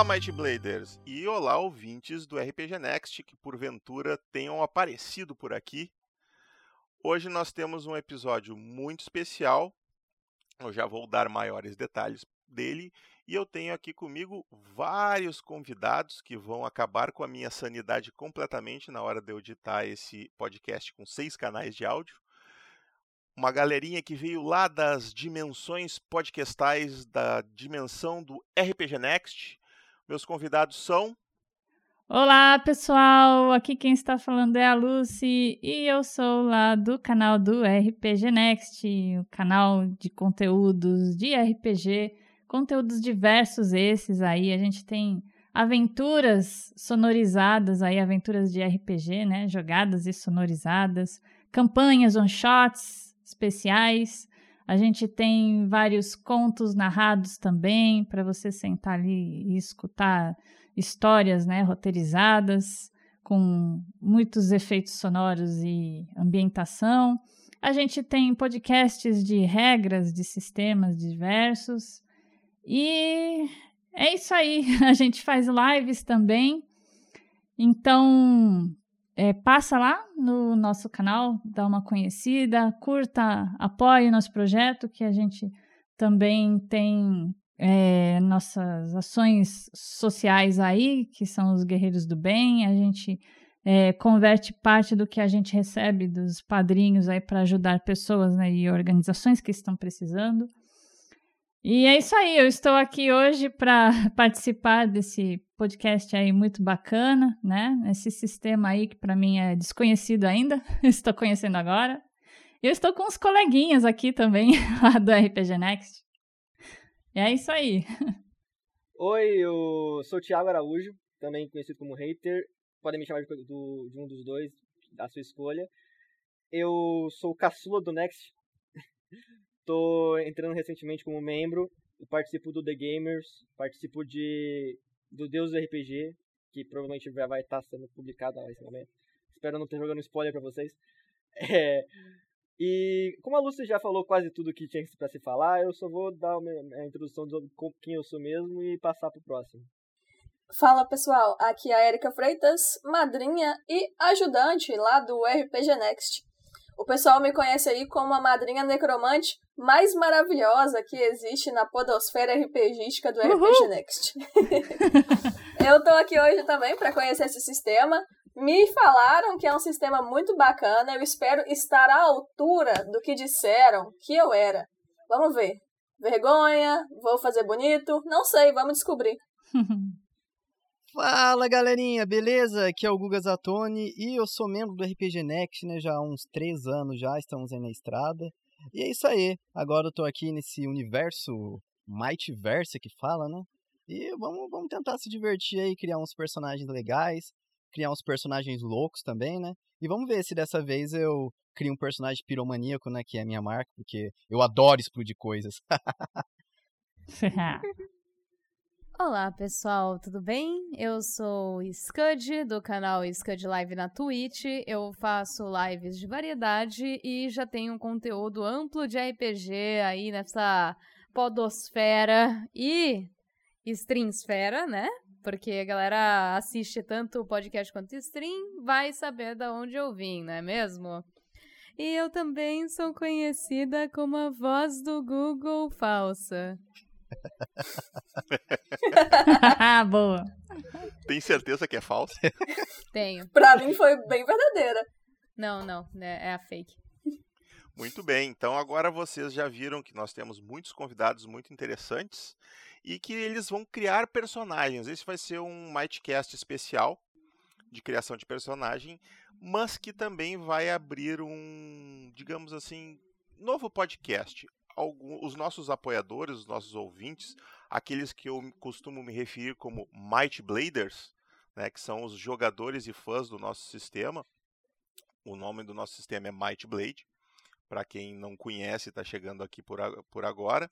Olá, Might Bladers! E olá, ouvintes do RPG Next que porventura tenham aparecido por aqui. Hoje nós temos um episódio muito especial. Eu já vou dar maiores detalhes dele. E eu tenho aqui comigo vários convidados que vão acabar com a minha sanidade completamente na hora de eu editar esse podcast com seis canais de áudio uma galerinha que veio lá das dimensões podcastais, da dimensão do RPG Next. Meus convidados são. Olá, pessoal! Aqui quem está falando é a Lucy e eu sou lá do canal do RPG Next, o canal de conteúdos de RPG, conteúdos diversos esses aí. A gente tem aventuras sonorizadas aí, aventuras de RPG, né? Jogadas e sonorizadas, campanhas, on-shots, especiais. A gente tem vários contos narrados também para você sentar ali e escutar histórias, né, roteirizadas com muitos efeitos sonoros e ambientação. A gente tem podcasts de regras de sistemas diversos. E é isso aí. A gente faz lives também. Então, é, passa lá no nosso canal, dá uma conhecida, curta, apoie o nosso projeto, que a gente também tem é, nossas ações sociais aí, que são os Guerreiros do Bem. A gente é, converte parte do que a gente recebe dos padrinhos aí para ajudar pessoas né, e organizações que estão precisando. E é isso aí, eu estou aqui hoje para participar desse podcast aí muito bacana, né? Esse sistema aí que para mim é desconhecido ainda, estou conhecendo agora. Eu estou com os coleguinhas aqui também, lá do RPG Next. E é isso aí. Oi, eu sou o Thiago Araújo, também conhecido como Hater. Podem me chamar de, do, de um dos dois, da sua escolha. Eu sou o caçula do Next. Tô entrando recentemente como membro. participo do The Gamers, participo de do Deus do RPG, que provavelmente já vai estar sendo publicado nesse momento. Espero não ter jogando spoiler para vocês. É, e como a Lúcia já falou quase tudo que tinha para se falar, eu só vou dar a introdução de quem eu sou mesmo e passar pro próximo. Fala pessoal, aqui é a Erika Freitas, madrinha e ajudante lá do RPG Next. O pessoal me conhece aí como a madrinha necromante mais maravilhosa que existe na podosfera RPGística do Uhul. RPG Next. eu tô aqui hoje também para conhecer esse sistema. Me falaram que é um sistema muito bacana. Eu espero estar à altura do que disseram que eu era. Vamos ver. Vergonha? Vou fazer bonito? Não sei, vamos descobrir. Fala galerinha, beleza? Aqui é o Guga Zatoni e eu sou membro do RPG Next, né? Já há uns três anos já, estamos aí na estrada. E é isso aí. Agora eu tô aqui nesse universo Mightverse que fala, né? E vamos, vamos tentar se divertir aí, criar uns personagens legais, criar uns personagens loucos também, né? E vamos ver se dessa vez eu crio um personagem piromaníaco, né? Que é a minha marca, porque eu adoro explodir coisas. Olá pessoal, tudo bem? Eu sou Scud do canal Scud Live na Twitch. Eu faço lives de variedade e já tenho um conteúdo amplo de RPG aí nessa podosfera e streamsfera, né? Porque a galera assiste tanto o podcast quanto stream, vai saber da onde eu vim, não é mesmo? E eu também sou conhecida como a voz do Google falsa. Boa. Tem certeza que é falsa? Tenho. pra mim foi bem verdadeira. Não, não, é, é a fake. Muito bem, então agora vocês já viram que nós temos muitos convidados muito interessantes e que eles vão criar personagens. Esse vai ser um Mightcast especial de criação de personagem, mas que também vai abrir um, digamos assim, novo podcast algum, os nossos apoiadores, os nossos ouvintes, aqueles que eu costumo me referir como Might Bladers, né, que são os jogadores e fãs do nosso sistema. O nome do nosso sistema é Might Blade. Para quem não conhece, está chegando aqui por, por agora.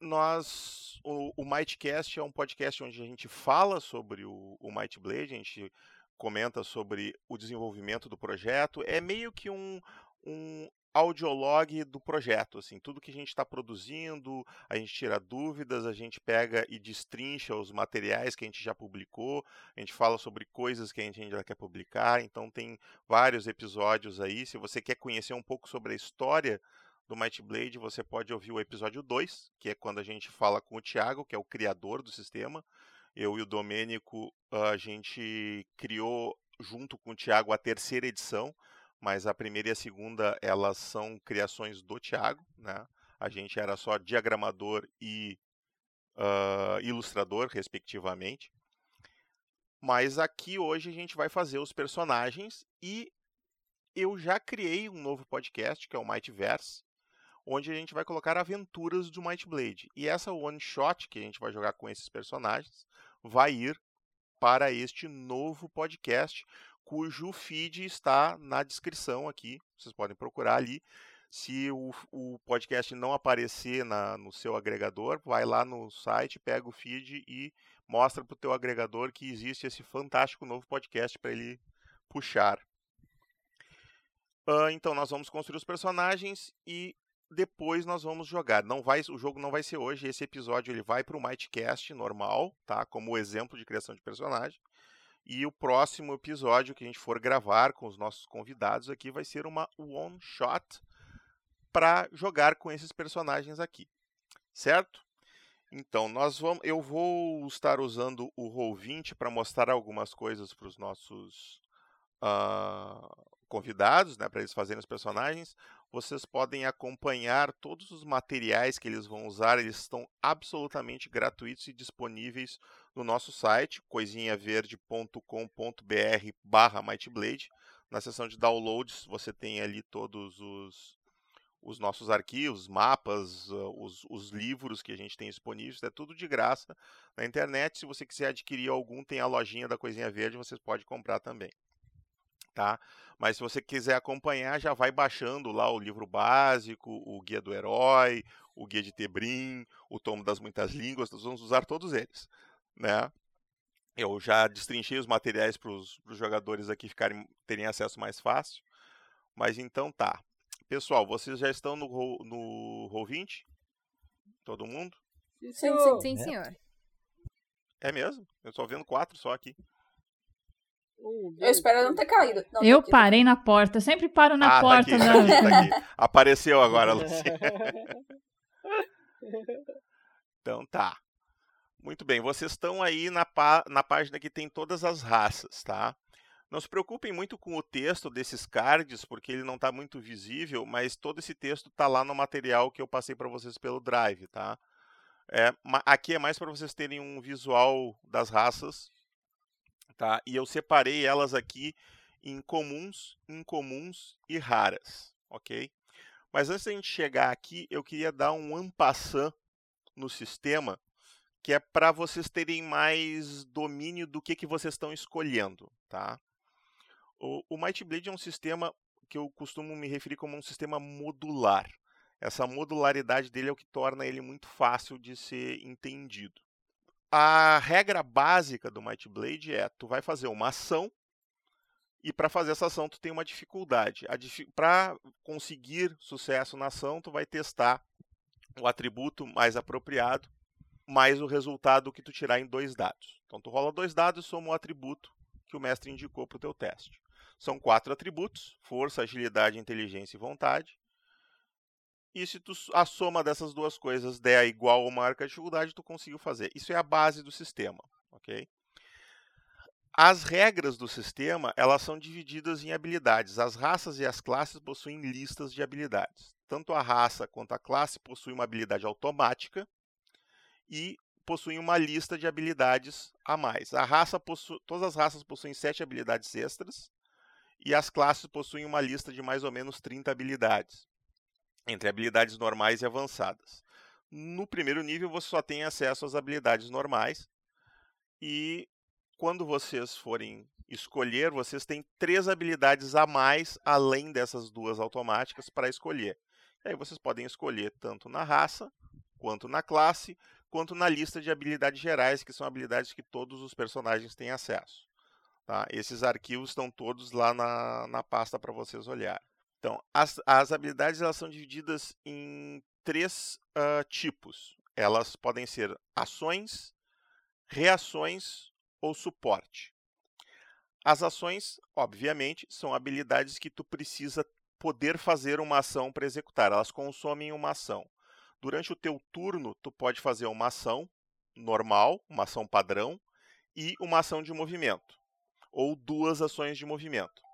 Nós, o, o Mightcast é um podcast onde a gente fala sobre o, o Might Blade, a gente comenta sobre o desenvolvimento do projeto. É meio que um, um audiolog do projeto, assim, tudo que a gente está produzindo, a gente tira dúvidas, a gente pega e destrincha os materiais que a gente já publicou, a gente fala sobre coisas que a gente ainda quer publicar, então tem vários episódios aí. Se você quer conhecer um pouco sobre a história do Might Blade, você pode ouvir o episódio 2, que é quando a gente fala com o Thiago, que é o criador do sistema. Eu e o Domênico, a gente criou junto com o Thiago a terceira edição, mas a primeira e a segunda elas são criações do Tiago, né? A gente era só diagramador e uh, ilustrador, respectivamente. Mas aqui hoje a gente vai fazer os personagens e eu já criei um novo podcast que é o Mightverse, onde a gente vai colocar aventuras do Might Blade. E essa one shot que a gente vai jogar com esses personagens vai ir para este novo podcast, cujo feed está na descrição aqui. Vocês podem procurar ali. Se o, o podcast não aparecer na, no seu agregador, vai lá no site, pega o feed e mostra para o teu agregador que existe esse fantástico novo podcast para ele puxar. Uh, então nós vamos construir os personagens e depois nós vamos jogar. Não vai, o jogo não vai ser hoje. Esse episódio ele vai para o Mightcast normal, tá? Como exemplo de criação de personagem. E o próximo episódio que a gente for gravar com os nossos convidados aqui vai ser uma one shot para jogar com esses personagens aqui. Certo? Então, nós vamos, eu vou estar usando o Roll20 para mostrar algumas coisas para os nossos uh, convidados, né, para eles fazerem os personagens. Vocês podem acompanhar todos os materiais que eles vão usar, eles estão absolutamente gratuitos e disponíveis no nosso site, coisinhaverde.com.br barra Mightblade. Na seção de downloads você tem ali todos os, os nossos arquivos, mapas, ah, os, os, livros que a gente tem disponíveis, é tudo de graça na internet. Se você quiser adquirir algum, tem a lojinha da Coisinha Verde, você pode comprar também tá? Mas se você quiser acompanhar, já vai baixando lá o livro básico, o guia do herói, o guia de Tebrim, o tomo das muitas línguas, nós vamos usar todos eles, né? Eu já destrinchei os materiais para os jogadores aqui ficarem terem acesso mais fácil. Mas então tá. Pessoal, vocês já estão no, no Roll20? Todo mundo? Sim, sim, sim, senhor. É mesmo? Eu estou vendo quatro só aqui. Um, eu espero não ter caído. Não, eu aqui, parei na porta. Eu sempre paro na ah, porta. Tá aqui, tá aqui. Apareceu agora, Luciana. então tá. Muito bem, vocês estão aí na, pá na página que tem todas as raças, tá? Não se preocupem muito com o texto desses cards, porque ele não está muito visível, mas todo esse texto está lá no material que eu passei para vocês pelo Drive, tá? É, aqui é mais para vocês terem um visual das raças tá? E eu separei elas aqui em comuns, incomuns e raras, ok? Mas antes da gente chegar aqui, eu queria dar um ampassant no sistema, que é para vocês terem mais domínio do que, que vocês estão escolhendo, tá? O, o Might Blade é um sistema que eu costumo me referir como um sistema modular. Essa modularidade dele é o que torna ele muito fácil de ser entendido a regra básica do Might Blade é: tu vai fazer uma ação e para fazer essa ação tu tem uma dificuldade. Dif... Para conseguir sucesso na ação, tu vai testar o atributo mais apropriado mais o resultado que tu tirar em dois dados. Então tu rola dois dados e soma o atributo que o mestre indicou para o teu teste. São quatro atributos: força, agilidade, inteligência e vontade. E se tu, a soma dessas duas coisas der igual ou maior que a dificuldade, tu conseguiu fazer. Isso é a base do sistema, ok? As regras do sistema, elas são divididas em habilidades. As raças e as classes possuem listas de habilidades. Tanto a raça quanto a classe possuem uma habilidade automática e possuem uma lista de habilidades a mais. A raça possu... Todas as raças possuem sete habilidades extras e as classes possuem uma lista de mais ou menos 30 habilidades entre habilidades normais e avançadas. No primeiro nível, você só tem acesso às habilidades normais. E quando vocês forem escolher, vocês têm três habilidades a mais, além dessas duas automáticas, para escolher. E aí vocês podem escolher tanto na raça, quanto na classe, quanto na lista de habilidades gerais, que são habilidades que todos os personagens têm acesso. Tá? Esses arquivos estão todos lá na, na pasta para vocês olharem. Então, as, as habilidades elas são divididas em três uh, tipos. Elas podem ser ações, reações ou suporte. As ações, obviamente, são habilidades que tu precisa poder fazer uma ação para executar. Elas consomem uma ação. Durante o teu turno, tu pode fazer uma ação normal, uma ação padrão, e uma ação de movimento, ou duas ações de movimento.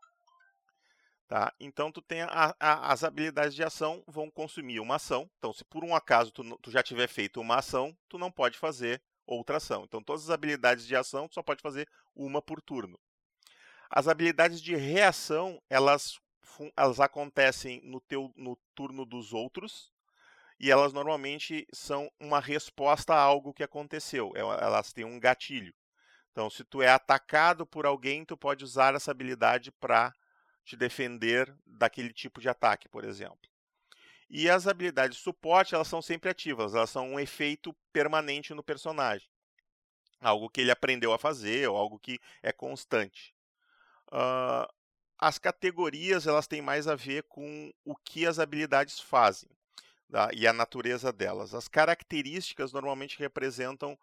Tá? Então, tu tem a, a, as habilidades de ação vão consumir uma ação. Então, se por um acaso tu, tu, já tiver feito uma ação, tu não pode fazer outra ação. Então, todas as habilidades de ação, tu só pode fazer uma por turno. As habilidades de reação, elas, elas acontecem no, teu, no turno dos outros, e elas normalmente são uma resposta a algo que aconteceu. É, elas têm um gatilho. Então, se tu é atacado por alguém, tu pode usar essa habilidade para te defender daquele tipo de ataque, por exemplo. E as habilidades de suporte, elas são sempre ativas, elas são um efeito permanente no personagem. Algo que ele aprendeu a fazer, ou algo que é constante. Uh, as categorias, elas têm mais a ver com o que as habilidades fazem tá? e a natureza delas. As características normalmente representam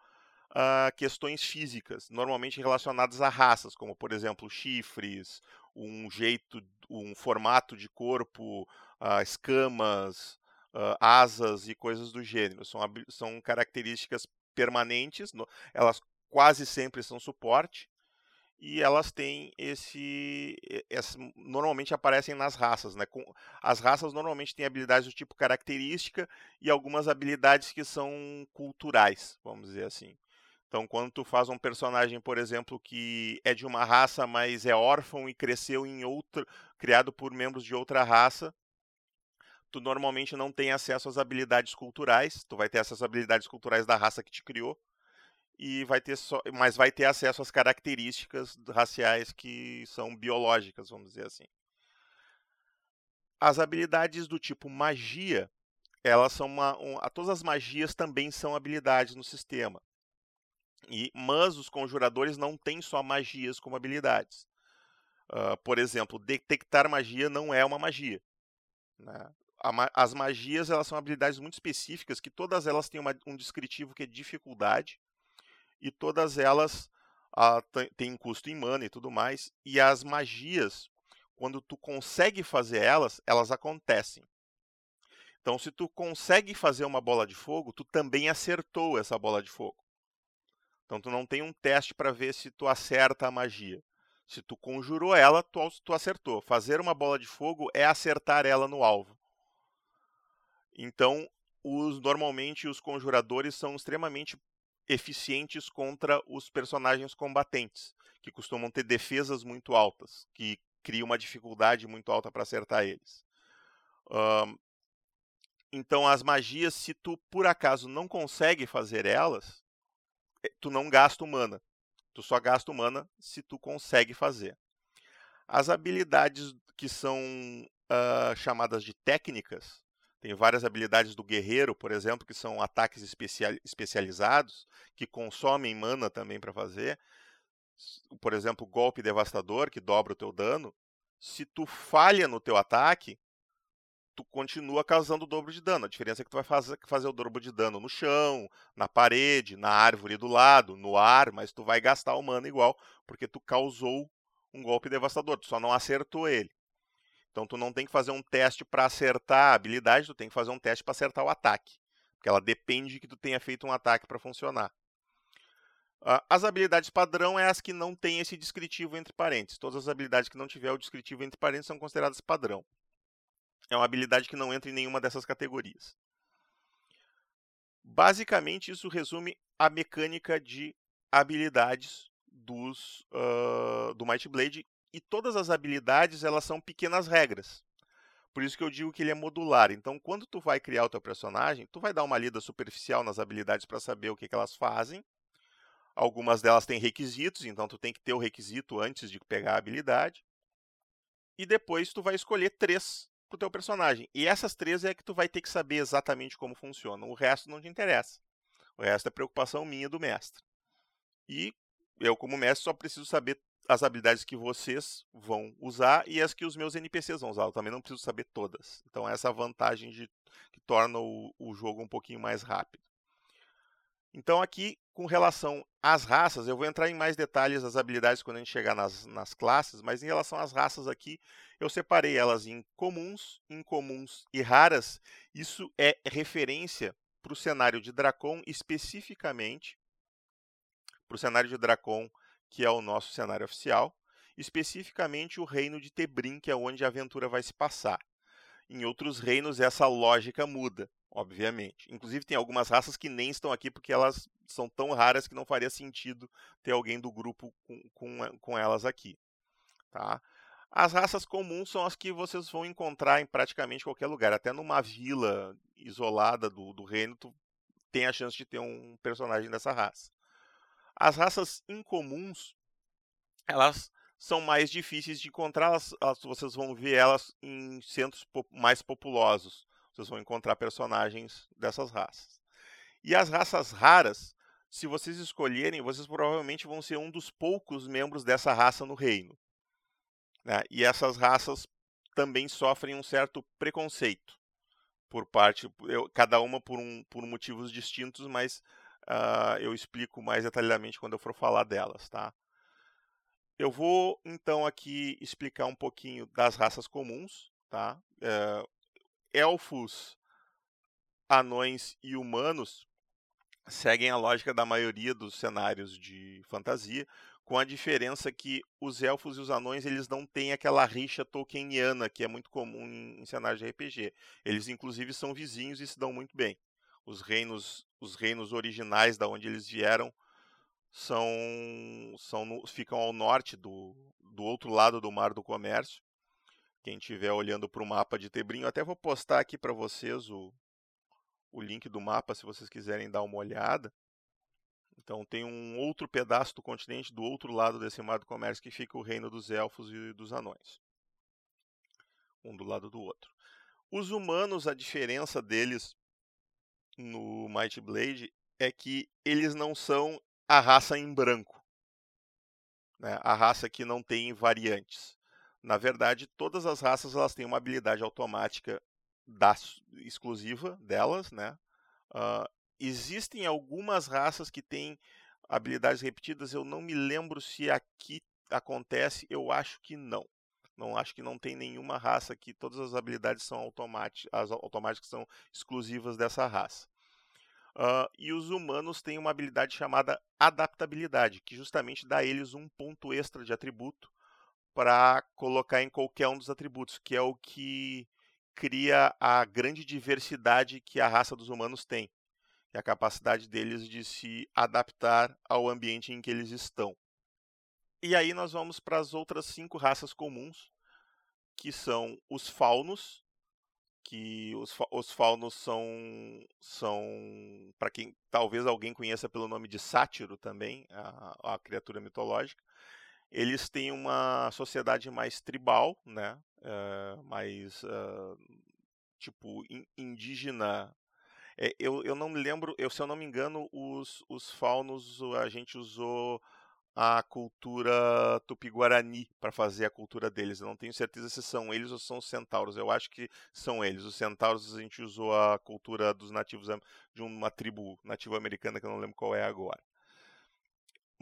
uh, questões físicas, normalmente relacionadas a raças, como por exemplo chifres, um jeito, um formato de corpo, uh, escamas, uh, asas e coisas do gênero. São, são características permanentes, no, elas quase sempre são suporte e elas têm esse, esse, normalmente aparecem nas raças, né? Com, as raças normalmente têm habilidades do tipo característica e algumas habilidades que são culturais, vamos dizer assim. Então, quando tu faz um personagem, por exemplo, que é de uma raça, mas é órfão e cresceu em outra, criado por membros de outra raça, tu normalmente não tem acesso às habilidades culturais, tu vai ter acesso às habilidades culturais da raça que te criou e vai ter só, mas vai ter acesso às características raciais que são biológicas, vamos dizer assim. As habilidades do tipo magia, elas são uma, um, todas as magias também são habilidades no sistema. E, mas os conjuradores não têm só magias como habilidades. Uh, por exemplo, detectar magia não é uma magia. Né? as magias elas são habilidades muito específicas que todas elas têm uma, um descritivo que é dificuldade e todas elas uh, têm custo em mana e tudo mais. E as magias, quando tu consegue fazer elas, elas acontecem. Então, se tu consegue fazer uma bola de fogo, tu também acertou essa bola de fogo. Então tu não tem um teste para ver se tu acerta a magia. Se tu conjurou ela, tu, tu acertou. Fazer uma bola de fogo é acertar ela no alvo. Então, os, normalmente os conjuradores são extremamente eficientes contra os personagens combatentes, que costumam ter defesas muito altas, que cria uma dificuldade muito alta para acertar eles. Então, as magias, se tu por acaso não consegue fazer elas, tu não gasta mana. Tu só gasta mana se tu consegue fazer. As habilidades que são uh, chamadas de técnicas, tem várias habilidades do guerreiro, por exemplo, que são ataques especial, especializados, que consomem mana também para fazer. Por exemplo, golpe devastador, que dobra o teu dano. Se tu falha no teu ataque, tu continua causando o dobro de dano. A diferença é que tu vai fazer, fazer o dobro de dano no chão, na parede, na árvore do lado, no ar, mas tu vai gastar o mana igual, porque tu causou um golpe devastador, tu só não acertou ele. Então tu não tem que fazer um teste para acertar a habilidade, tu tem que fazer um teste para acertar o ataque, porque ela depende que tu tenha feito um ataque para funcionar. As habilidades padrão é as que não têm esse descritivo entre parênteses. Todas as habilidades que não tiver o descritivo entre parênteses são consideradas padrão. É uma habilidade que não entra em nenhuma dessas categorias. Basicamente, isso resume a mecânica de habilidades dos, uh, do Might Blade e todas as habilidades elas são pequenas regras. Por isso que eu digo que ele é modular. Então, quando tu vai criar o teu personagem, tu vai dar uma lida superficial nas habilidades para saber o que, que elas fazem. Algumas delas têm requisitos, então tu tem que ter o requisito antes de pegar a habilidade. E depois tu vai escolher três pro teu personagem. E essas três é que tu vai ter que saber exatamente como funciona. O resto não te interessa. O resto é preocupação minha do mestre. E eu, como mestre, só preciso saber as habilidades que vocês vão usar e as que os meus NPCs vão usar. Eu também não preciso saber todas. Então essa é vantagem de, que torna o, o jogo um pouquinho mais rápido. Então aqui, com relação às raças, eu vou entrar em mais detalhes das habilidades quando a gente chegar nas, nas classes, mas em relação às raças aqui, eu separei elas em comuns, incomuns e raras. Isso é referência para o cenário de Dracon, especificamente para o cenário de Dracon, que é o nosso cenário oficial, especificamente o reino de Tebrim, que é onde a aventura vai se passar. Em outros reinos, essa lógica muda, obviamente. Inclusive, tem algumas raças que nem estão aqui porque elas são tão raras que não faria sentido ter alguém do grupo com, com, com elas aqui. Tá? As raças comuns são as que vocês vão encontrar em praticamente qualquer lugar. Até numa vila isolada do, do reino, tu tem a chance de ter um personagem dessa raça. As raças incomuns, elas são mais difíceis de encontrar, elas, elas, vocês vão ver elas em centros mais populosos. Vocês vão encontrar personagens dessas raças. E as raças raras, se vocês escolherem, vocês provavelmente vão ser um dos poucos membros dessa raça no reino. Né? E essas raças também sofrem um certo preconceito por parte, eu, cada uma por, um, por motivos distintos, mas uh, eu explico mais detalhadamente quando eu for falar delas, tá? Eu vou então aqui explicar um pouquinho das raças comuns, tá? Uh, elfos, anões e humanos seguem a lógica da maioria dos cenários de fantasia, com a diferença que os elfos e os anões eles não têm aquela rixa tolkieniana que é muito comum em, cenários de RPG. Eles inclusive são vizinhos e se dão muito bem. Os reinos, os reinos originais da onde eles vieram são, são ficam ao norte do, do outro lado do Mar do Comércio. Quem estiver olhando para o mapa de Tebrinho, até vou postar aqui para vocês o, o link do mapa se vocês quiserem dar uma olhada. Então tem um outro pedaço do continente do outro lado desse mar do comércio que fica o reino dos elfos e dos anões. Um do lado do outro. Os humanos, a diferença deles no Might Blade é que eles não são a raça em branco. Né? A raça que não tem variantes. Na verdade, todas as raças elas têm uma habilidade automática da, exclusiva delas, né? Uh, existem algumas raças que têm habilidades repetidas. Eu não me lembro se aqui acontece. Eu acho que não. Não acho que não tem nenhuma raça que todas as habilidades são automáticas, as automáticas são exclusivas dessa raça. Uh, e os humanos têm uma habilidade chamada adaptabilidade, que justamente dá a eles um ponto extra de atributo para colocar em qualquer um dos atributos, que é o que cria a grande diversidade que a raça dos humanos tem, e a capacidade deles de se adaptar ao ambiente em que eles estão. E aí nós vamos para as outras cinco raças comuns, que são os faunos, que os, os faunos são, são para quem talvez alguém conheça pelo nome de sátiro também, a, a criatura mitológica, eles têm uma sociedade mais tribal, né? Uh, mais uh, tipo in, indígena. É, eu, eu não me lembro, eu, se eu não me engano, os, os faunos a gente usou a cultura tupi-guarani para fazer a cultura deles. Eu não tenho certeza se são eles ou são os centauros. Eu acho que são eles. Os centauros a gente usou a cultura dos nativos de uma tribo nativa americana que eu não lembro qual é agora.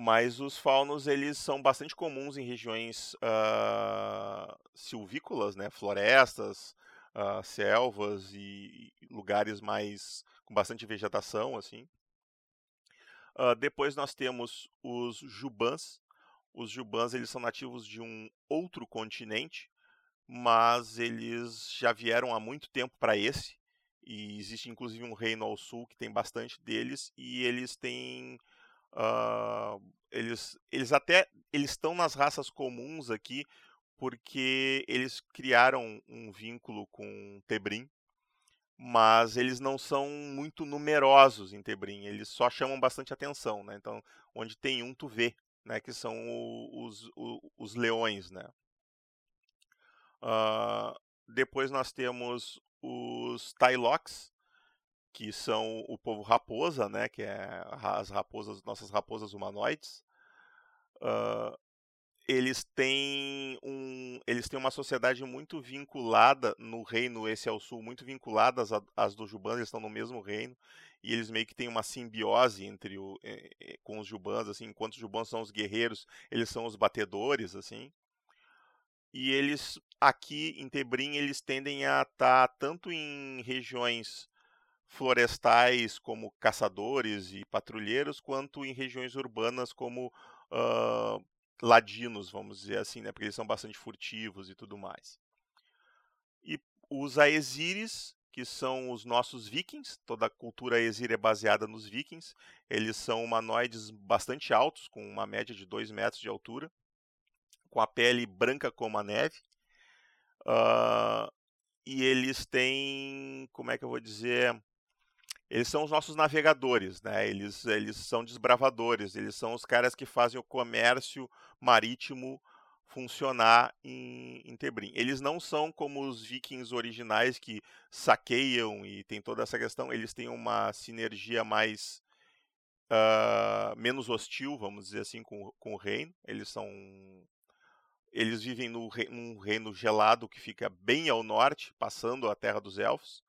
Mas os faunos eles são bastante comuns em regiões uh, silvícolas, né? florestas, uh, selvas e lugares mais com bastante vegetação, assim. Uh, depois nós temos os jubans. Os jubans eles são nativos de um outro continente, mas eles já vieram há muito tempo para esse. E existe inclusive um reino ao sul que tem bastante deles e eles têm Uh, eles, eles até eles estão nas raças comuns aqui porque eles criaram um vínculo com Tebrim, mas eles não são muito numerosos em Tebrim, eles só chamam bastante atenção, né? Então, onde tem um, tu vê, né? Que são os, os, os leões, né? Uh, depois nós temos os Tylocks, que são o povo raposa, né, que é as raposas, nossas raposas humanoides. Uh, eles têm um, eles têm uma sociedade muito vinculada no reino esse ao sul, muito vinculada às, às do Jubans, eles estão no mesmo reino e eles meio que têm uma simbiose entre o, eh, com os Jubans, assim, enquanto os Jubans são os guerreiros, eles são os batedores, assim. E eles aqui em Tebrim eles tendem a estar tá tanto em regiões florestais como caçadores e patrulheiros, quanto em regiões urbanas como uh, ladinos, vamos dizer assim, né? Porque eles são bastante furtivos e tudo mais. E os Aesiris, que são os nossos vikings, toda a cultura Aesir é baseada nos vikings. Eles são humanoides bastante altos, com uma média de 2 metros de altura, com a pele branca como a neve. Uh, e eles têm, como é que eu vou dizer, eles são os nossos navegadores, né? Eles, eles são desbravadores, eles são os caras que fazem o comércio marítimo funcionar em, em Tebrim. Eles não são como os vikings originais que saqueiam e tem toda essa questão. Eles têm uma sinergia mais uh, menos hostil, vamos dizer assim, com, com o reino. Eles são eles vivem no, num reino gelado que fica bem ao norte, passando a Terra dos Elfos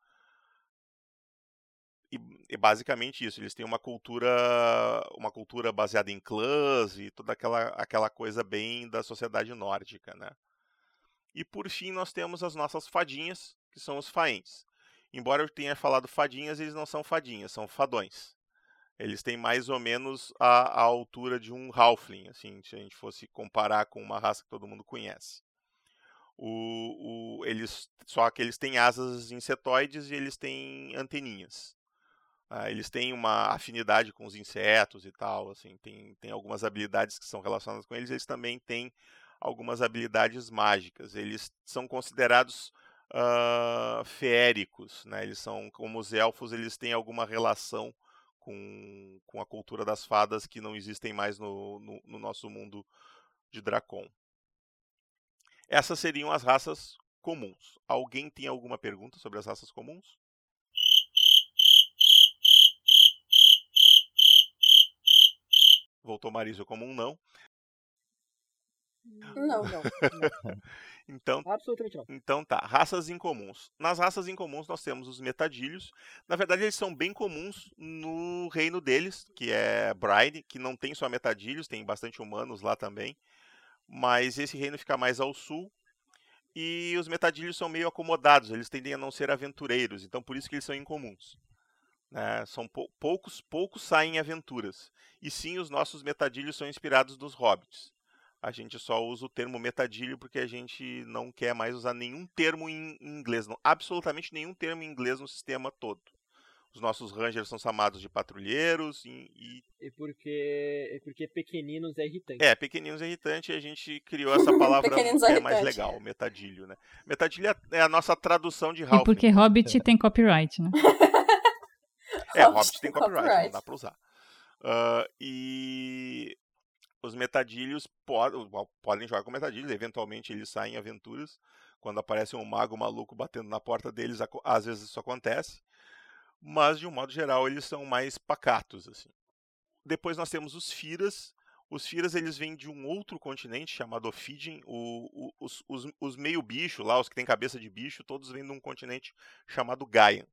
e, e, basicamente isso, eles têm uma cultura uma cultura baseada em clãs e toda aquela, aquela coisa bem da sociedade nórdica, né? E por fim nós temos as nossas fadinhas, que são os faentes. Embora eu tenha falado fadinhas, eles não são fadinhas, são fadões. Eles têm mais ou menos a, a altura de um halfling, assim, se a gente fosse comparar com uma raça que todo mundo conhece. O, o, eles, só que eles têm asas insetoides e eles têm anteninhas. Uh, eles têm uma afinidade com os insetos e tal, assim, tem, tem algumas habilidades que são relacionadas com eles, eles também têm algumas habilidades mágicas. Eles são considerados uh, feéricos, né? Eles são, como os elfos, eles têm alguma relação com, com a cultura das fadas que não existem mais no, no, no nosso mundo de Dracon. Essas seriam as raças comuns. Alguém tem alguma pergunta sobre as raças comuns? Voltou Marisa como um não. Não, não. então, Absolutamente não. Então tá, raças incomuns. Nas raças incomuns nós temos os metadilhos. Na verdade, eles são bem comuns no reino deles, que é Bride, que não tem só metadilhos, tem bastante humanos lá também. Mas esse reino fica mais ao sul. E os metadilhos são meio acomodados, eles tendem a não ser aventureiros, então por isso que eles são incomuns. Né? São pou, poucos, poucos saem em aventuras. E sim, os nossos metadilhos são inspirados dos hobbits. A gente só usa o termo metadilho porque a gente não quer mais usar nenhum termo em, inglês, não, absolutamente nenhum termo em inglês no sistema todo. Os nossos rangers são chamados de patrulheiros e. E, e porque, e porque pequeninos é irritante. É, pequeninos é irritante e a gente criou essa palavra que é, é mais legal, metadilho, né? Metadilho é, é a nossa tradução de Ralph. E porque Hobbit tem copyright, né? É, Hobbit tem copyright, copyright, não dá pra usar. Uh, e os metadilhos pod podem jogar com metadilhos, eventualmente eles saem em aventuras. Quando aparece um mago maluco batendo na porta deles, às vezes isso acontece. Mas, de um modo geral, eles são mais pacatos. assim. Depois nós temos os Firas. Os Firas eles vêm de um outro continente chamado Ophidian. Os, os, os meio-bicho lá, os que têm cabeça de bicho, todos vêm de um continente chamado Gaian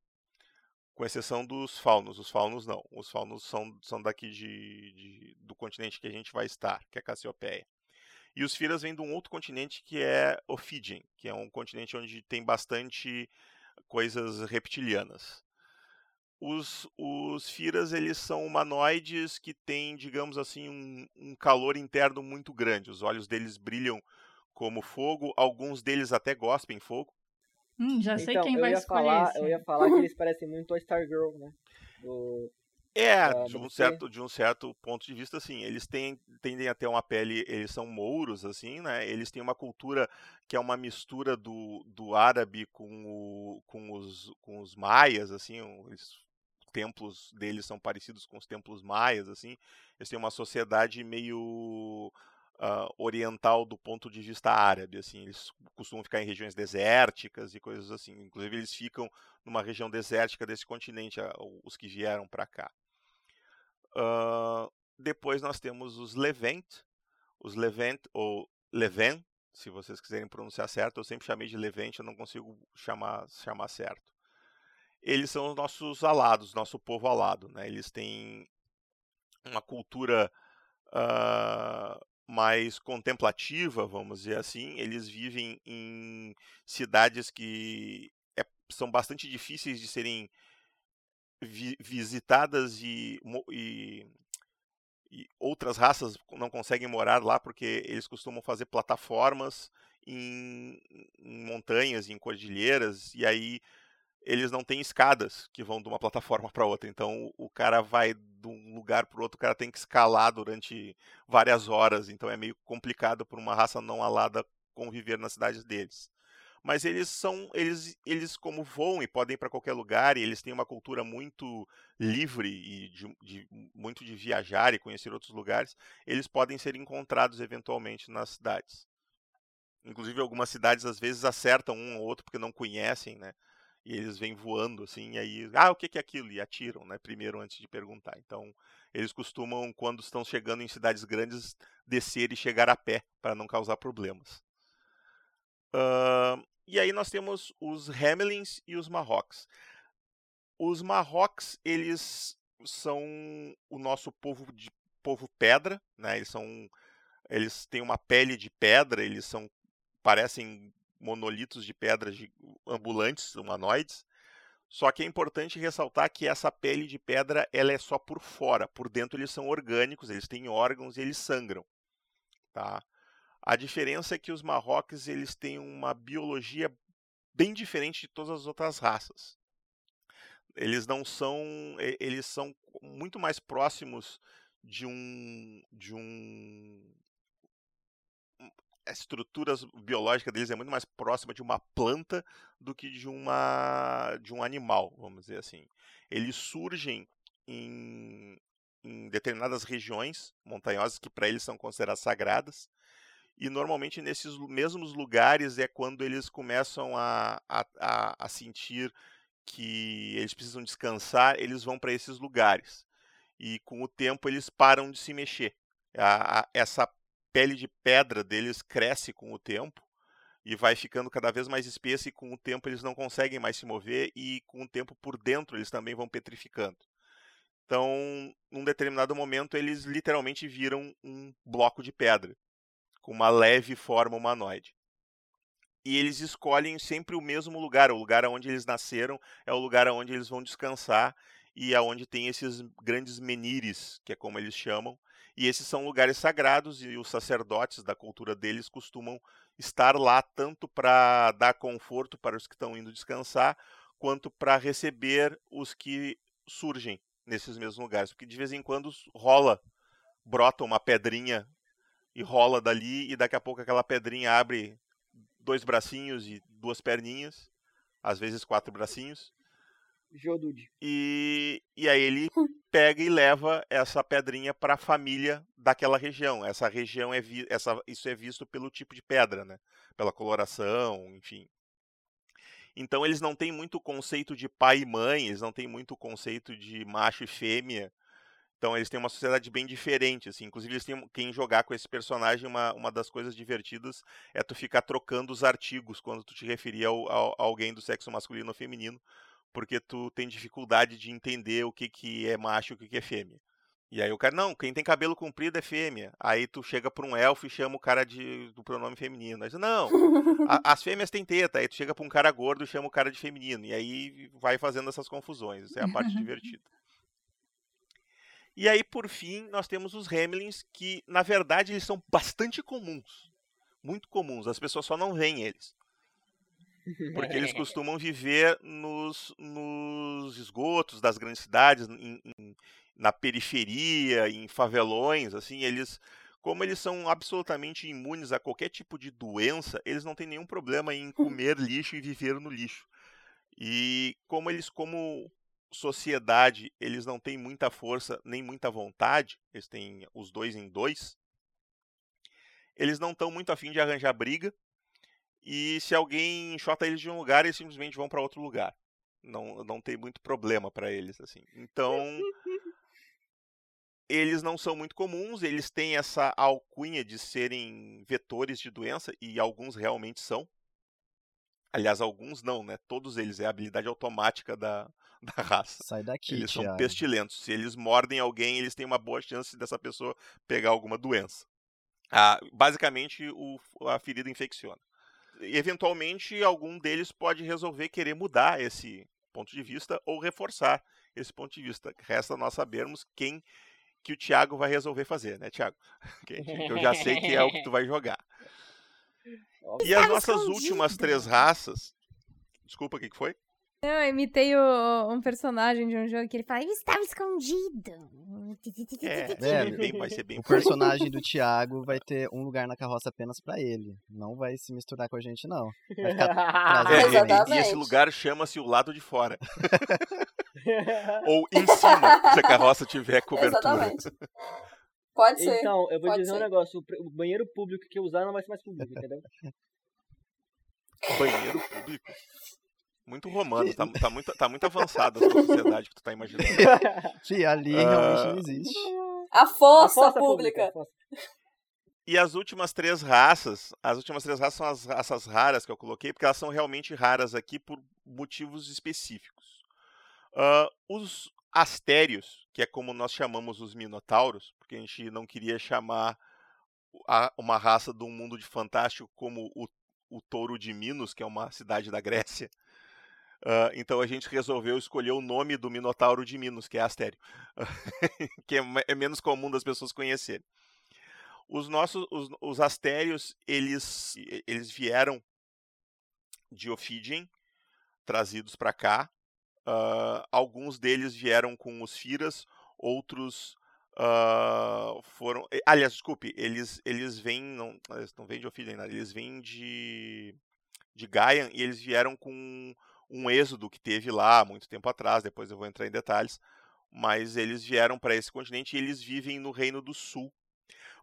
com exceção dos faunos. Os faunos não. Os faunos são, são daqui de, de, do continente que a gente vai estar, que é Cassiopeia. E os Firas vêm de um outro continente que é Ophidian, que é um continente onde tem bastante coisas reptilianas. Os, os Firas eles são humanoides que têm, digamos assim, um, um calor interno muito grande. Os olhos deles brilham como fogo, alguns deles até gospem fogo. Hum, já sei então, quem vai escolher falar, Eu ia falar que eles parecem muito a Stargirl, né? Do, é, de um, certo, de um certo ponto de vista, assim, eles têm, tendem a ter uma pele, eles são mouros, assim, né? Eles têm uma cultura que é uma mistura do, do árabe com, o, com, os, com os maias, assim, os templos deles são parecidos com os templos maias, assim. Eles têm uma sociedade meio uh, oriental do ponto de vista árabe, assim, eles costumam ficar em regiões desérticas e coisas assim. Inclusive eles ficam numa região desértica desse continente, os que vieram para cá. Uh, depois nós temos os Levant, os Levant ou Leven, se vocês quiserem pronunciar certo, eu sempre chamei de Levante, eu não consigo chamar, chamar certo. Eles são os nossos alados, nosso povo alado. Né? Eles têm uma cultura uh, mais contemplativa, vamos dizer assim. Eles vivem em cidades que é, são bastante difíceis de serem vi visitadas e, e, e, outras raças não conseguem morar lá porque eles costumam fazer plataformas em, em montanhas, em cordilheiras, e aí eles não têm escadas que vão de uma plataforma para outra. Então o cara vai de um lugar para outro, o cara tem que escalar durante várias horas. Então é meio complicado para uma raça não alada conviver nas cidades deles mas eles são eles eles como voam e podem ir para qualquer lugar e eles têm uma cultura muito livre e de, de, muito de viajar e conhecer outros lugares eles podem ser encontrados eventualmente nas cidades inclusive algumas cidades às vezes acertam um ou outro porque não conhecem né e eles vêm voando assim e aí ah o que é aquilo e atiram né primeiro antes de perguntar então eles costumam quando estão chegando em cidades grandes descer e chegar a pé para não causar problemas Uh, e aí nós temos os Hamelins e os Marrocos. Os Marrocos, eles são o nosso povo de povo pedra, né? Eles são eles têm uma pele de pedra, eles são parecem monolitos de pedra ambulantes, humanoides. Só que é importante ressaltar que essa pele de pedra ela é só por fora, por dentro eles são orgânicos, eles têm órgãos e eles sangram, tá? A diferença é que os marroques eles têm uma biologia bem diferente de todas as outras raças. Eles não são, eles são muito mais próximos de um de um a estrutura biológica deles é muito mais próxima de uma planta do que de uma de um animal, vamos dizer assim. Eles surgem em, em determinadas regiões montanhosas que para eles são consideradas sagradas e normalmente nesses mesmos lugares é quando eles começam a, a, a sentir que eles precisam descansar, eles vão para esses lugares. E com o tempo eles param de se mexer. A, a, essa pele de pedra deles cresce com o tempo e vai ficando cada vez mais espessa e com o tempo eles não conseguem mais se mover e com o tempo por dentro eles também vão petrificando. Então, num determinado momento eles literalmente viram um bloco de pedra com uma leve forma humanoide. E eles escolhem sempre o mesmo lugar, o lugar onde eles nasceram é o lugar onde eles vão descansar e aonde tem esses grandes menires, que é como eles chamam. E esses são lugares sagrados e os sacerdotes da cultura deles costumam estar lá tanto para dar conforto para os que estão indo descansar, quanto para receber os que surgem nesses mesmos lugares, porque de vez em quando rola, brota uma pedrinha e rola dali, e daqui a pouco aquela pedrinha abre dois bracinhos e duas perninhas, às vezes quatro bracinhos. Jodude. E, e aí ele pega e leva essa pedrinha para a família daquela região. Essa região é vi, essa, isso é visto pelo tipo de pedra, né? Pela coloração, enfim. Então eles não têm muito conceito de pai e mãe, eles não têm muito conceito de macho e fêmea. Então eles têm uma sociedade bem diferente, assim. Inclusive eles têm quem jogar com esse personagem, uma, uma das coisas divertidas é tu ficar trocando os artigos quando tu te referir ao, ao, a alguém do sexo masculino ou feminino, porque tu tem dificuldade de entender o que, que é macho e o que, que é fêmea. E aí o cara, não, quem tem cabelo comprido é fêmea. Aí tu chega pra um elfo e chama o cara de, do pronome feminino. Aí não, a, as fêmeas têm teta. Aí tu chega pra um cara gordo e chama o cara de feminino. E aí vai fazendo essas confusões. Isso é a parte divertida. E aí, por fim, nós temos os Remlins, que na verdade eles são bastante comuns. Muito comuns. As pessoas só não veem eles. Porque eles costumam viver nos, nos esgotos das grandes cidades, em, em, na periferia, em favelões, assim, eles como eles são absolutamente imunes a qualquer tipo de doença, eles não têm nenhum problema em comer lixo e viver no lixo. E como eles como sociedade eles não têm muita força nem muita vontade, eles têm os dois em dois, eles não estão muito afim de arranjar briga. E se alguém enxota eles de um lugar, eles simplesmente vão para outro lugar. Não, não tem muito problema para eles assim. Então eles não são muito comuns, eles têm essa alcunha de serem vetores de doença, e alguns realmente são. Aliás, alguns não, né? Todos eles, é a habilidade automática da, da raça. Sai daqui, Eles são Thiago. pestilentos. Se eles mordem alguém, eles têm uma boa chance dessa pessoa pegar alguma doença. Ah, basicamente, o, a ferida infecciona. Eventualmente, algum deles pode resolver querer mudar esse ponto de vista ou reforçar esse ponto de vista. Resta nós sabermos quem que o Thiago vai resolver fazer, né, Thiago? Eu já sei que é o que tu vai jogar. E as nossas últimas três raças. Desculpa, o que foi? Não, eu imitei o- um personagem de um jogo que ele fala, eu estava escondido. É, É, bem- vai ser bem O personagem do Thiago vai ter um lugar na carroça apenas pra ele. Não vai se misturar com a gente, não. Vai ficar É, e- e, esse lugar chama-se o lado de fora. Ou em cima, se a carroça tiver cobertura. Exatamente. Pode ser. Então, eu vou Pode dizer um ser. negócio. o pre- O banheiro público que eu usar não vai ser mais público, entendeu? Banheiro público. Muito romano, tá, tá muito, tá muito avançada a sua sociedade que tu tá imaginando. Fih, ali Ah. realmente não existe. A A força, fossa pública. a fossa. E as últimas três raças, as últimas três raças são as raças raras que eu coloquei, porque elas são realmente raras aqui por motivos específicos. Ah, os astérios, que é como nós chamamos os minotauros, porque a gente não queria chamar a- uma raça do mundo de fantástico como o, o touro de Minos, que é uma cidade da Grécia. Ah, então a gente resolveu escolher o nome do minotauro de Minos, que é Astério, que é, é menos comum das pessoas conhecerem. Os nossos, os, os astérios, eles, eles vieram de Ophidien, trazidos para cá. Ah, alguns deles vieram com os Firas, outros ah, foram. Aliás, desculpe, eles, eles vêm. Não, eles não vêm de Ophidien, nada, eles vêm de, de Gaian e eles vieram com um êxodo que teve lá muito tempo atrás. Depois eu vou entrar em detalhes. Mas eles vieram para esse continente e eles vivem no Reino do Sul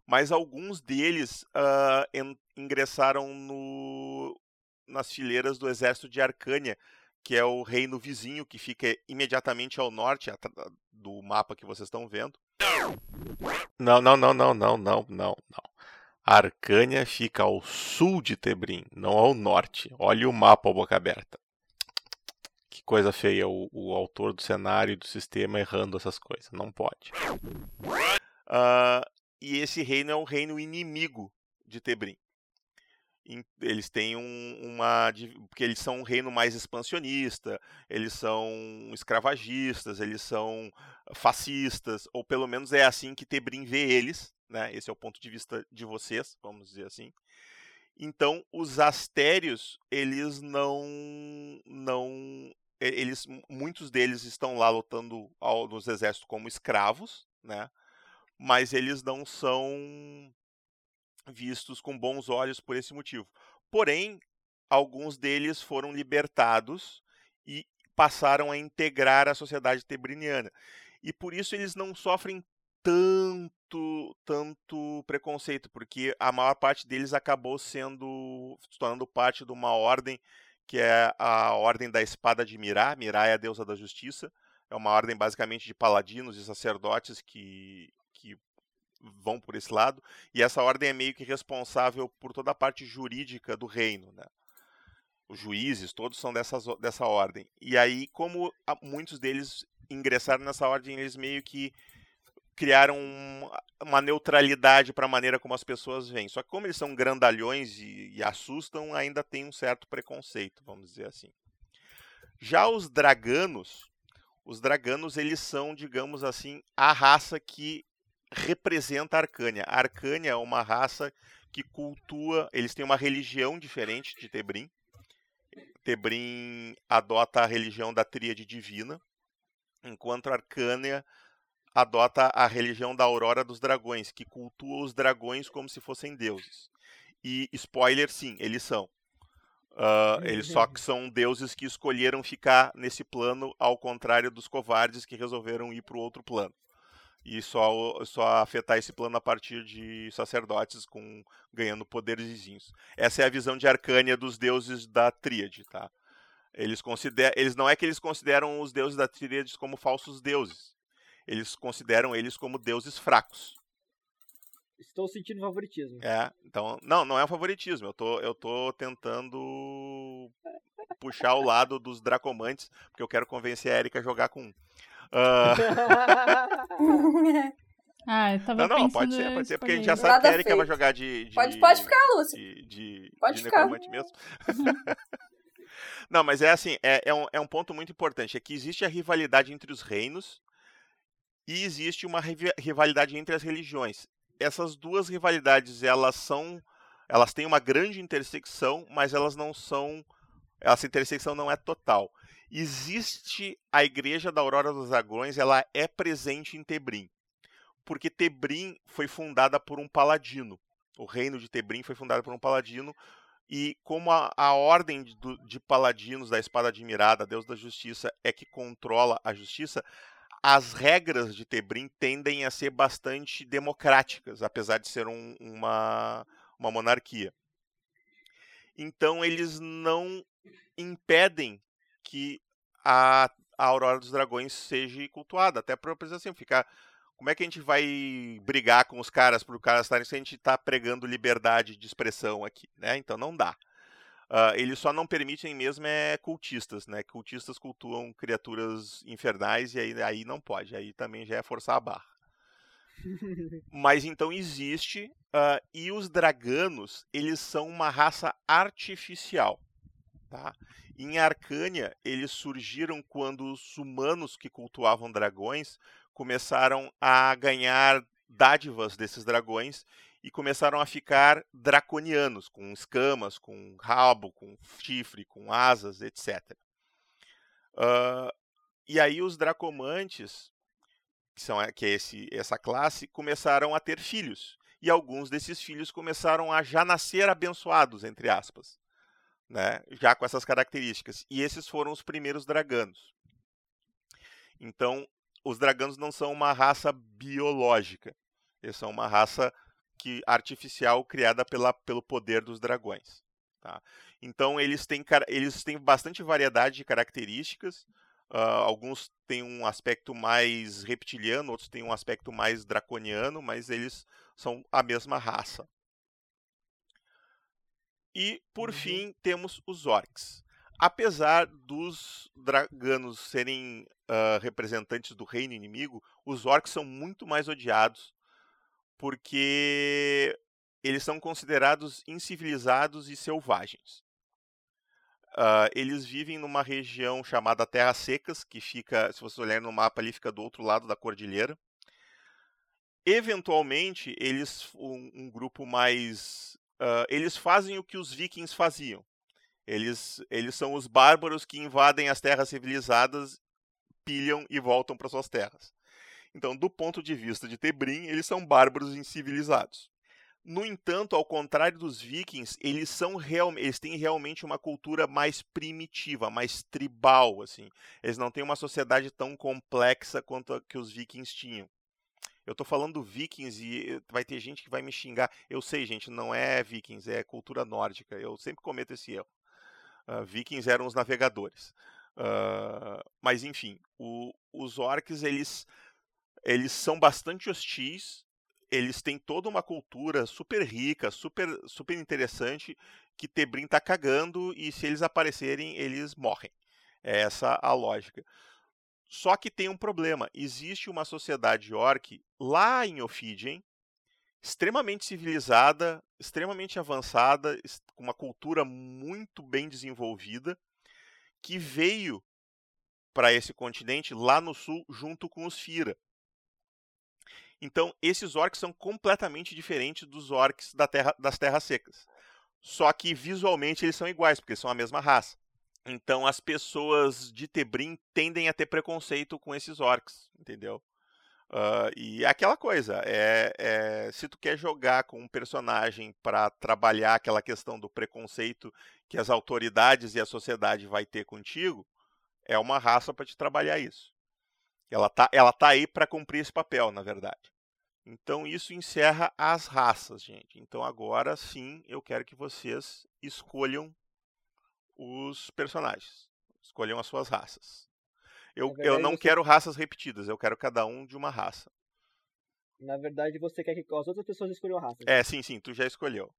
mas alguns deles en- ingressaram no- nas fileiras do exército de Arcânia, que é o reino vizinho que fica imediatamente ao norte do mapa que vocês estão vendo. Não, não, não, não, não, não, não, não. Arcânia fica ao sul de Tebrim, não ao norte. Olha o mapa boca aberta. Coisa feia o, o autor do cenário e do sistema errando essas coisas. Não pode. Ah, e esse reino é um reino inimigo de Tebrim. Eles têm um- uma. Porque eles são um reino mais expansionista, eles são escravagistas, eles são fascistas, ou pelo menos é assim que Tebrim vê eles, né? Esse é o ponto de vista de vocês, vamos dizer assim. Então, os astérios, eles não. não eles, muitos deles estão lá lutando ao, nos exércitos como escravos, né? mas eles não são vistos com bons olhos por esse motivo. Porém, alguns deles foram libertados e passaram a integrar a sociedade tebriniana. E por isso eles não sofrem tanto tanto preconceito, porque a maior parte deles acabou sendo se tornando parte de uma ordem que é a ordem da espada de Mirá. Mirá é a deusa da justiça. É uma ordem basicamente de paladinos e sacerdotes que que vão por esse lado, e essa ordem é meio que responsável por toda a parte jurídica do reino, né? Os juízes, todos são dessas, dessa ordem. E aí, como muitos deles ingressaram nessa ordem, eles meio que criaram um- uma neutralidade para a maneira como as pessoas veem. Só que como eles são grandalhões e, e assustam, ainda tem um certo preconceito, vamos dizer assim. Já os draganos, os draganos eles são, digamos assim, a raça que representa a Arcânia. A Arcânia é uma raça que cultua, eles têm uma religião diferente de Tebrim. Tebrim adota a religião da tríade divina, enquanto Arcânia adota a religião da aurora dos dragões, que cultua os dragões como se fossem deuses. E spoiler, sim, eles são. Ah, eles só que são deuses que escolheram ficar nesse plano, ao contrário dos covardes que resolveram ir para o outro plano e só, só afetar esse plano a partir de sacerdotes com ganhando poderzinhos. Essa é a visão de Arcânia dos deuses da Tríade, tá? Eles consideram, eles não é que eles consideram os deuses da Tríade como falsos deuses. Eles consideram eles como deuses fracos. Estou sentindo favoritismo. É, então, não, não é um favoritismo. Eu tô, eu tô tentando puxar o lado dos Dracomantes, porque eu quero convencer a Erika a jogar com um. Uh... ah, eu tava não, não, pode ser, pode ser, porque a gente já sabe Nada que a Erika feito. vai jogar de, de. pode, pode ficar, Lúcia. De, de, pode de ficar. mesmo. não, mas é assim, é, é, um, é um ponto muito importante. É que existe a rivalidade entre os reinos e existe uma rivalidade entre as religiões. Essas duas rivalidades, elas são. Elas têm uma grande intersecção, mas elas não são. Essa intersecção não é total. Existe a Igreja da Aurora dos Dragões, ela é presente em Tebrim. Porque Tebrim foi fundada por um paladino. O reino de Tebrim foi fundado por um paladino. E como a, a ordem de, de paladinos da Espada Admirada, Deus da Justiça, é que controla a justiça, as regras de Tebrim tendem a ser bastante democráticas, apesar de ser um, uma, uma monarquia. Então eles não impedem que a, a Aurora dos Dragões seja cultuada, até para assim, ficar como é que a gente vai brigar com os caras para os caras estarem se a gente está pregando liberdade de expressão aqui, né? Então não dá. Uh, eles só não permitem mesmo é cultistas, né? Cultistas cultuam criaturas infernais e aí, aí não pode, aí também já é forçar a barra. Mas então existe, uh, e os draganos, eles são uma raça artificial, tá? Em Arcânia, eles surgiram quando os humanos que cultuavam dragões começaram a ganhar dádivas desses dragões e começaram a ficar draconianos, com escamas, com rabo, com chifre, com asas, etc. Uh, e aí os dracomantes, que, são, que é esse, essa classe, começaram a ter filhos. E alguns desses filhos começaram a já nascer abençoados, entre aspas. Né? Já com essas características. E esses foram os primeiros draganos. Então, os draganos não são uma raça biológica. Eles são uma raça que artificial criada pela, pelo poder dos dragões. Tá? Então eles têm, eles têm bastante variedade de características. Uh, alguns têm um aspecto mais reptiliano, outros têm um aspecto mais draconiano, mas eles são a mesma raça. E, por uhum. fim, temos os orcs. Apesar dos draganos serem uh, representantes do reino inimigo, os orcs são muito mais odiados porque eles são considerados incivilizados e selvagens. Uh, eles vivem numa região chamada Terras Secas, que fica, se você olhar no mapa ali, fica do outro lado da cordilheira. Eventualmente, eles, um, um grupo mais, uh, eles fazem o que os vikings faziam. Eles, eles são os bárbaros que invadem as terras civilizadas, pilham e voltam para suas terras. Então, do ponto de vista de Tebrim, eles são bárbaros incivilizados. No entanto, ao contrário dos vikings, eles são real, eles têm realmente uma cultura mais primitiva, mais tribal, assim. Eles não têm uma sociedade tão complexa quanto a que os vikings tinham. Eu estou falando vikings e vai ter gente que vai me xingar. Eu sei, gente, não é vikings, é cultura nórdica. Eu sempre cometo esse erro. Uh, vikings eram os navegadores. Uh, mas enfim, o, os orcs eles eles são bastante hostis, eles têm toda uma cultura super rica, super, super interessante, que Tebrim tá cagando e se eles aparecerem, eles morrem. É essa a lógica. Só que tem um problema. Existe uma sociedade orc lá em Ophidian, extremamente civilizada, extremamente avançada, com uma cultura muito bem desenvolvida, que veio para esse continente lá no sul junto com os Fira. Então, esses orcs são completamente diferentes dos orcs da terra, das terras secas. Só que visualmente eles são iguais, porque são a mesma raça. Então, as pessoas de Tebrim tendem a ter preconceito com esses orcs, entendeu? Uh, e é aquela coisa, é, é, se tu quer jogar com um personagem para trabalhar aquela questão do preconceito que as autoridades e a sociedade vai ter contigo, é uma raça para te trabalhar isso. Ela tá, ela tá aí para cumprir esse papel, na verdade. Então isso encerra as raças, gente. Então agora sim eu quero que vocês escolham os personagens. Escolham as suas raças. Eu, Na eu verdade, não você- quero raças repetidas, eu quero cada um de uma raça. Na verdade, você quer que as outras pessoas escolham raça. É, sim, sim, tu já escolheu.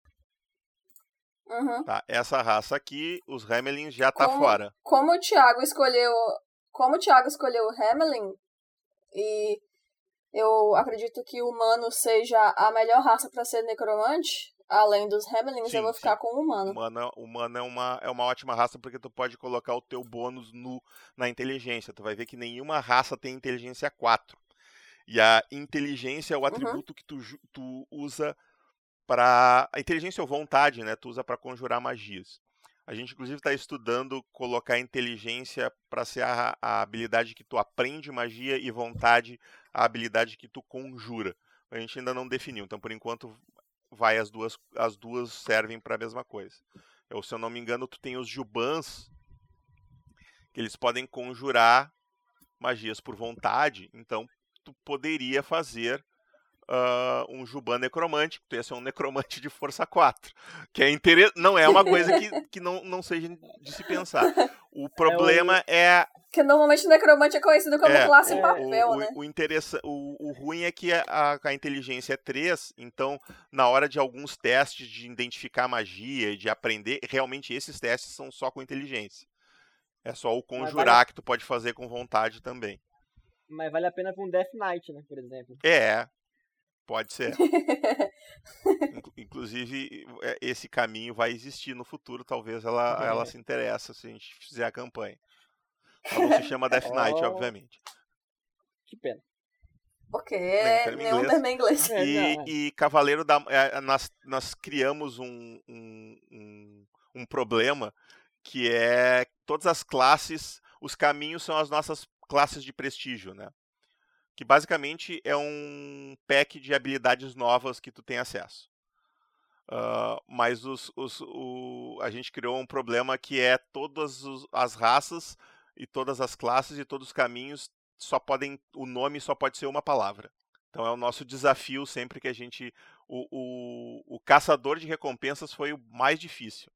Uhum. Tá, essa raça aqui, os Hamelins já tá Como- fora. Como o Thiago escolheu. Como o Thiago escolheu o Hamelin, e eu acredito que o humano seja a melhor raça pra ser necromante, além dos Hamelins, Sim, eu vou sim. ficar com o humano. Humana, humana é, uma, é uma ótima raça porque tu pode colocar o teu bônus no, na inteligência. Tu vai ver que nenhuma raça tem inteligência 4. E a inteligência é o atributo que tu, tu usa para A inteligência ou vontade, né? Tu usa para conjurar magias. A gente, inclusive, está estudando colocar inteligência para ser a, a habilidade que tu aprende magia e vontade a habilidade que tu conjura. A gente ainda não definiu, então por enquanto vai as duas, as duas servem para a mesma coisa. Eu, se eu não me engano, tu tem os jubans que eles podem conjurar magias por vontade, então tu poderia fazer ah, um Juban necromante, tu ia ser um necromante de força 4. Que é inter... não é uma coisa que, que não, não seja de se pensar. O problema é, Porque normalmente o necromante é conhecido como É, classe é, papel, o, né? o, o, interessa... o, o ruim é que a, a inteligência é 3, então na hora de alguns testes de identificar magia e de aprender, realmente esses testes são só com inteligência. É só o conjurar que tu pode fazer com vontade também. Mas vale a pena pra um Death Knight, né? Por exemplo. É, pode ser. Inclu- Inclusive, é, esse caminho vai existir no futuro, talvez ela, ela se interessa se a gente fizer a campanha. Ela não se chama Death Knight, Oh. obviamente. Que pena. Porque termo nenhum inglês. termo é inglês. E, é. e Cavaleiro da. é, nós, nós criamos um, um, um, um problema que é todas as classes, os caminhos são as nossas classes de prestígio, né? Que basicamente é um pack de habilidades novas que tu tem acesso. Ah, mas os, os, o, a gente criou um problema que é todas os- as raças e todas as classes e todos os caminhos só podem. O nome só pode ser uma palavra. Então é o nosso desafio sempre que a gente. O, o, o caçador de recompensas foi o mais difícil.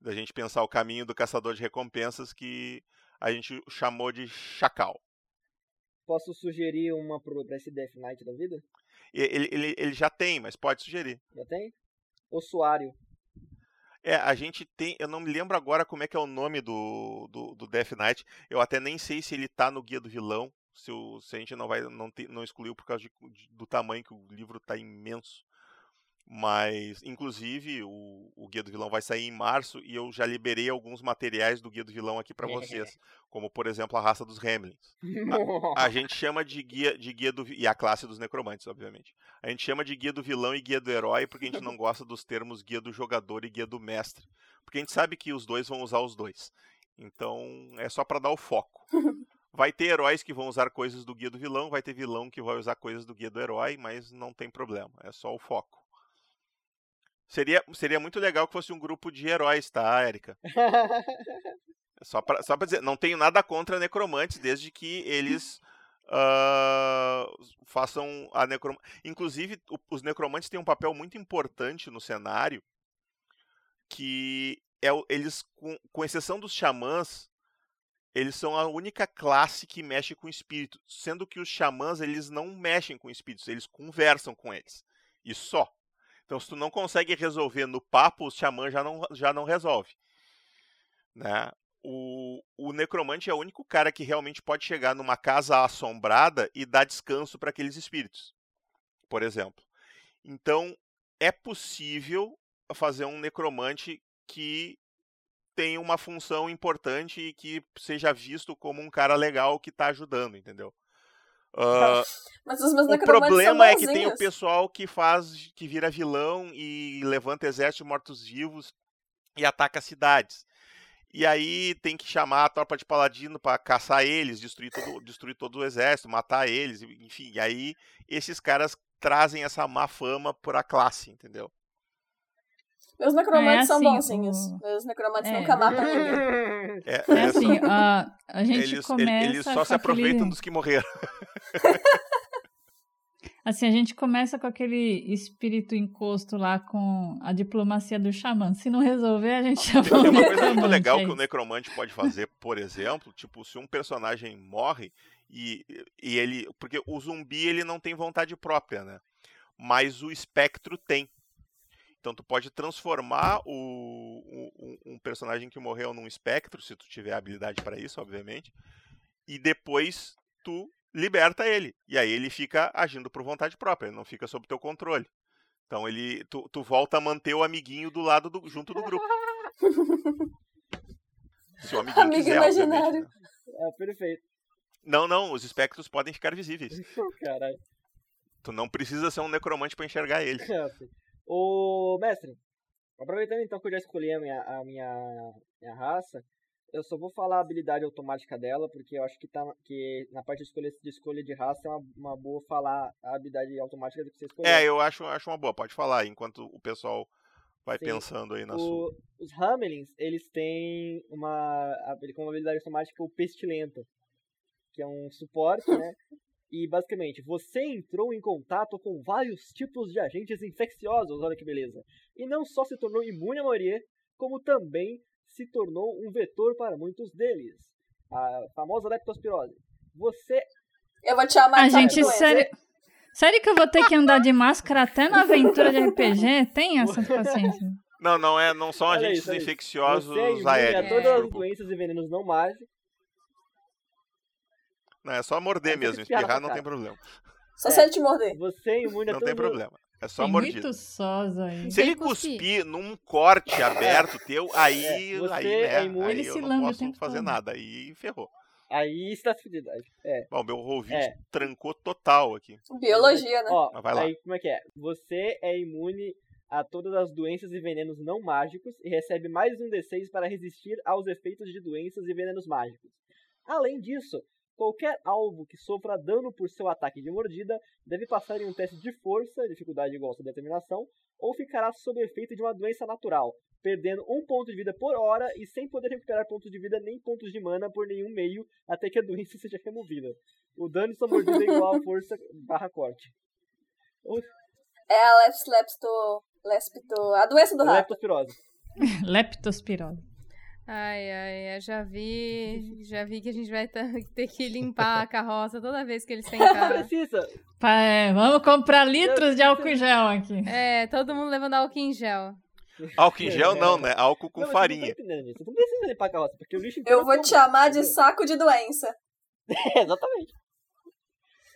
Da gente pensar o caminho do caçador de recompensas que a gente chamou de chacal. Posso sugerir uma pro, pra esse Death Knight da vida? Ele, ele, ele já tem, mas pode sugerir. Já tem? Ossuário. É, a gente tem. Eu não me lembro agora como é que é o nome do, do, do Death Knight. Eu até nem sei se ele tá no guia do vilão. Se, o, se a gente não vai. Não, te- não excluiu por causa de- de- do tamanho que o livro tá imenso. Mas, inclusive, o, o Guia do Vilão vai sair em março e eu já liberei alguns materiais do Guia do Vilão aqui para vocês. Como, por exemplo, a raça dos Gremlins. A gente chama de guia, de guia do e a classe dos necromantes, obviamente. A gente chama de guia do vilão e guia do herói porque a gente não gosta dos termos guia do jogador e guia do mestre, porque a gente sabe que os dois vão usar os dois. Então é só para dar o foco. Vai ter heróis que vão usar coisas do guia do vilão, vai ter vilão que vai usar coisas do guia do herói, mas não tem problema, é só o foco. Seria, seria muito legal que fosse um grupo de heróis, tá, Érica? Só pra, só pra dizer, não tenho nada contra necromantes, desde que eles ah, façam a necromancia. Inclusive, o- os necromantes têm um papel muito importante no cenário, que é eles, com, com exceção dos xamãs, eles são a única classe que mexe com espíritos, sendo que os xamãs eles não mexem com espíritos, eles conversam com eles. E só. Então, se tu não consegue resolver no papo, o xamã já não, já não resolve. Né? O, o necromante é o único cara que realmente pode chegar numa casa assombrada e dar descanso para aqueles espíritos, por exemplo. Então, é possível fazer um necromante que tenha uma função importante e que seja visto como um cara legal que está ajudando, entendeu? Ah, Mas os meus o problema são é que tem o pessoal que faz, que vira vilão e levanta exército de mortos-vivos e ataca cidades. E aí tem que chamar a tropa de paladino para caçar eles, destruir todo, destruir todo o exército, matar eles, enfim. E aí esses caras trazem essa má fama para a classe, entendeu? Meus necromantes É são assim, bonzinhos. o- Meus necromantes É. nunca matam ninguém. É, É é assim, só- a, a gente eles, ele- começa eles só se com aquele- aproveitam dos que morreram. Assim, a gente começa com aquele espírito encosto lá com a diplomacia do xamã. Se não resolver, a gente chama Tem uma coisa muito legal que o necromante pode fazer, por exemplo, tipo, se um personagem morre e, e ele. Porque o zumbi ele não tem vontade própria, né? Mas o espectro tem. Então tu pode transformar o- um- um personagem que morreu num espectro, se tu tiver habilidade para isso, obviamente, e depois tu liberta ele. E aí ele fica agindo por vontade própria, ele não fica sob teu controle. Então ele, tu, tu volta a manter o amiguinho do lado do, junto do grupo. Se o amiguinho Amigo quiser, imaginário. né? É, perfeito. Não, não, os espectros podem ficar visíveis. Caralho. Tu não precisa ser um necromante para enxergar eles. É. Ô, mestre, aproveitando então que eu já escolhi a minha, a minha, minha raça, eu só vou falar a habilidade automática dela, porque eu acho que, tá, que na parte de escolha de, escolha de raça é uma, uma boa falar a habilidade automática do que você escolheu. É, eu acho, acho uma boa, pode falar, enquanto o pessoal vai Sim. pensando aí na sua. O- os Hamelins, eles têm uma, como habilidade automática o Pestilento, que é um suporte, né? E basicamente, você entrou em contato com vários tipos de agentes infecciosos, olha que beleza. E não só se tornou imune à maioria, como também se tornou um vetor para muitos deles. A famosa leptospirose. Você Eu vou te chamar A gente, sério. Sério que eu vou ter que andar de máscara até na aventura de RPG? Tem essa paciência? Não, não é, não são Olha agentes isso, infecciosos você é aéreos. a todas as doenças e venenos não mágicos. não, é só morder você mesmo, espirra espirrar não tem problema. Só É. se ele te morder. Você é imune a Não tem problema. É só Tem mordida. muito sós aí. Se ele cuspir. cuspir num corte aberto teu, aí, É, você aí, é né, imune- aí Ele eu se não posso fazer todo. nada, aí ferrou. Aí está fudido. É. Bom, meu ouvinte É. trancou total aqui. Biologia, né? Ó, Mas vai lá. aí como é que é? Você é imune a todas as doenças e venenos não mágicos e recebe mais um D6 para resistir aos efeitos de doenças e venenos mágicos. Além disso, qualquer alvo que sofra dano por seu ataque de mordida deve passar em um teste de força, dificuldade igual a sua determinação, ou ficará sob efeito de uma doença natural, perdendo um ponto de vida por hora e sem poder recuperar pontos de vida nem pontos de mana por nenhum meio até que a doença seja removida. O dano de sua mordida é igual a força barra corte. É a leps, lepto, lespto, a doença do rato. Leptospirose. Leptospirose. Ai, ai, eu já vi, já vi que a gente vai ter que limpar a carroça toda vez que eles Não sentar. precisa. É, vamos comprar litros de álcool em gel aqui. É, todo mundo levando álcool em gel. Álcool em gel não, né? Álcool com Não, farinha. Tá isso. Você não precisa limpar a carroça, porque o lixo Eu vou é te chamar de saco de doença. É, exatamente.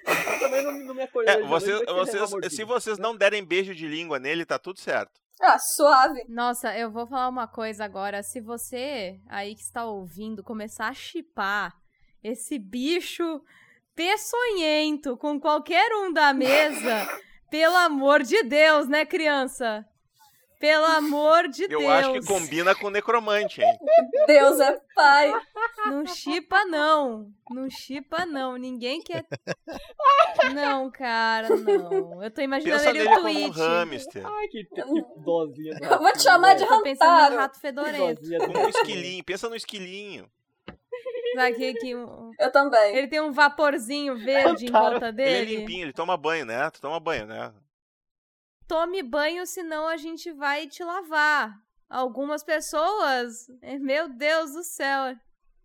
Eu também não, não me acordei É, vocês, vocês, se vocês não derem beijo de língua nele, tá tudo certo. Ah, suave. Nossa, eu vou falar uma coisa agora. Se você aí que está ouvindo começar a chipar esse bicho peçonhento com qualquer um da mesa, pelo amor de Deus, né, criança? Pelo amor de Eu Deus. acho que combina com necromante, hein? Deus é pai. Não chipa, não. Não chipa, não. Ninguém quer. Não, cara, não. Eu tô imaginando Pensa ele nele o como um tweet. hamster. Ai, que, que dozinha. do Eu vou te chamar de. Tô pensando no rato fedorento. Como um esquilinho. Pensa no esquilinho. Que um- Eu também. ele tem um vaporzinho verde em volta Ele é dele? limpinho, ele toma banho, né? Tu toma banho, né? Tome banho, senão a gente vai te lavar. Algumas pessoas, eh, meu Deus do céu.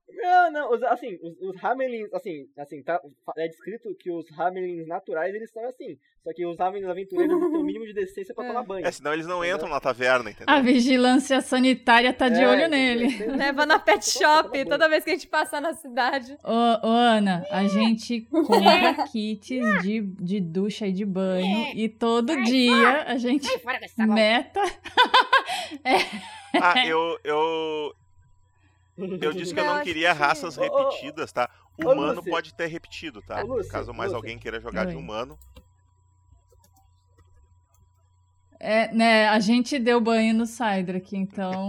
Não, não, os- assim, os, os Hamelins, assim, assim, tá, é descrito que os Hamelins naturais, eles são assim. Só que os aventureiros eles têm o mínimo de decência pra É. tomar banho. É, senão eles não entram na taverna, entendeu? A vigilância sanitária tá de É, olho nele. Tem- Leva na pet shop toda vez que a gente passar na cidade. Ô, ô, Ana, a gente compra kits de, de ducha e de banho e todo dia a gente meta. Ah, eu, eu, eu disse que eu Eu não queria que- raças repetidas, tá? Humano pode ter repetido, tá? Caso mais Lúcia. alguém queira jogar de humano. É, né, a gente deu banho no Cydrak, então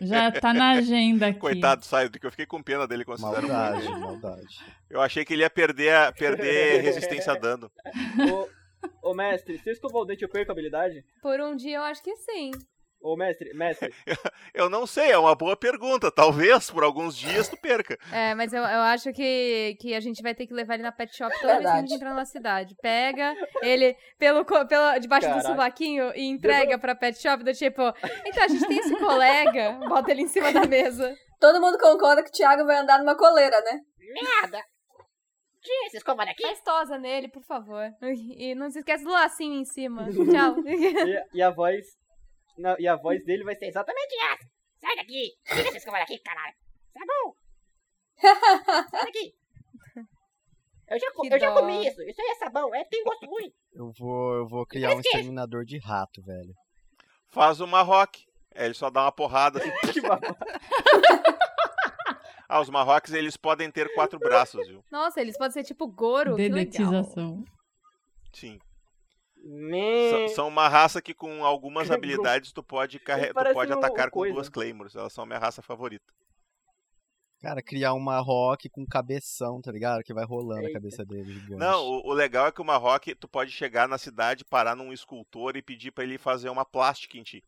já tá na agenda aqui. Coitado, sai, porque eu fiquei com pena dele quando fizeram Maldade, humano. maldade. Eu achei que ele ia perder, a- perder resistência a dano. Ô, ô, mestre, se eu escovar o dente eu perco a habilidade? Por um dia eu acho que sim. Ô, mestre, mestre. Eu não sei, é uma boa pergunta. Talvez por alguns dias tu perca. É, mas eu, eu acho que, que a gente vai ter que levar ele na pet shop toda vez que a gente entrar na cidade. Pega ele pelo, pelo, debaixo do Caraca. sovaquinho e entrega pra pet shop do tipo, então a gente tem esse colega, bota ele em cima da mesa. Todo mundo concorda que o Thiago vai andar numa coleira, né? Merda! Tira essa escova daqui. Faz tosa nele, por favor. E não se esquece do lacinho em cima. Tchau. E, e a voz. Não, e a voz dele vai ser Exatamente essa. Sai daqui. Tira essa escova daqui, caralho. Sabão. Sai daqui. Eu já, eu já comi isso. Isso aí é sabão. É, tem gosto ruim. Eu vou, eu vou criar um exterminador de rato, velho. Faz uma rock. É, ele só dá uma porrada assim. que. Ah, os Marrocos eles podem ter quatro braços, viu? Nossa, eles podem ser tipo Goro. que legal. Dedetização. Sim. Man. São, uma raça que com algumas habilidades tu pode, carre... tu pode atacar o com coisa. duas Claymores. Elas são a minha raça favorita. Cara, criar uma rock com cabeção, tá ligado? Que vai rolando a Eita. cabeça dele, gigante. Não, o, o legal é que o Marroque, tu pode chegar na cidade, parar num escultor e pedir pra ele fazer uma plástica em ti.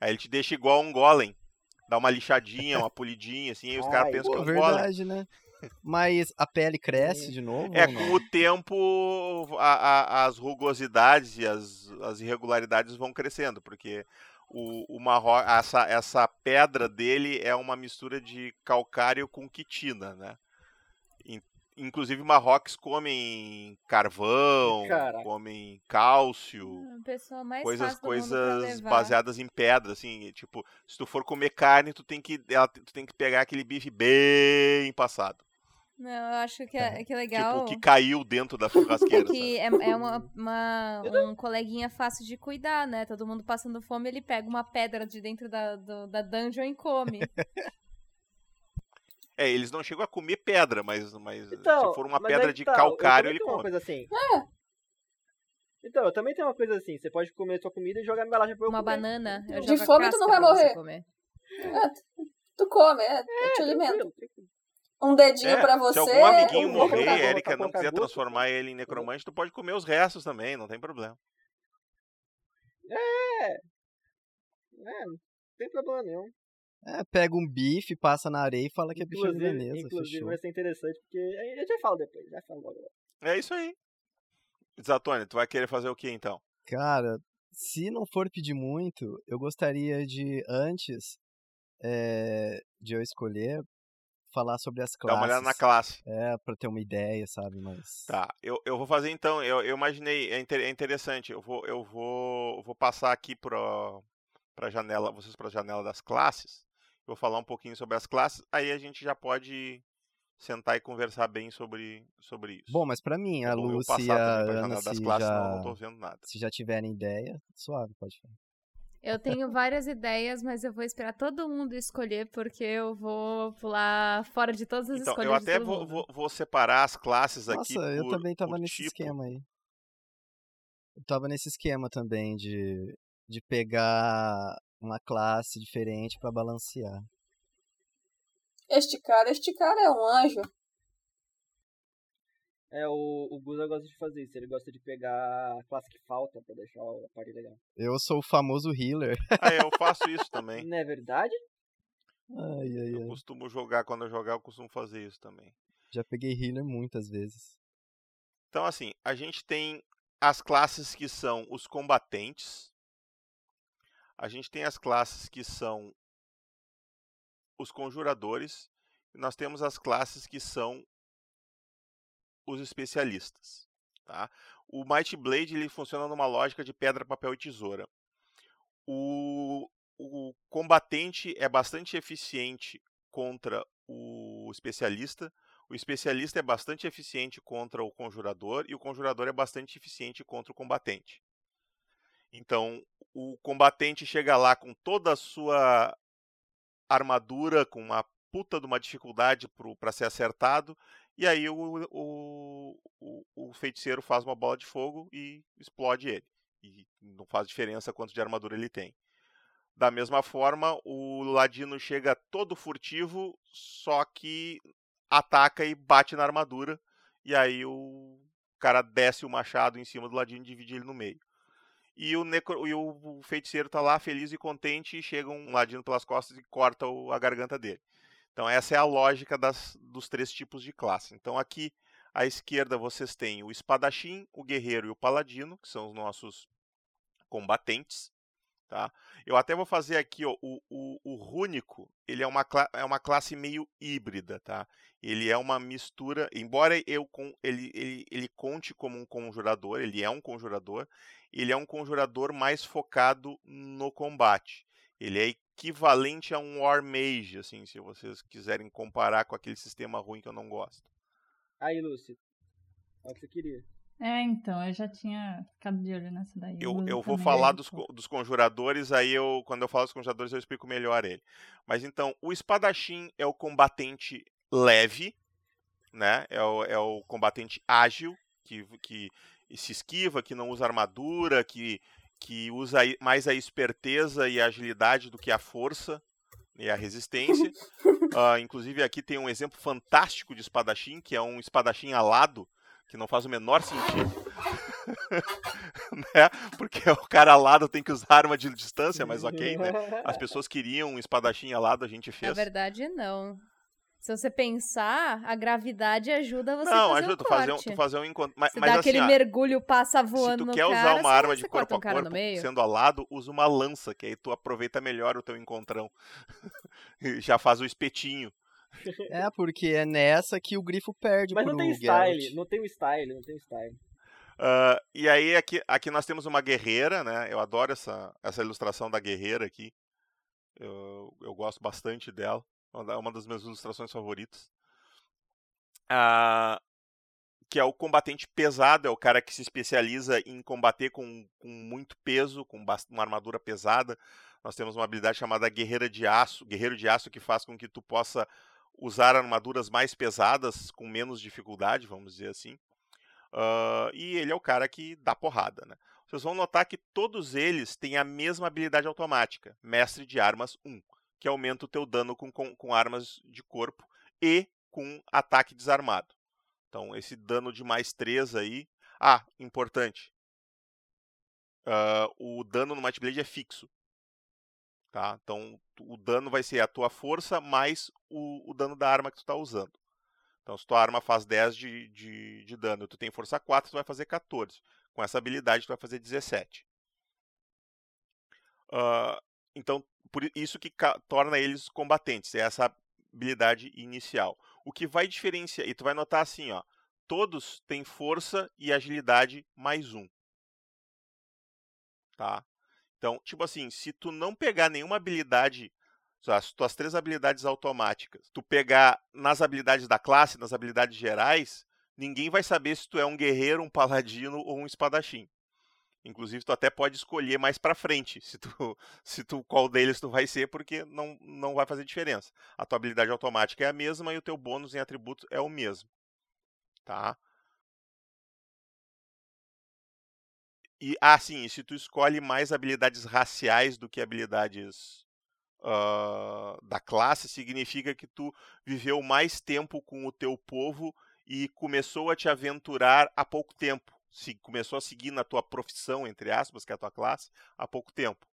Aí ele te deixa igual um golem. Dá uma lixadinha, uma polidinha, assim, e os caras pensam que é um golem. verdade, né? Mas a pele cresce de novo? É, com o tempo a- a- as rugosidades e as, as irregularidades vão crescendo, porque o, o marro... essa, essa pedra dele é uma mistura de calcário com quitina, né? In- Inclusive marroques comem carvão, Caraca. comem cálcio, mais coisas, coisas baseadas em pedra, assim, tipo, se tu for comer carne, tu tem que, ela- tu tem que pegar aquele bife bem passado. Não, eu acho que é, que é legal. Tipo, que caiu dentro da churrasqueira. que é, é uma, uma- um coleguinha fácil de cuidar, né? Todo mundo passando fome, ele pega uma pedra de dentro da, do- da dungeon e come. É, eles não chegam a comer pedra, mas, mas Então, se for uma pedra aí de tá, calcário, ele tenho uma come. coisa assim. Então, eu também tenho uma coisa assim. Você pode comer sua comida e jogar na embalagem pra eu Uma comer. banana. Eu De a fome tu não vai morrer. comer. Tu come, é, é te alimenta. Tranquilo, tranquilo. Um dedinho É, pra você. se algum amiguinho um- morrer e a Erika não quiser transformar ele em necromante, tu pode comer os restos também, não tem problema. É, não tem problema nenhum. É, pega um bife, passa na areia e fala que é bicho de Inclusive, veneza, inclusive fechou. vai ser interessante, porque a gente já fala depois, já fala logo. É isso aí. Zatoni, tu vai querer fazer o que então? Cara, se não for pedir muito, eu gostaria de, antes é, de eu escolher, falar sobre as Dá classes. uma olhada na classe. É, pra ter uma ideia, sabe? Mas. Tá, eu, eu vou fazer então, eu, eu imaginei, é, inter- é interessante, eu vou, eu vou, vou passar aqui para para janela, vocês para a janela das classes. Eu vou falar um pouquinho sobre as classes, aí a gente já pode sentar e conversar bem sobre, sobre isso. Bom, mas pra mim, a passar e também a pra Ana, das se classes, já, eu não tô vendo nada. se já tiverem ideia, suave, pode falar. Eu tenho várias ideias, mas eu vou esperar todo mundo escolher, porque eu vou pular fora de todas as Então, escolhas eu de até todo vou, mundo. vou, vou separar as classes aqui Nossa, eu também tava nesse tipo. esquema aí. Eu tava nesse esquema também de, de pegar uma classe diferente pra balancear. Este cara, este cara é um anjo. É, o, o Guza gosta de fazer isso, ele gosta de pegar a classe que falta pra deixar a party legal. Eu sou o famoso healer. Ah, eu faço isso também. Não é verdade? Ai, ai, Eu ai. costumo jogar, quando eu jogar, eu costumo fazer isso também. Já peguei healer muitas vezes. Então, assim, a gente tem as classes que são os combatentes. A gente tem as classes que são os conjuradores. E nós temos as classes que são os especialistas. Tá? O Might Blade ele funciona numa lógica de pedra, papel e tesoura. O, o combatente é bastante eficiente contra o especialista. O especialista é bastante eficiente contra o conjurador e o conjurador é bastante eficiente contra o combatente. Então, o combatente chega lá com toda a sua armadura, com uma puta de uma dificuldade para ser acertado, e aí o, o, o, o feiticeiro faz uma bola de fogo e explode ele. E não faz diferença quanto de armadura ele tem. Da mesma forma, o ladino chega todo furtivo, só que ataca e bate na armadura. E aí o cara desce o machado em cima do ladino e divide ele no meio. e o, necro, e o feiticeiro tá lá feliz e contente e chega um ladino pelas costas e corta a garganta dele. Então essa é a lógica das, dos três tipos de classe. Então aqui à esquerda vocês têm o espadachim, o guerreiro e o paladino, que são os nossos combatentes. Tá? Eu até vou fazer aqui ó, o, o, o rúnico, ele é uma, é uma classe meio híbrida, tá? Ele é uma mistura, embora eu ele, ele, ele conte como um conjurador, ele é um conjurador, ele é um conjurador mais focado no combate. Ele é equivalente a um War Mage, assim, se vocês quiserem comparar com aquele sistema ruim que eu não gosto. Aí, Lúcio, é o que você queria. É, então, eu já tinha ficado de olho nessa daí. Eu, eu vou falar dos, dos conjuradores, aí eu, quando eu falo dos conjuradores, eu explico melhor ele. Mas então, o espadachim é o combatente leve, né? É o, é o combatente ágil, que, que se esquiva, que não usa armadura, que, que usa mais a esperteza e a agilidade do que a força e a resistência. uh, inclusive, aqui tem um exemplo fantástico de espadachim, que é um espadachim alado, que não faz o menor sentido. né? Porque o cara alado tem que usar arma de distância, mas ok, né? As pessoas queriam um espadachim alado, a gente fez. Na verdade, não. Se você pensar, a gravidade ajuda você não, a fazer ajuda, um fazer um, tu fazer um encontro. Mas, você mas dá assim, aquele ó, mergulho, passa voando se tu no quer cara, usar uma arma de corpo a um cara corpo, no meio. sendo alado, usa uma lança, que aí tu aproveita melhor o teu encontrão. Já faz o espetinho. É, porque é nessa que o grifo perde Mas não tem Geralt. style, não tem o style, não tem style. Uh, e aí aqui, aqui nós temos uma guerreira, né? Eu adoro essa, essa ilustração da guerreira aqui. Eu, eu gosto bastante dela. Uma das minhas ilustrações favoritas. Uh, que é o combatente pesado, é o cara que se especializa em combater com, com muito peso, com uma armadura pesada. Nós temos uma habilidade chamada Guerreira de Aço, Guerreiro de Aço, que faz com que tu possa usar armaduras mais pesadas com menos dificuldade, vamos dizer assim. Uh, e ele é o cara que dá porrada. Né? Vocês vão notar que todos eles têm a mesma habilidade automática, Mestre de Armas 1, que aumenta o teu dano com, com, com armas de corpo e com ataque desarmado. Então, esse dano de mais 3 aí. Ah, importante. Uh, o dano no Might Blade é fixo. Tá? Então, o dano vai ser a tua força mais o, o dano da arma que tu está usando. Então, se tua arma faz 10 de, de, de dano e tu tem força 4, tu vai fazer 14. Com essa habilidade, tu vai fazer 17. Uh, então, por isso que torna eles combatentes. É essa habilidade inicial. O que vai diferenciar... E tu vai notar assim, ó. Todos têm força e agilidade mais um. Tá? Então, tipo assim, se tu não pegar nenhuma habilidade as tuas três habilidades automáticas, tu pegar nas habilidades da classe, nas habilidades gerais, ninguém vai saber se tu é um guerreiro, um paladino ou um espadachim. Inclusive, tu até pode escolher mais para frente se tu, se tu qual deles tu vai ser, porque não, não vai fazer diferença. A tua habilidade automática é a mesma e o teu bônus em atributos é o mesmo. Tá? E, ah, sim, e se tu escolhe mais habilidades raciais do que habilidades uh, da classe significa que tu viveu mais tempo com o teu povo e começou a te aventurar há pouco tempo. Se começou a seguir na tua profissão, entre aspas, que é a tua classe, há pouco tempo.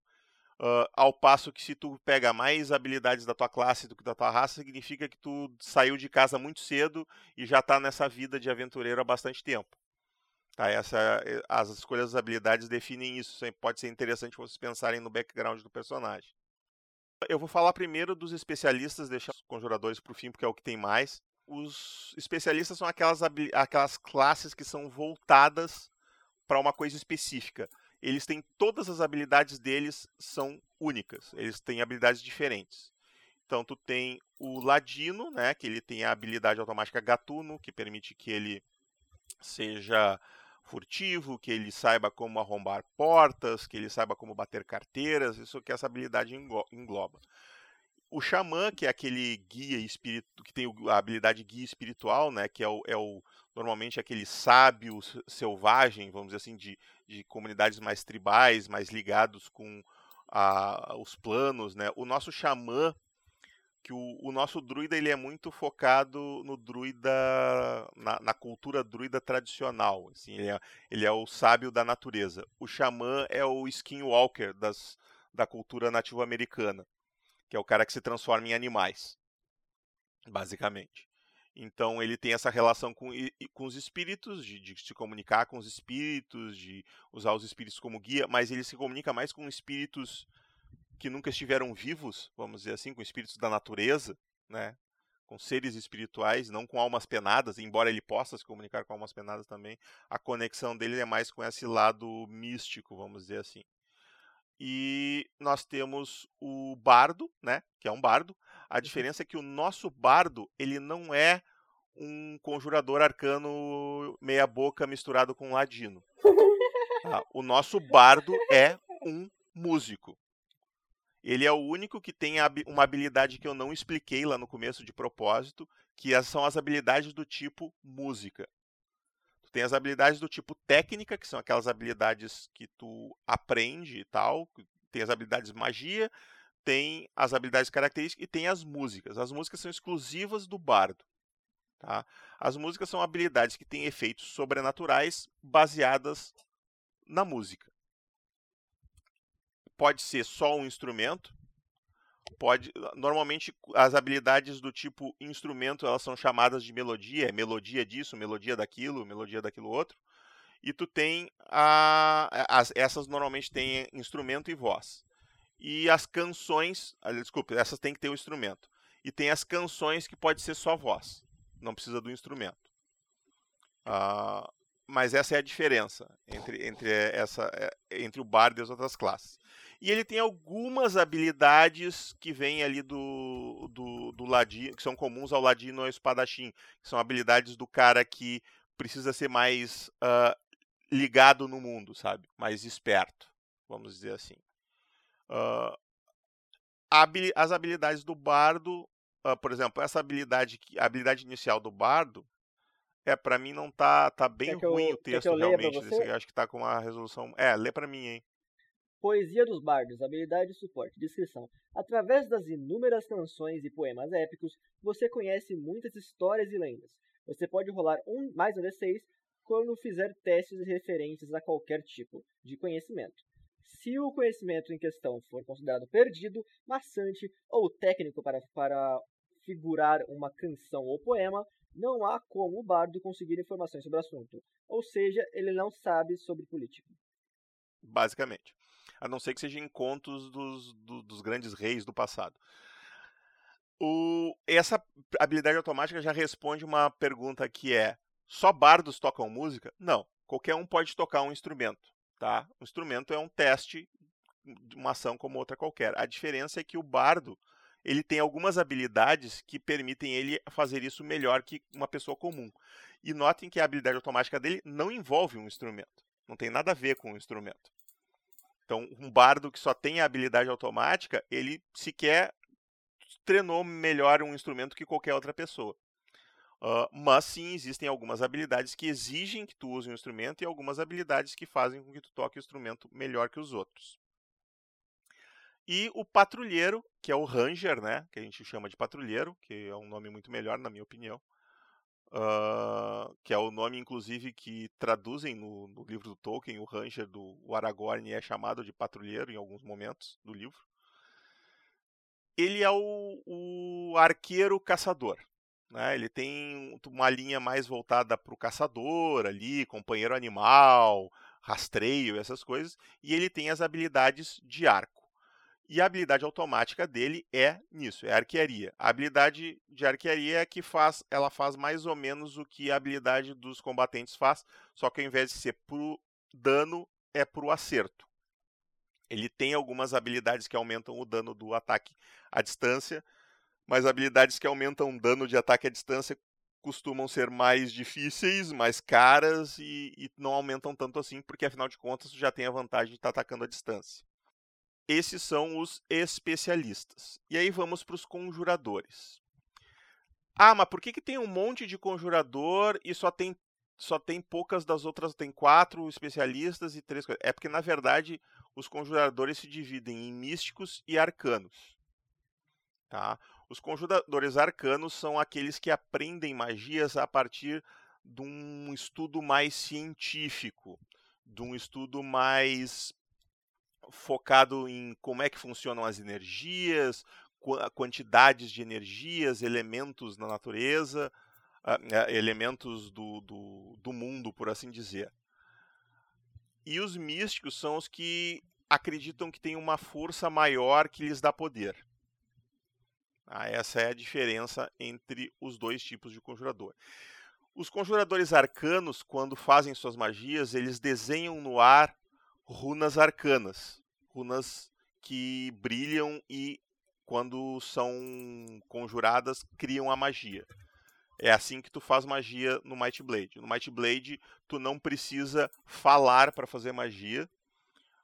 Uh, ao passo que se tu pega mais habilidades da tua classe do que da tua raça, significa que tu saiu de casa muito cedo e já está nessa vida de aventureiro há bastante tempo. Tá, essa, eh, as escolhas das habilidades definem isso. Pode ser interessante vocês pensarem no background do personagem. Eu vou falar primeiro dos especialistas, deixar os conjuradores para o fim, porque é o que tem mais. Os especialistas são aquelas, aquelas classes que são voltadas para uma coisa específica. Eles têm todas as habilidades deles são únicas. Eles têm habilidades diferentes. Então tu tem o ladino, né, que ele tem a habilidade automática gatuno, que permite que ele seja furtivo, que ele saiba como arrombar portas, que ele saiba como bater carteiras, isso que essa habilidade engloba. O xamã, que é aquele guia espírito, que tem a habilidade guia espiritual, né, que é o, é o normalmente aquele sábio selvagem, vamos dizer assim, de, de comunidades mais tribais, mais ligados com a, os planos, né? O nosso xamã que o, o, nosso druida ele é muito focado no druida na, na cultura druida tradicional assim ele é, ele é, o sábio da natureza o xamã é o skinwalker das, da cultura nativo americana que é o cara que se transforma em animais basicamente então ele tem essa relação com, com os espíritos, de, de, se comunicar com os espíritos, de usar os espíritos como guia, mas ele se comunica mais com espíritos que nunca estiveram vivos, vamos dizer assim, com espíritos da natureza, né? com seres espirituais, não com almas penadas, embora ele possa se comunicar com almas penadas também, a conexão dele é mais com esse lado místico, vamos dizer assim. E nós temos o bardo, né, que é um bardo. A uhum. diferença é que o nosso bardo, ele não é um conjurador arcano meia boca misturado com um ladino. Tá? O nosso bardo é um músico. Ele é o único que tem uma habilidade que eu não expliquei lá no começo de propósito, que são as habilidades do tipo música. Tem as habilidades do tipo técnica, que são aquelas habilidades que tu aprende e tal. Tem as habilidades magia, tem as habilidades características e tem as músicas. As músicas são exclusivas do bardo. Tá? As músicas são habilidades que têm efeitos sobrenaturais baseadas na música pode ser só um instrumento, pode normalmente as habilidades do tipo instrumento elas são chamadas de melodia, é melodia disso, melodia daquilo, melodia daquilo outro. E tu tem a, as, essas normalmente têm instrumento e voz. E as canções, desculpe, essas tem que ter o um instrumento. E tem as canções que pode ser só voz, não precisa do instrumento. Uh, mas essa é a diferença entre, entre, essa, é, entre o bardo e as outras classes. E ele tem algumas habilidades que vêm ali do, do, do ladino, que são comuns ao ladino e ao espadachim, que são habilidades do cara que precisa ser mais uh, ligado no mundo, sabe? Mais esperto, vamos dizer assim. Uh, as habilidades do bardo, uh, por exemplo, essa habilidade, a habilidade inicial do bardo, é, para mim não tá, tá bem ruim eu, o texto realmente. Desse, eu acho que tá com uma resolução. É, lê para mim, hein? Poesia dos Bardos, habilidade, suporte, descrição. Através das inúmeras canções e poemas épicos, você conhece muitas histórias e lendas. Você pode rolar um mais um D6 quando fizer testes referentes a qualquer tipo de conhecimento. Se o conhecimento em questão for considerado perdido, maçante ou técnico para, para figurar uma canção ou poema, não há como o bardo conseguir informações sobre o assunto. Ou seja, ele não sabe sobre política. Basicamente a não ser que seja em contos dos, do, dos grandes reis do passado. O, essa habilidade automática já responde uma pergunta que é: só bardos tocam música? Não, qualquer um pode tocar um instrumento. Tá? O instrumento é um teste de uma ação como outra qualquer. A diferença é que o bardo ele tem algumas habilidades que permitem ele fazer isso melhor que uma pessoa comum. E notem que a habilidade automática dele não envolve um instrumento. Não tem nada a ver com o instrumento. Então, um bardo que só tem a habilidade automática, ele sequer treinou melhor um instrumento que qualquer outra pessoa. Uh, mas sim, existem algumas habilidades que exigem que tu use um instrumento e algumas habilidades que fazem com que tu toque o instrumento melhor que os outros. E o patrulheiro, que é o ranger, né, que a gente chama de patrulheiro, que é um nome muito melhor na minha opinião, uh, que é o nome, inclusive, que traduzem no, no, livro do Tolkien, o Ranger do Aragorn é chamado de patrulheiro em alguns momentos do livro. Ele é o, o arqueiro caçador. Né? Ele tem uma linha mais voltada para o caçador ali, companheiro animal, rastreio, essas coisas, e ele tem as habilidades de arco. E a habilidade automática dele é nisso, é arquearia. A habilidade de arquearia é que faz, ela faz mais ou menos o que a habilidade dos combatentes faz, só que ao invés de ser pro dano, é pro acerto. Ele tem algumas habilidades que aumentam o dano do ataque à distância, mas habilidades que aumentam o dano de ataque à distância costumam ser mais difíceis, mais caras e, e não aumentam tanto assim, porque afinal de contas já tem a vantagem de estar tá atacando à distância. Esses são os especialistas. E aí vamos para os conjuradores. Ah, mas por que, que tem um monte de conjurador e só tem só tem poucas das outras, tem quatro especialistas e três É porque, na verdade, os conjuradores se dividem em místicos e arcanos. Tá? Os conjuradores arcanos são aqueles que aprendem magias a partir de um estudo mais científico, de um estudo mais focado em como é que funcionam as energias, quantidades de energias, elementos na natureza, é, elementos do, do, do mundo, por assim dizer. E os místicos são os que acreditam que tem uma força maior que lhes dá poder. Ah, essa é a diferença entre os dois tipos de conjurador. Os conjuradores arcanos, quando fazem suas magias, eles desenham no ar runas arcanas, runas que brilham e, quando são conjuradas, criam a magia. É assim que tu faz magia no Might Blade. No Might Blade, tu não precisa falar para fazer magia.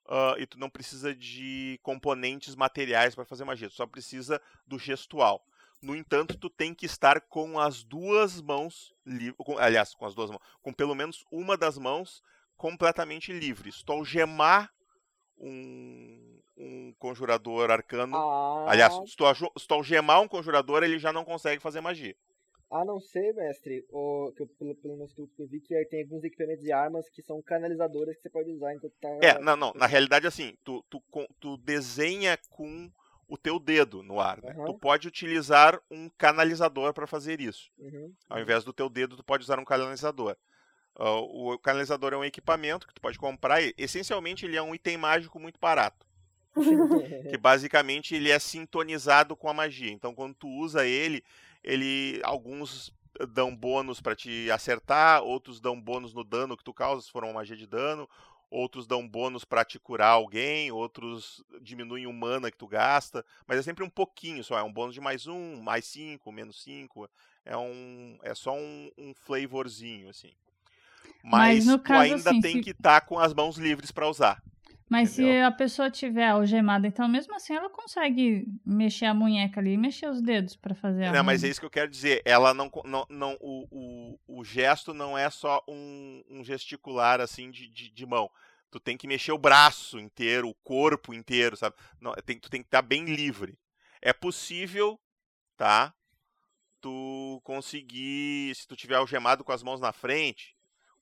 Uh, e tu não precisa de componentes materiais para fazer magia. Tu só precisa do gestual. No entanto, tu tem que estar com as duas mãos livres. Aliás, com as duas mãos. Com pelo menos uma das mãos completamente livre. Se tu algemar um, um conjurador arcano. Ah, Aliás, se tu, se tu algemar um conjurador, ele já não consegue fazer magia. A não ser, mestre, o, que eu, pelo, pelo estudo que eu vi, que tem alguns equipamentos e armas que são canalizadoras que você pode usar enquanto tá. É, não, não. Na realidade, assim, tu, tu, tu desenha com o teu dedo no ar. Né? Uhum. Tu pode utilizar um canalizador para fazer isso. Uhum. Ao invés do teu dedo, tu pode usar um canalizador. Uh, o canalizador é um equipamento que tu pode comprar. E, essencialmente, ele é um item mágico muito barato. que basicamente ele é sintonizado com a magia. Então, quando tu usa ele, ele alguns dão bônus para te acertar, outros dão bônus no dano que tu causa, se for uma magia de dano, outros dão bônus para te curar alguém, outros diminuem o mana que tu gasta, mas é sempre um pouquinho só, é um bônus de mais um, mais cinco, menos cinco, é um é só um, um flavorzinho assim. Mas, mas tu caso, ainda assim, tem se... que estar tá com as mãos livres para usar. Mas Entendeu? se a pessoa tiver algemada, então mesmo assim ela consegue mexer a munheca ali e mexer os dedos para fazer a Não, mas é isso que eu quero dizer. Ela não. não, não o, o, o gesto não é só um, um gesticular assim de, de, de, mão. Tu tem que mexer o braço inteiro, o corpo inteiro, sabe? Não, tem, tu tem que estar bem livre. É possível, tá? Tu conseguir, se tu tiver algemado com as mãos na frente,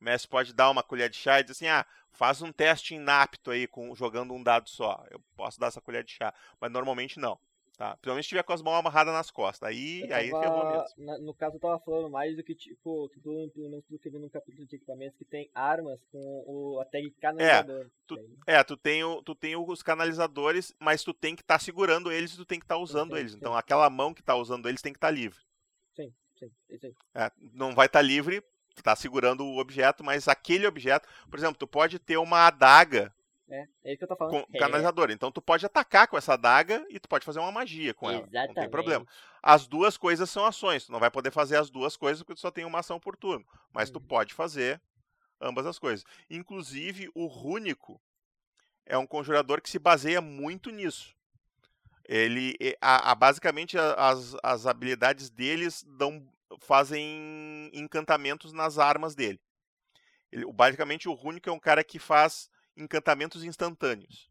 o mestre pode dar uma colher de chá e dizer assim: ah, faz um teste inapto aí com, jogando um dado só. Eu posso dar essa colher de chá. Mas normalmente não. Tá? Principalmente se tiver com as mãos amarradas nas costas. Aí, tava, aí ferrou mesmo. Na, no caso, eu tava falando mais do que, tipo, que pelo menos do que eu vi num capítulo de equipamentos, que tem armas com o, a tag canalizador. É, tu, é, tu tem, o, tu tem os canalizadores, mas tu tem que estar tá segurando eles e tu tem que estar tá usando sim, eles. Sim. Então aquela mão que tá usando eles tem que estar tá livre. Sim, sim, aí. É, não vai estar tá livre tu tá segurando o objeto, mas aquele objeto, por exemplo, tu pode ter uma adaga é, é isso que eu tô falando. Com canalizador. Então tu pode atacar com essa adaga e tu pode fazer uma magia com ela. Exatamente. Não tem problema. As duas coisas são ações. Tu não vai poder fazer as duas coisas porque tu só tem uma ação por turno. Mas tu uhum. pode fazer ambas as coisas. Inclusive, o Rúnico é um conjurador que se baseia muito nisso. Ele, a, a, basicamente, as, as habilidades deles dão fazem encantamentos nas armas dele. Ele, basicamente, o Rúnico é um cara que faz encantamentos instantâneos.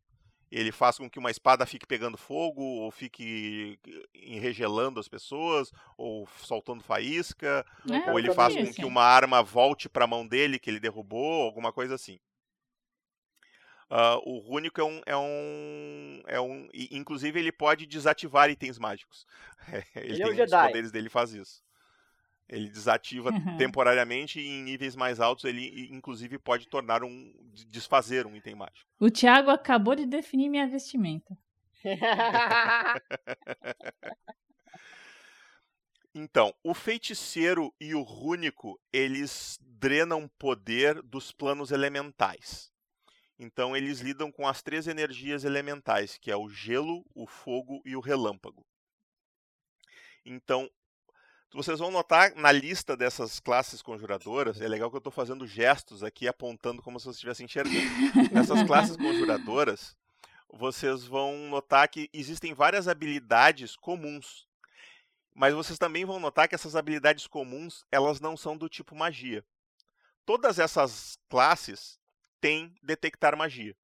Ele faz com que uma espada fique pegando fogo, ou fique enregelando as pessoas, ou soltando faísca, é, ou ele faz com que uma arma volte para a mão dele que ele derrubou, alguma coisa assim. Uh, o Rúnico é um, é um, é um. Inclusive, ele pode desativar itens mágicos. ele, ele tem é um Jedi. os poderes dele faz isso. Ele desativa temporariamente e em níveis mais altos ele inclusive pode tornar um desfazer um item mágico. O Thiago acabou de definir minha vestimenta. então, o feiticeiro e o rúnico, eles drenam poder dos planos elementais. Então, eles lidam com as três energias elementais, que é o gelo, o fogo e o relâmpago. Então, vocês vão notar na lista dessas classes conjuradoras, é legal que eu estou fazendo gestos aqui apontando como se vocês estivessem enxergando. Nessas classes conjuradoras, vocês vão notar que existem várias habilidades comuns. Mas vocês também vão notar que essas habilidades comuns, elas não são do tipo magia. Todas essas classes têm detectar magia.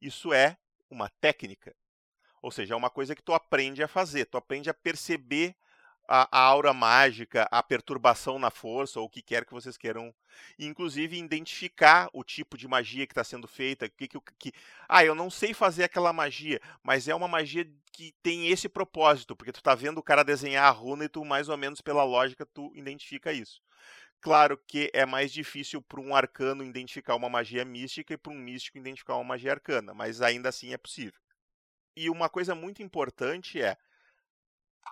Isso é uma técnica. Ou seja, é uma coisa que tu aprende a fazer, tu aprende a perceber a, a, aura mágica, a perturbação na força, ou o que quer que vocês queiram. Inclusive, identificar o tipo de magia que está sendo feita. Que, que, que, ah, eu não sei fazer aquela magia, mas é uma magia que tem esse propósito, porque tu está vendo o cara desenhar a runa e tu, mais ou menos pela lógica, tu identifica isso. Claro que é mais difícil para um arcano identificar uma magia mística e para um místico identificar uma magia arcana, mas ainda assim é possível. E uma coisa muito importante é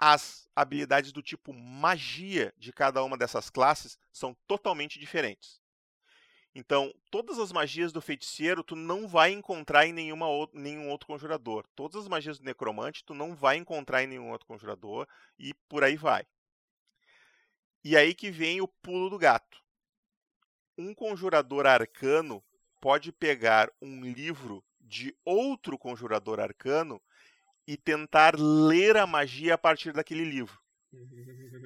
as habilidades do tipo magia de cada uma dessas classes são totalmente diferentes. Então, todas as magias do feiticeiro tu não vai encontrar em nenhuma nenhum outro conjurador. Todas as magias do necromante tu não vai encontrar em nenhum outro conjurador e por aí vai. E aí que vem o pulo do gato. Um conjurador arcano pode pegar um livro de outro conjurador arcano e tentar ler a magia a partir daquele livro.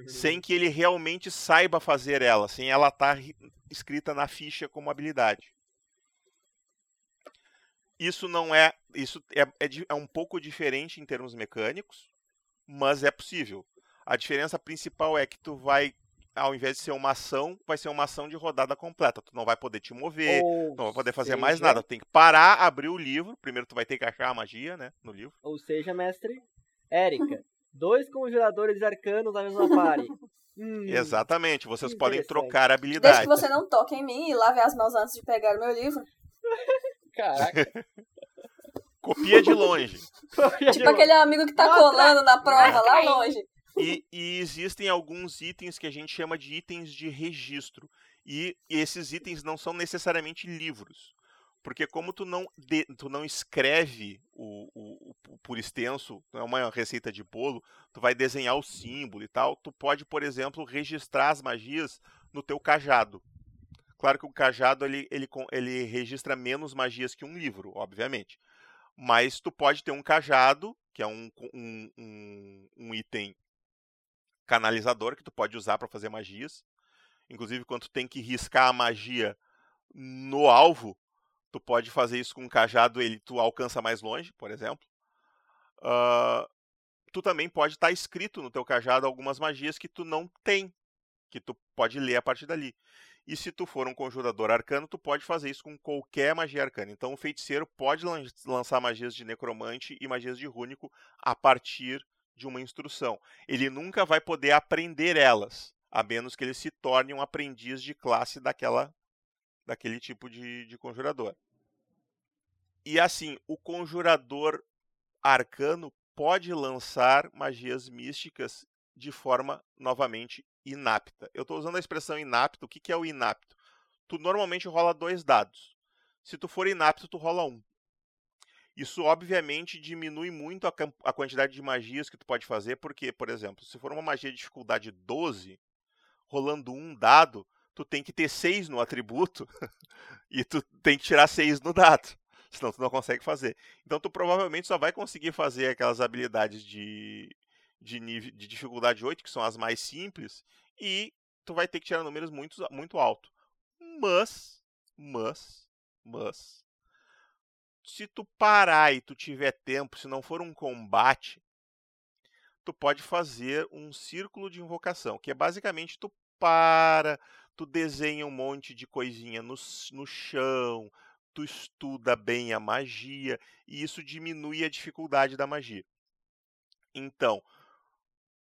sem que ele realmente saiba fazer ela, sem ela estar tá escrita na ficha como habilidade. Isso não é. Isso é, é, é um pouco diferente em termos mecânicos, mas é possível. A diferença principal é que tu vai ao invés de ser uma ação, vai ser uma ação de rodada completa. Tu não vai poder te mover, Ou não vai poder fazer seja... mais nada. Tu tem que parar, abrir o livro. Primeiro tu vai ter que achar a magia, né, no livro. Ou seja, mestre, Érica, dois conjuradores arcanos na mesma pare. Hum, Exatamente, vocês podem trocar habilidades. Desde que você não toque em mim e lave as mãos antes de pegar o meu livro. Caraca. Copia de longe. tipo aquele amigo que tá Nossa, colando na prova lá longe. E, e, existem alguns itens que a gente chama de itens de registro. E, e esses itens não são necessariamente livros. Porque como tu não, de, tu não escreve o, o, o, por extenso, não é uma receita de bolo, tu vai desenhar o símbolo e tal, tu pode, por exemplo, registrar as magias no teu cajado. Claro que o cajado ele, ele, ele registra menos magias que um livro, obviamente. Mas tu pode ter um cajado, que é um, um, um, um item canalizador que tu pode usar para fazer magias. Inclusive, quando tu tem que riscar a magia no alvo, tu pode fazer isso com um cajado, ele tu alcança mais longe, por exemplo. Uh, tu também pode estar tá escrito no teu cajado algumas magias que tu não tem, que tu pode ler a partir dali. E se tu for um conjurador arcano, tu pode fazer isso com qualquer magia arcana. Então o feiticeiro pode lançar magias de necromante e magias de rúnico a partir de uma instrução. Ele nunca vai poder aprender elas, a menos que ele se torne um aprendiz de classe daquela, daquele tipo de, de conjurador. E assim, o conjurador arcano pode lançar magias místicas de forma novamente inapta. Eu estou usando a expressão inapto. O que, que é o inapto? Tu normalmente rola dois dados. Se tu for inapto, tu rola um. Isso, obviamente, diminui muito a, a, quantidade de magias que tu pode fazer, porque, por exemplo, se for uma magia de dificuldade 12, rolando um dado, tu tem que ter 6 no atributo e tu tem que tirar 6 no dado, senão tu não consegue fazer. Então tu provavelmente só vai conseguir fazer aquelas habilidades de, de, nível, de dificuldade 8, que são as mais simples, e tu vai ter que tirar números muito, muito alto. Mas, mas, mas, se tu parar e tu tiver tempo, se não for um combate, tu pode fazer um círculo de invocação, que é basicamente tu para, tu desenha um monte de coisinha no, no chão, tu estuda bem a magia, e isso diminui a dificuldade da magia. Então,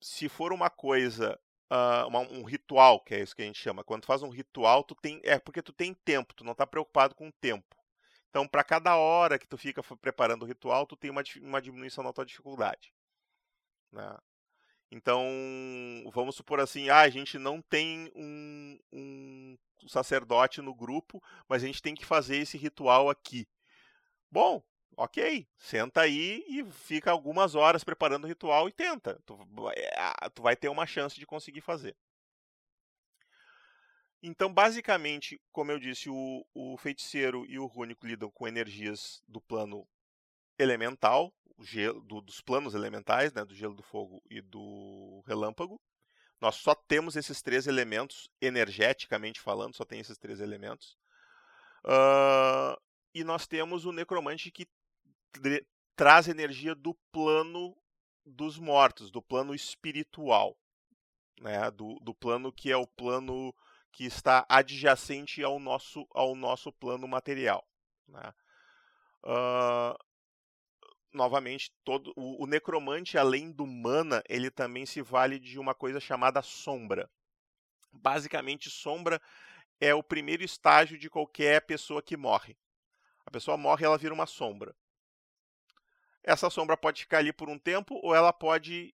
se for uma coisa, uh, uma, um ritual, que é isso que a gente chama, quando tu faz um ritual, tu tem, é porque tu tem tempo, tu não está preocupado com o tempo. Então, para cada hora que tu fica preparando o ritual, tu tem uma, uma diminuição na tua dificuldade. Né? Então, vamos supor assim, ah, a gente não tem um, um sacerdote no grupo, mas a gente tem que fazer esse ritual aqui. Bom, ok, senta aí e fica algumas horas preparando o ritual e tenta. Tu, é, tu vai ter uma chance de conseguir fazer. Então, basicamente, como eu disse, o, o feiticeiro e o rúnico lidam com energias do plano elemental, gelo, do, dos planos elementais, né, do gelo, do fogo e do relâmpago. Nós só temos esses três elementos, energeticamente falando, só tem esses três elementos. Uh, e nós temos o necromante que traz energia do plano dos mortos, do plano espiritual. né? Do, do plano que é o plano que está adjacente ao nosso, ao nosso plano material. Né? Uh, novamente, todo o, o, necromante, além do mana, ele também se vale de uma coisa chamada sombra. Basicamente, sombra é o primeiro estágio de qualquer pessoa que morre. A pessoa morre, ela vira uma sombra. Essa sombra pode ficar ali por um tempo ou ela pode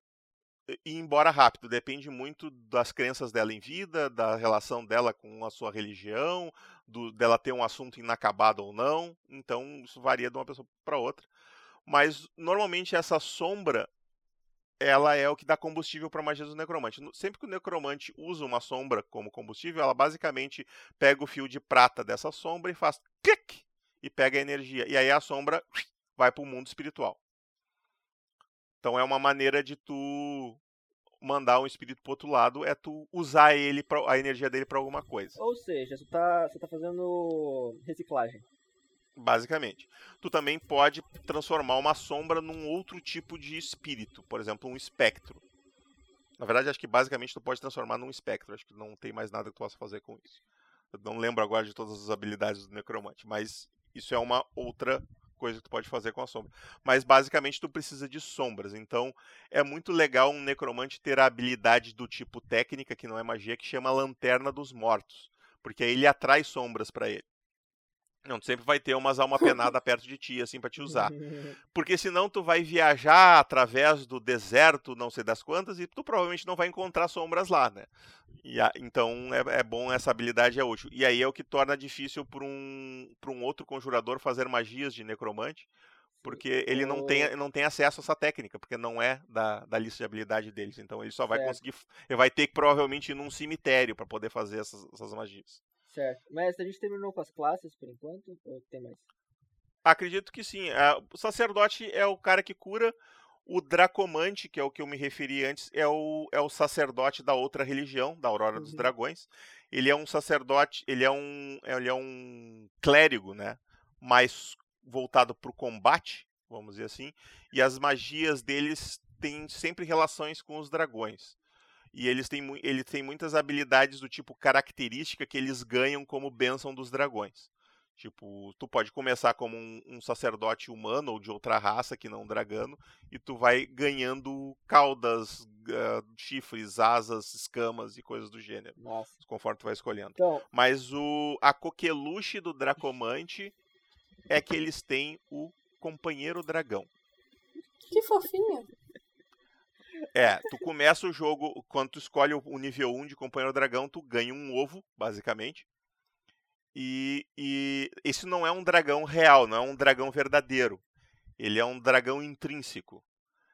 ir embora rápido. Depende muito das crenças dela em vida, da relação dela com a sua religião, do, dela ter um assunto inacabado ou não. Então, isso varia de uma pessoa para outra. Mas normalmente essa sombra ela é o que dá combustível para a magia do necromante. Sempre que o necromante usa uma sombra como combustível, ela basicamente pega o fio de prata dessa sombra e faz clic e pega a energia. E aí a sombra vai para o mundo espiritual. Então é uma maneira de tu mandar um espírito pro outro lado, é tu usar ele pra, a energia dele para alguma coisa. Ou seja, você tá, você tá fazendo reciclagem. Basicamente. Tu também pode transformar uma sombra num outro tipo de espírito, por exemplo, um espectro. Na verdade, acho que basicamente tu pode transformar num espectro. Acho que não tem mais nada que tu possa fazer com isso. Eu não lembro agora de todas as habilidades do necromante, mas isso é uma outra coisa que tu pode fazer com a sombra. Mas basicamente tu precisa de sombras. Então é muito legal um necromante ter a habilidade do tipo técnica, que não é magia, que chama Lanterna dos Mortos. Porque aí ele atrai sombras para ele. Não, tu sempre vai ter umas alma penada perto de ti, assim, para te usar. Porque senão tu vai viajar através do deserto, não sei das quantas, e tu provavelmente não vai encontrar sombras lá, né? E a, então é, é, bom, essa habilidade é útil. E aí é o que torna difícil para um, um outro conjurador fazer magias de necromante, porque ele não tem, não tem acesso a essa técnica, porque não é da, da lista de habilidade deles. Então ele só vai certo. conseguir. Ele vai ter que provavelmente ir num cemitério para poder fazer essas, essas magias. Certo. Mas a gente terminou com as classes por enquanto? Ou tem mais? Acredito que sim. É, o sacerdote é o cara que cura. O Dracomante, que é o que eu me referi antes, é o, é o sacerdote da outra religião, da Aurora uhum. dos Dragões. Ele é um sacerdote, ele é um, ele é um clérigo, né? Mais voltado para o combate, vamos dizer assim. E as magias deles têm sempre relações com os dragões e eles têm, ele tem muitas habilidades do tipo característica que eles ganham como bênção dos dragões. Tipo, tu pode começar como um, um, sacerdote humano ou de outra raça que não um dragano, e tu vai ganhando caudas, uh, chifres, asas, escamas e coisas do gênero. Nossa. Conforme tu vai escolhendo. Então... Mas o, a coqueluche do Dracomante é que eles têm o companheiro dragão. Que fofinho. É, tu começa o jogo, quando tu escolhe o nível 1 de Companheiro Dragão, tu ganha um ovo, basicamente. E, e esse não é um dragão real, não é um dragão verdadeiro. Ele é um dragão intrínseco.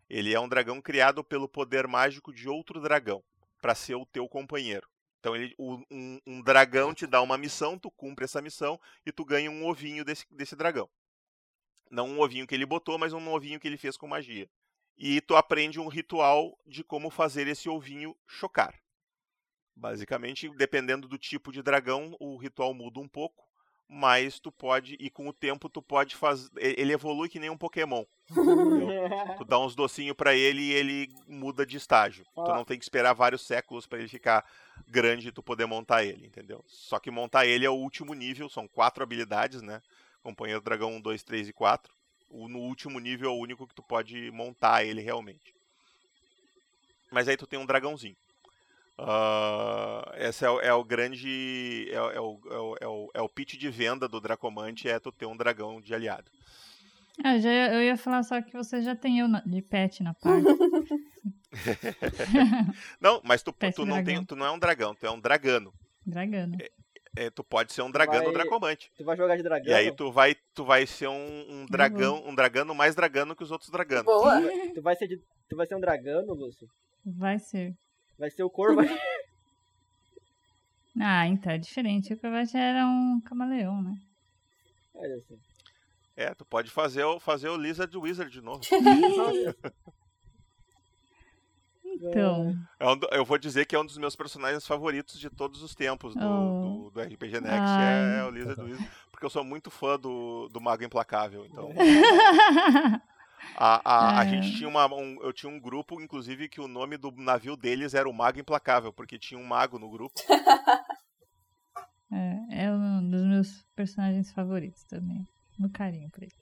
Ele é um dragão criado pelo poder mágico de outro dragão, para ser o teu companheiro. Então ele, um, um, dragão te dá uma missão, tu cumpre essa missão e tu ganha um ovinho desse, desse dragão. Não um ovinho que ele botou, mas um ovinho que ele fez com magia e tu aprende um ritual de como fazer esse ovinho chocar. Basicamente, dependendo do tipo de dragão, o ritual muda um pouco, mas tu pode, e com o tempo tu pode fazer, ele evolui que nem um Pokémon. tu dá uns docinhos para ele e ele muda de estágio. Ah. Tu não tem que esperar vários séculos para ele ficar grande e tu poder montar ele, entendeu? Só que montar ele é o último nível, são quatro habilidades, né? Companheiro Dragão 1, 2, 3 e 4 no último nível é o único que tu pode montar ele realmente. Mas aí tu tem um dragãozinho. Uh, esse é, é, o grande. É, é, o, é, o, é, o, é o pitch de venda do Dracomante, é tu ter um dragão de aliado. Ah, já, eu ia falar só que você já tem eu de pet na parte. não, mas tu, tu não, tem, tu não é um dragão, tu é um dragano. Dragano. É, é, tu pode ser um dragão vai, dracomante. Tu vai jogar de dragão. E aí tu vai, tu vai ser um, um dragão, uhum. um dragano mais dragano que os outros draganos. Boa. Tu vai ser de, tu vai ser um dragano, Lúcio? Vai ser. Vai ser o corvo. ah, então é diferente. O Corvette era um camaleão, né? Olha assim. É, tu pode fazer o, fazer o Lizard Wizard de novo. Então. É um, eu vou dizer que é um dos meus personagens favoritos de todos os tempos do, oh. do, do RPG Next. É, é, o Lizard Wizard. Porque eu sou muito fã do, do Mago Implacável. Então. A, a, a É. gente tinha uma, um, eu tinha um grupo, inclusive, que o nome do navio deles era o Mago Implacável, porque tinha um mago no grupo. É, é um dos meus personagens favoritos também. Meu carinho por ele.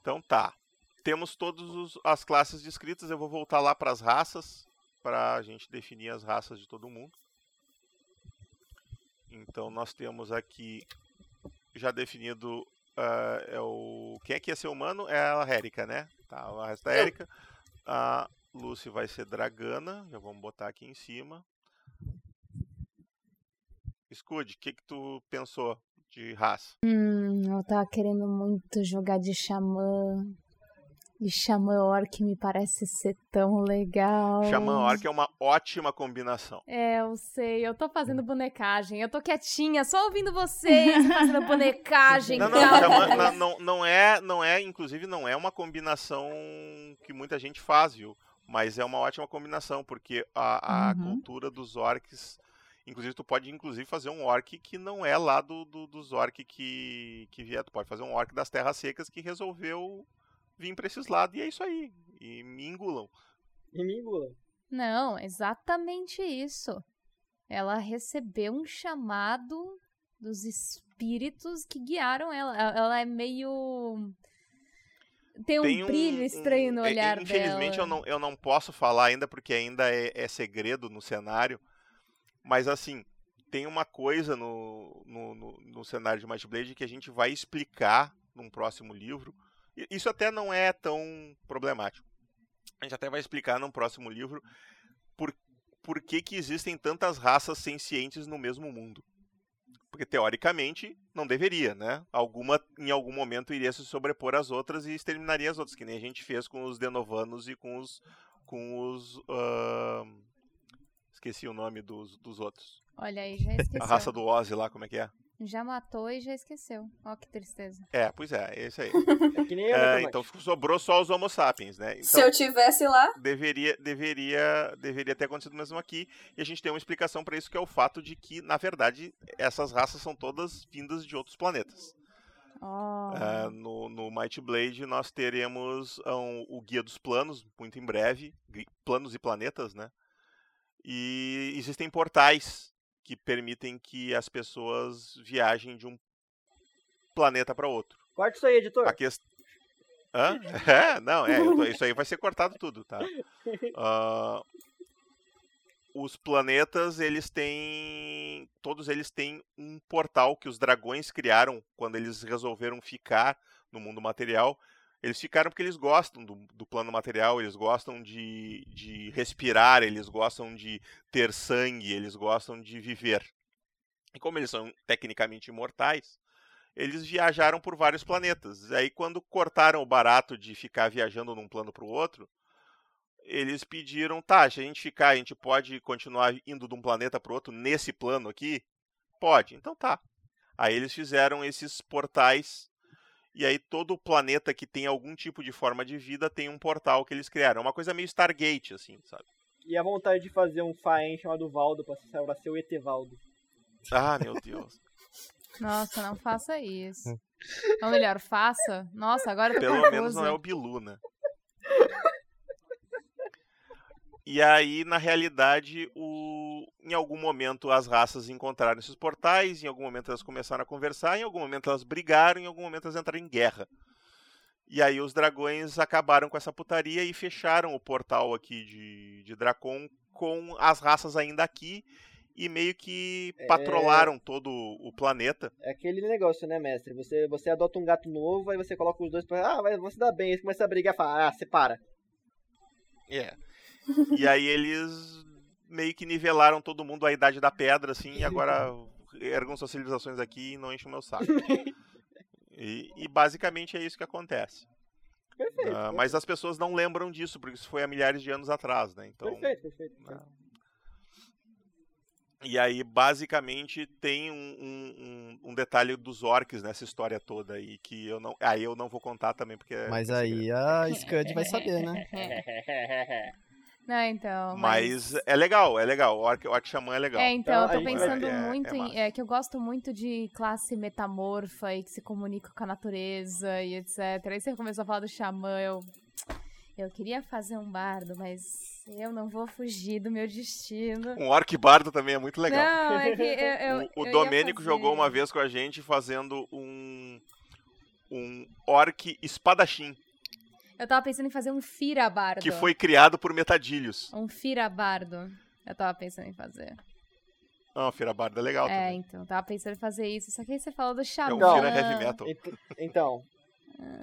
Então tá. Temos todas as classes descritas. Eu vou voltar lá para as raças, para a gente definir as raças de todo mundo. Então nós temos aqui já definido o quem é que ia ser humano é a Érica, né? Tá, o resto da Eu. Érica. A Lucy vai ser Dragana, já vamos botar aqui em cima. Scud, o que que tu pensou de raça? Hum, eu tava querendo muito jogar de xamã. E xamã orc me parece ser tão legal. Xamã Orc é uma ótima combinação. É, eu sei. Eu tô fazendo bonecagem. Eu tô quietinha, só ouvindo vocês fazendo bonecagem. Não, não, xamã- não, não, não é, não é, inclusive não é uma combinação que muita gente faz, viu? Mas é uma ótima combinação, porque a, a Uhum. cultura dos orcs, inclusive tu pode inclusive fazer um orc que não é lá do, do- dos orcs que, que vier, tu pode fazer um orc das terras secas que resolveu vir pra esses lados, e é isso aí, e me engulam. E me engula. Não, exatamente isso. Ela recebeu um chamado dos espíritos que guiaram ela. Ela é meio. Tem um Tem brilho estranho no é, olhar Infelizmente dela. eu não, eu não posso falar ainda porque ainda é, é segredo no cenário. Mas assim, tem uma coisa no, no, no, no cenário de Might Blade que a gente vai explicar num próximo livro. Isso até não é tão problemático. A gente até vai explicar num próximo livro por, por que, que existem tantas raças sencientes no mesmo mundo. Porque teoricamente não deveria, né? Alguma em algum momento iria se sobrepor às outras e exterminaria as outras, que nem a gente fez com os Denovanos e com os com os ahn, esqueci o nome dos, dos outros. Olha aí, já esqueceu. A raça do Ozzy lá, como é que é? Já matou e já esqueceu. Ó, que tristeza. É, pois é, é isso aí. É que nem eu, É, então sobrou só os Homo sapiens, né? Se Então eu tivesse lá, deveria deveria deveria ter acontecido mesmo aqui e a gente tem uma explicação para isso que é o fato de que na verdade essas raças são todas vindas de outros planetas. Ó. É, no, no Might Blade nós teremos um, o Guia dos Planos, muito em breve, planos e planetas, né? E existem portais que permitem que as pessoas viajem de um planeta para outro. Corta isso aí, editor. A questão. Hã? É, não, é, tô- isso aí vai ser cortado tudo, tá? Ah, os planetas, eles têm. Todos eles têm um portal que os dragões criaram quando eles resolveram ficar no mundo material. Eles ficaram porque eles gostam do, do plano material, eles gostam de, de respirar, eles gostam de ter sangue, eles gostam de viver. E como eles são tecnicamente imortais, eles viajaram por vários planetas. Aí, quando cortaram o barato de ficar viajando num plano para o outro, eles pediram, tá, se a gente ficar, a gente pode continuar indo de um planeta para outro nesse plano aqui? Pode, então tá. Aí eles fizeram esses portais, e aí todo planeta que tem algum tipo de forma de vida tem um portal que eles criaram. É uma coisa meio Stargate, assim, sabe? E a vontade de fazer um Faen chamado Valdo pra, pra ser o Etevaldo. Ah, meu Deus. Nossa, não faça isso. Ou melhor, faça. Nossa, agora eu tô Pelo menos não é o Bilu, né? E aí, na realidade, o... em algum momento as raças encontraram esses portais, em algum momento elas começaram a conversar, em algum momento elas brigaram, em algum momento elas entraram em guerra. E aí os dragões acabaram com essa putaria e fecharam o portal aqui de, de Dracon com as raças ainda aqui e meio que É. patrolaram todo o planeta. É aquele negócio, né, mestre? Você, você adota um gato novo, aí você coloca os dois pra. Ah, vai, se dar bem. Aí você começa a brigar e fala, ah, separa. É. E aí eles meio que nivelaram todo mundo à idade da pedra, assim, e agora ergam suas civilizações aqui e não enchem o meu saco. E, e basicamente é isso que acontece. Perfeito. Ah, mas as pessoas não lembram disso, porque isso foi há milhares de anos atrás, né? Então, Perfeito, perfeito. né? E aí, basicamente, tem um, um- um- detalhe dos orcs nessa história toda aí, que eu não. Aí eu não vou contar também, porque. é- Mas é aí a Scud vai saber, né? Não, então. Mas é legal, é legal. O Orc, Orc Xamã é legal. É, então, Então, eu tô pensando é- muito é em. É, que eu gosto muito de classe metamorfa e que se comunica com a natureza e etc. Aí você começou a falar do xamã, eu. Eu queria fazer um bardo, mas eu não vou fugir do meu destino. Um Orc Bardo também é muito legal. Não, é que eu. eu o o eu Domênico fazer- jogou uma vez com a gente fazendo um. Um Orc espadachim, Eu tava pensando em fazer um firabardo. que foi criado por metadilhos. Um firabardo. Eu tava pensando em fazer. Ah, o Fira Bardo é legal É, também. então, eu tava pensando em fazer isso. Só que aí você falou do É xamã. um Não. Fira Heavy Metal. Ent- Então,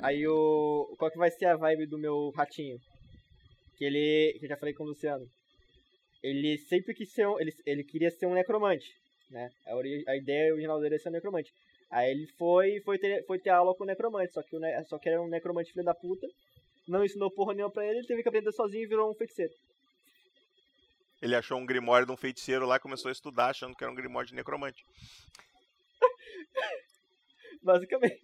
aí o. Qual que vai ser a vibe do meu ratinho? Que ele. Que eu já falei com o Luciano. Ele sempre quis ser um. Ele, ele queria ser um necromante. Né? A, ori- a ideia original dele é ser um necromante. Aí ele foi, foi, ter, foi ter aula com o necromante, só que, o ne- só que era um necromante filho da puta. Não ensinou porra nenhuma pra ele, ele teve que aprender sozinho e virou um feiticeiro. Ele achou um grimório de um feiticeiro lá e começou a estudar achando que era um grimório de necromante. Basicamente.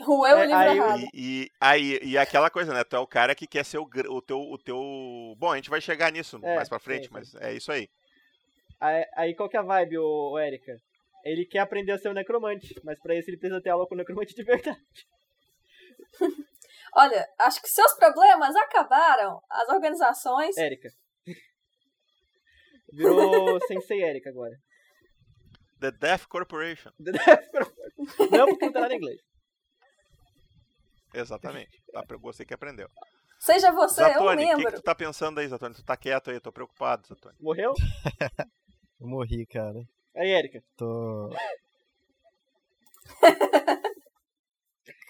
O eu É, livro aí- errado. E, e, aí, e aquela coisa, né? Tu é o cara que quer ser o, o, teu, o teu. Bom, a gente vai chegar nisso É, mais pra frente, sim, sim. mas é isso aí. Aí, aí qual que é a vibe, ô, ô Erika? Ele quer aprender a ser um necromante, mas pra isso ele precisa ter aula com o necromante de verdade. Olha, acho que seus problemas acabaram. As organizações. Erika. Virou Sensei Erika agora. The Death Corporation. Não porque não tá nada em inglês. Exatamente. Tá, você que aprendeu. Seja você um Zatoni, o que, que tu tá pensando aí, Zatoni? Tu tá quieto aí, tô preocupado, Zatoni. Morreu? Eu morri, cara. Aí, Erika. Tô.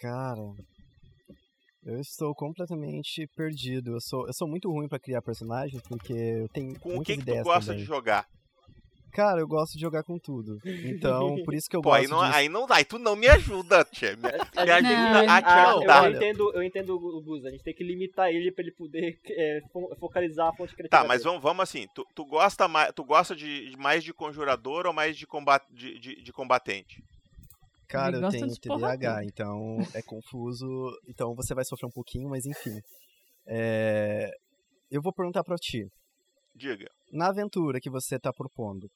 Cara. Eu estou completamente perdido. Eu sou, eu sou muito ruim pra criar personagens porque eu tenho Com o muitas que, que tu ideias gosta também. de jogar? Cara, eu gosto de jogar com tudo. Então, por isso que eu Pô, gosto aí não, disso. aí não dá, aí tu não me ajuda, Tia. Me, me ajuda a te Ah, eu, ajudar. Olha. entendo, eu entendo o Gus. A gente tem que limitar ele pra ele poder é, fo- focalizar a fonte criativa. Tá, mas vamos, vamos assim, tu, tu gosta, mais, tu gosta de, de mais de conjurador ou mais de, combat, de, de, de combatente? Cara, eu tenho TDAH, então é confuso. Então você vai sofrer um pouquinho, mas enfim. É, Eu vou perguntar pra ti. Diga. Na aventura que você tá propondo,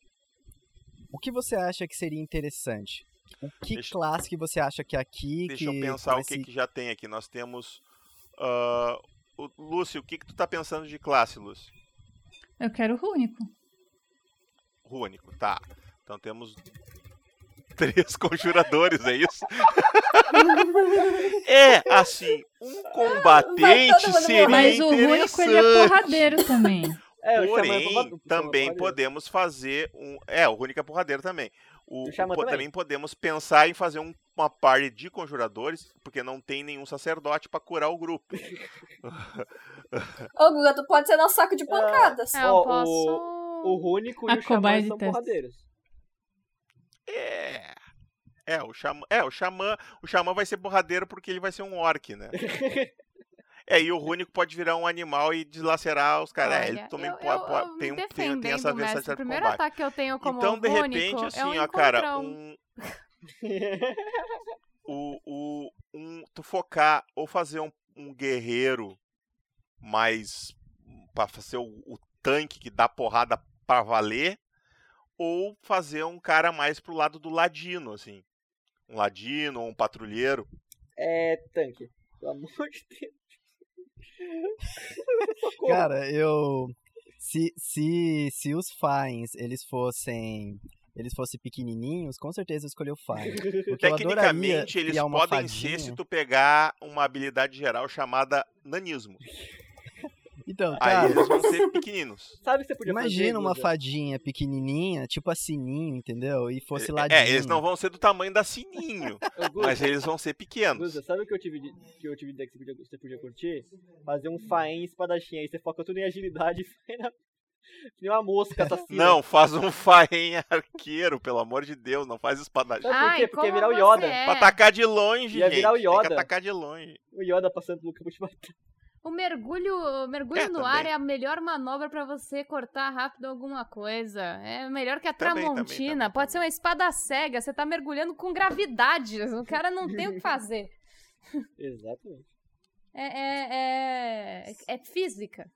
o que você acha que seria interessante? O que Deixa- classe que você acha que é aqui Deixa que eu pensar o que, se- que já tem aqui. Nós temos. ah, o, Lúcio, o que, que tu tá pensando de classe, Lúcio? Eu quero o único. Rúnico, tá. Então temos três conjuradores, é isso? é, assim, um combatente mundo seria Mas o único ele é porradeiro também. É, é Porém, porra- também podemos fazer um. É, o Rúnico é porradeiro também. O, O também. também podemos pensar em fazer um- uma party de conjuradores, porque não tem nenhum sacerdote pra curar o grupo. Ô, Guga, tu pode ser nosso saco de pancadas. É, eu Ó, o- posso. O Rúnico e o Xamã são testes. porradeiros. É. É, o xamã, é, o xamã, o xamã vai ser porradeiro porque ele vai ser um orc, né? É, e o Rúnico pode virar um animal e deslacerar os caras. É, ele também eu- po- eu- eu tem, um, tem, tem essa versatilidade O de primeiro combate. ataque que eu tenho como Então, de único repente, é assim, ó, cara, um, o, o, um, tu focar ou fazer um, um guerreiro mais pra ser o, o tanque que dá porrada pra valer, ou fazer um cara mais pro lado do ladino, assim. Um ladino ou um patrulheiro. É tanque. Pelo amor de Deus. Cara, eu. Se, se, se os Fines eles fossem. Eles fossem pequenininhos, com certeza eu escolhi o adoraria Tecnicamente, eles podem fadinha. ser se tu pegar uma habilidade geral chamada nanismo. Então, Aí cara, eles vão ser pequeninos. Sabe que você podia imagina fazer? uma Guga? fadinha pequenininha, tipo a Sininho, entendeu? E fosse ladinho. É, eles não vão ser do tamanho da Sininho, Guga, mas eles vão ser pequenos. Guga, sabe o que eu tive de, que eu tive de ideia que você podia, você podia curtir? Fazer um faém espadachim. Aí você foca tudo em agilidade e vai na. Que nem uma mosca assassina. Não, faz um faém arqueiro, pelo amor de Deus, não faz espadachim. Sabe por Ai, quê? Porque ia virar o Yoda. é? Pra atacar de longe, Ia gente. virar o Tem que Yoda. atacar de longe. O Yoda passando pelo campo de batalha. O mergulho, o mergulho É, no também. ar é a melhor manobra pra você cortar rápido alguma coisa. É melhor que a Também, também, Tramontina. também, Pode ser uma espada cega. Você tá mergulhando com gravidade. O cara não tem o que fazer. Exatamente. É, é, é, é física.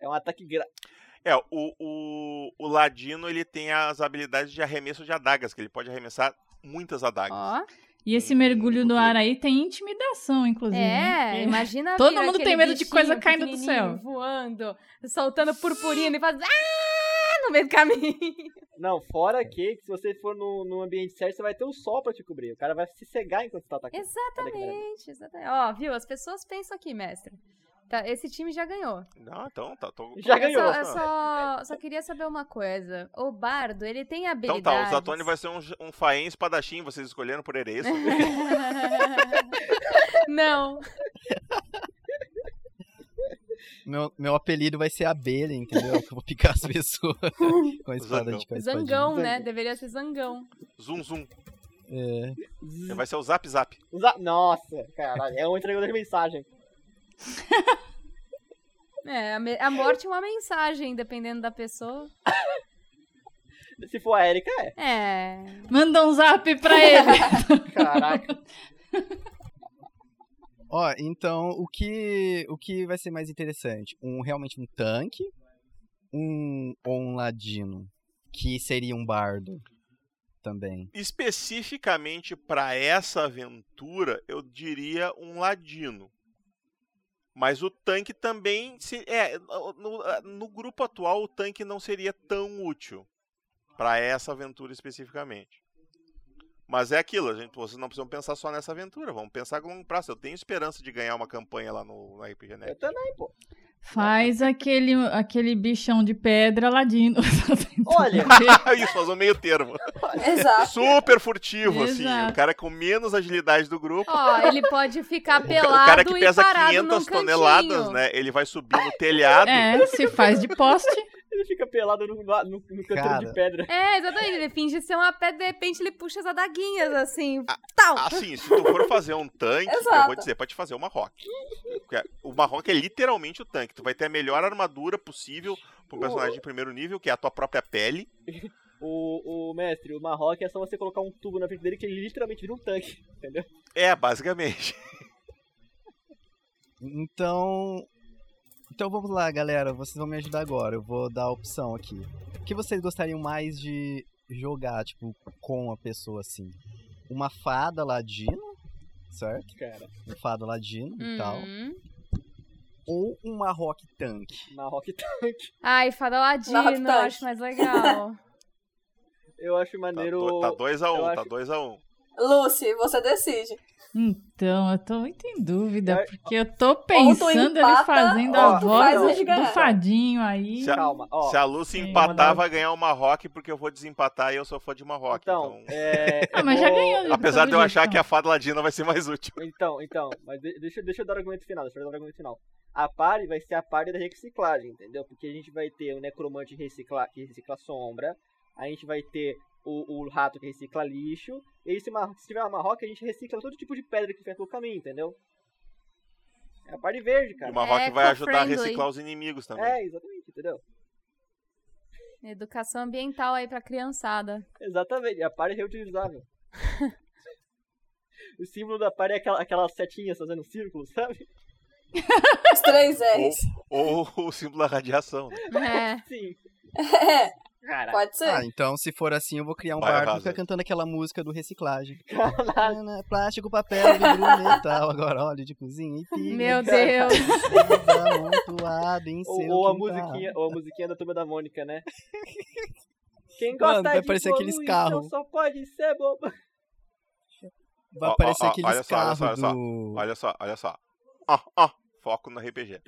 É um ataque gra... É, o, o, o Ladino ele tem as habilidades de arremesso de adagas, que ele pode arremessar muitas adagas. Ó. E esse mergulho no ar aí tem intimidação, inclusive. É, né? imagina Todo mundo tem medo de coisa caindo do céu. Voando, soltando purpurina e fazendo ah! no meio do caminho. Não, fora que, se você for no, no ambiente certo, você vai ter o sol pra te cobrir. O cara vai se cegar enquanto você tá atacando. Exatamente, exatamente. Ó, viu? As pessoas pensam aqui, mestre. Tá, esse time já ganhou. Não, então tá. Tô, Já Eu ganhou. só, eu só, só queria saber uma coisa. O bardo, ele tem Então habilidades... tá, o Zatoni vai ser um, um faém espadachim, vocês escolheram por ele, isso? Não. Meu, meu apelido vai ser abelha, entendeu? Que eu vou picar as pessoas com a espada Zangão. de com a espadinha. Zangão, né? Deveria ser zangão. Zum, zum. É. Vai ser o zap, zap. Usa- Nossa, caralho, é um entregador de mensagem. É, a, me- a morte é uma mensagem, dependendo da pessoa. Se for a Erika, é. É. Manda um zap pra ele. Caraca. Ó, então o que o que vai ser mais interessante? Um realmente um tanque, um ou um ladino, que seria um bardo também. Especificamente para essa aventura, eu diria um ladino. Mas o tanque também. Se, é, no, no grupo atual, o tanque não seria tão útil para essa aventura especificamente. Mas é aquilo, a gente, vocês não precisam pensar só nessa aventura, vamos pensar a longo prazo. Eu tenho esperança de ganhar uma campanha lá no, no RPG Eu Net. também, pô. Faz aquele, aquele bichão de pedra ladino. Olha. Isso, faz um meio termo. Exato. Super furtivo, assim. Exato. O cara com menos agilidade do grupo. Ó, ele pode ficar pelado o cara que pesa parado 500 num toneladas, cantinho. né? Ele vai subir no telhado. É, se faz de poste. Ele fica pelado no, no, no canteiro Cara. de pedra. É, exatamente. Ele finge ser uma pedra, de repente ele puxa as adaguinhas, assim. Tal. Assim, se tu for fazer um tanque, eu vou dizer, pode fazer uma rock. Porque O Marrock é literalmente o tanque. Tu vai ter a melhor armadura possível para um personagem de primeiro nível, que é a tua própria pele. O, o mestre, o Marrock é só você colocar um tubo na frente dele que ele literalmente vira um tanque, entendeu? É, basicamente. Então, então vamos lá, galera, vocês vão me ajudar agora. Eu vou dar a opção aqui. O que vocês gostariam mais de jogar, tipo, com a pessoa assim? Uma fada ladino, certo? Cara, Um fada ladino e tal. Hum. Ou um Marrock tanque. Marrock tanque. Ai, fada ladino, eu acho mais legal. Eu acho maneiro. 2x1, tá 2x1, eu tá acho- 2x1. Lucy, você decide. Então, eu tô muito em dúvida, Eu- porque eu tô pensando ele empata, fazendo ou a voz faz do, fadinho aí. Se a- Calma, ó. Se a Lucy Sim. empatar, vai ganhar o Marrock, porque eu vou desempatar e eu sou fã de Marrock. Então, Então, é. Ah, mas já vou- ganhou. de apesar de eu jeito, achar então. que a fada ladina vai ser mais útil. Então, então, mas de- deixa, deixa eu dar o argumento final, deixa eu dar o argumento final. A party vai ser a party da reciclagem, entendeu? Porque a gente vai ter o necromante recicla, que recicla sombra, a gente vai ter o, o rato que recicla lixo, e aí se, uma- se tiver uma marroca, a gente recicla todo tipo de pedra que vier pelo caminho, entendeu? É a party verde, E o cara. Marrock vai ajudar a reciclar os inimigos também. É, exatamente, entendeu? Educação ambiental aí pra criançada. Exatamente, a party é reutilizável. o símbolo da party é aquela, aquelas setinhas fazendo um círculo, sabe? Os três R's. Ou o símbolo da radiação. né? É. Sim. É, Cara, pode ser. Ah, então se for assim, eu vou criar um Vai, bardo e ficar cantando aquela música do reciclagem. caralho. Plástico, papel, vidro, metal, agora óleo de cozinha e pilha. Meu Deus. Em Ou, seu ou a musiquinha, ou a musiquinha da turma da Mônica, né? Quem Mano, gosta vai de parecer aqueles carros. só pode ser bobo. Vai aparecer aqueles olha só, olha carros só, olha só. do... Olha só, olha só. Ó, ó, foco no RPG.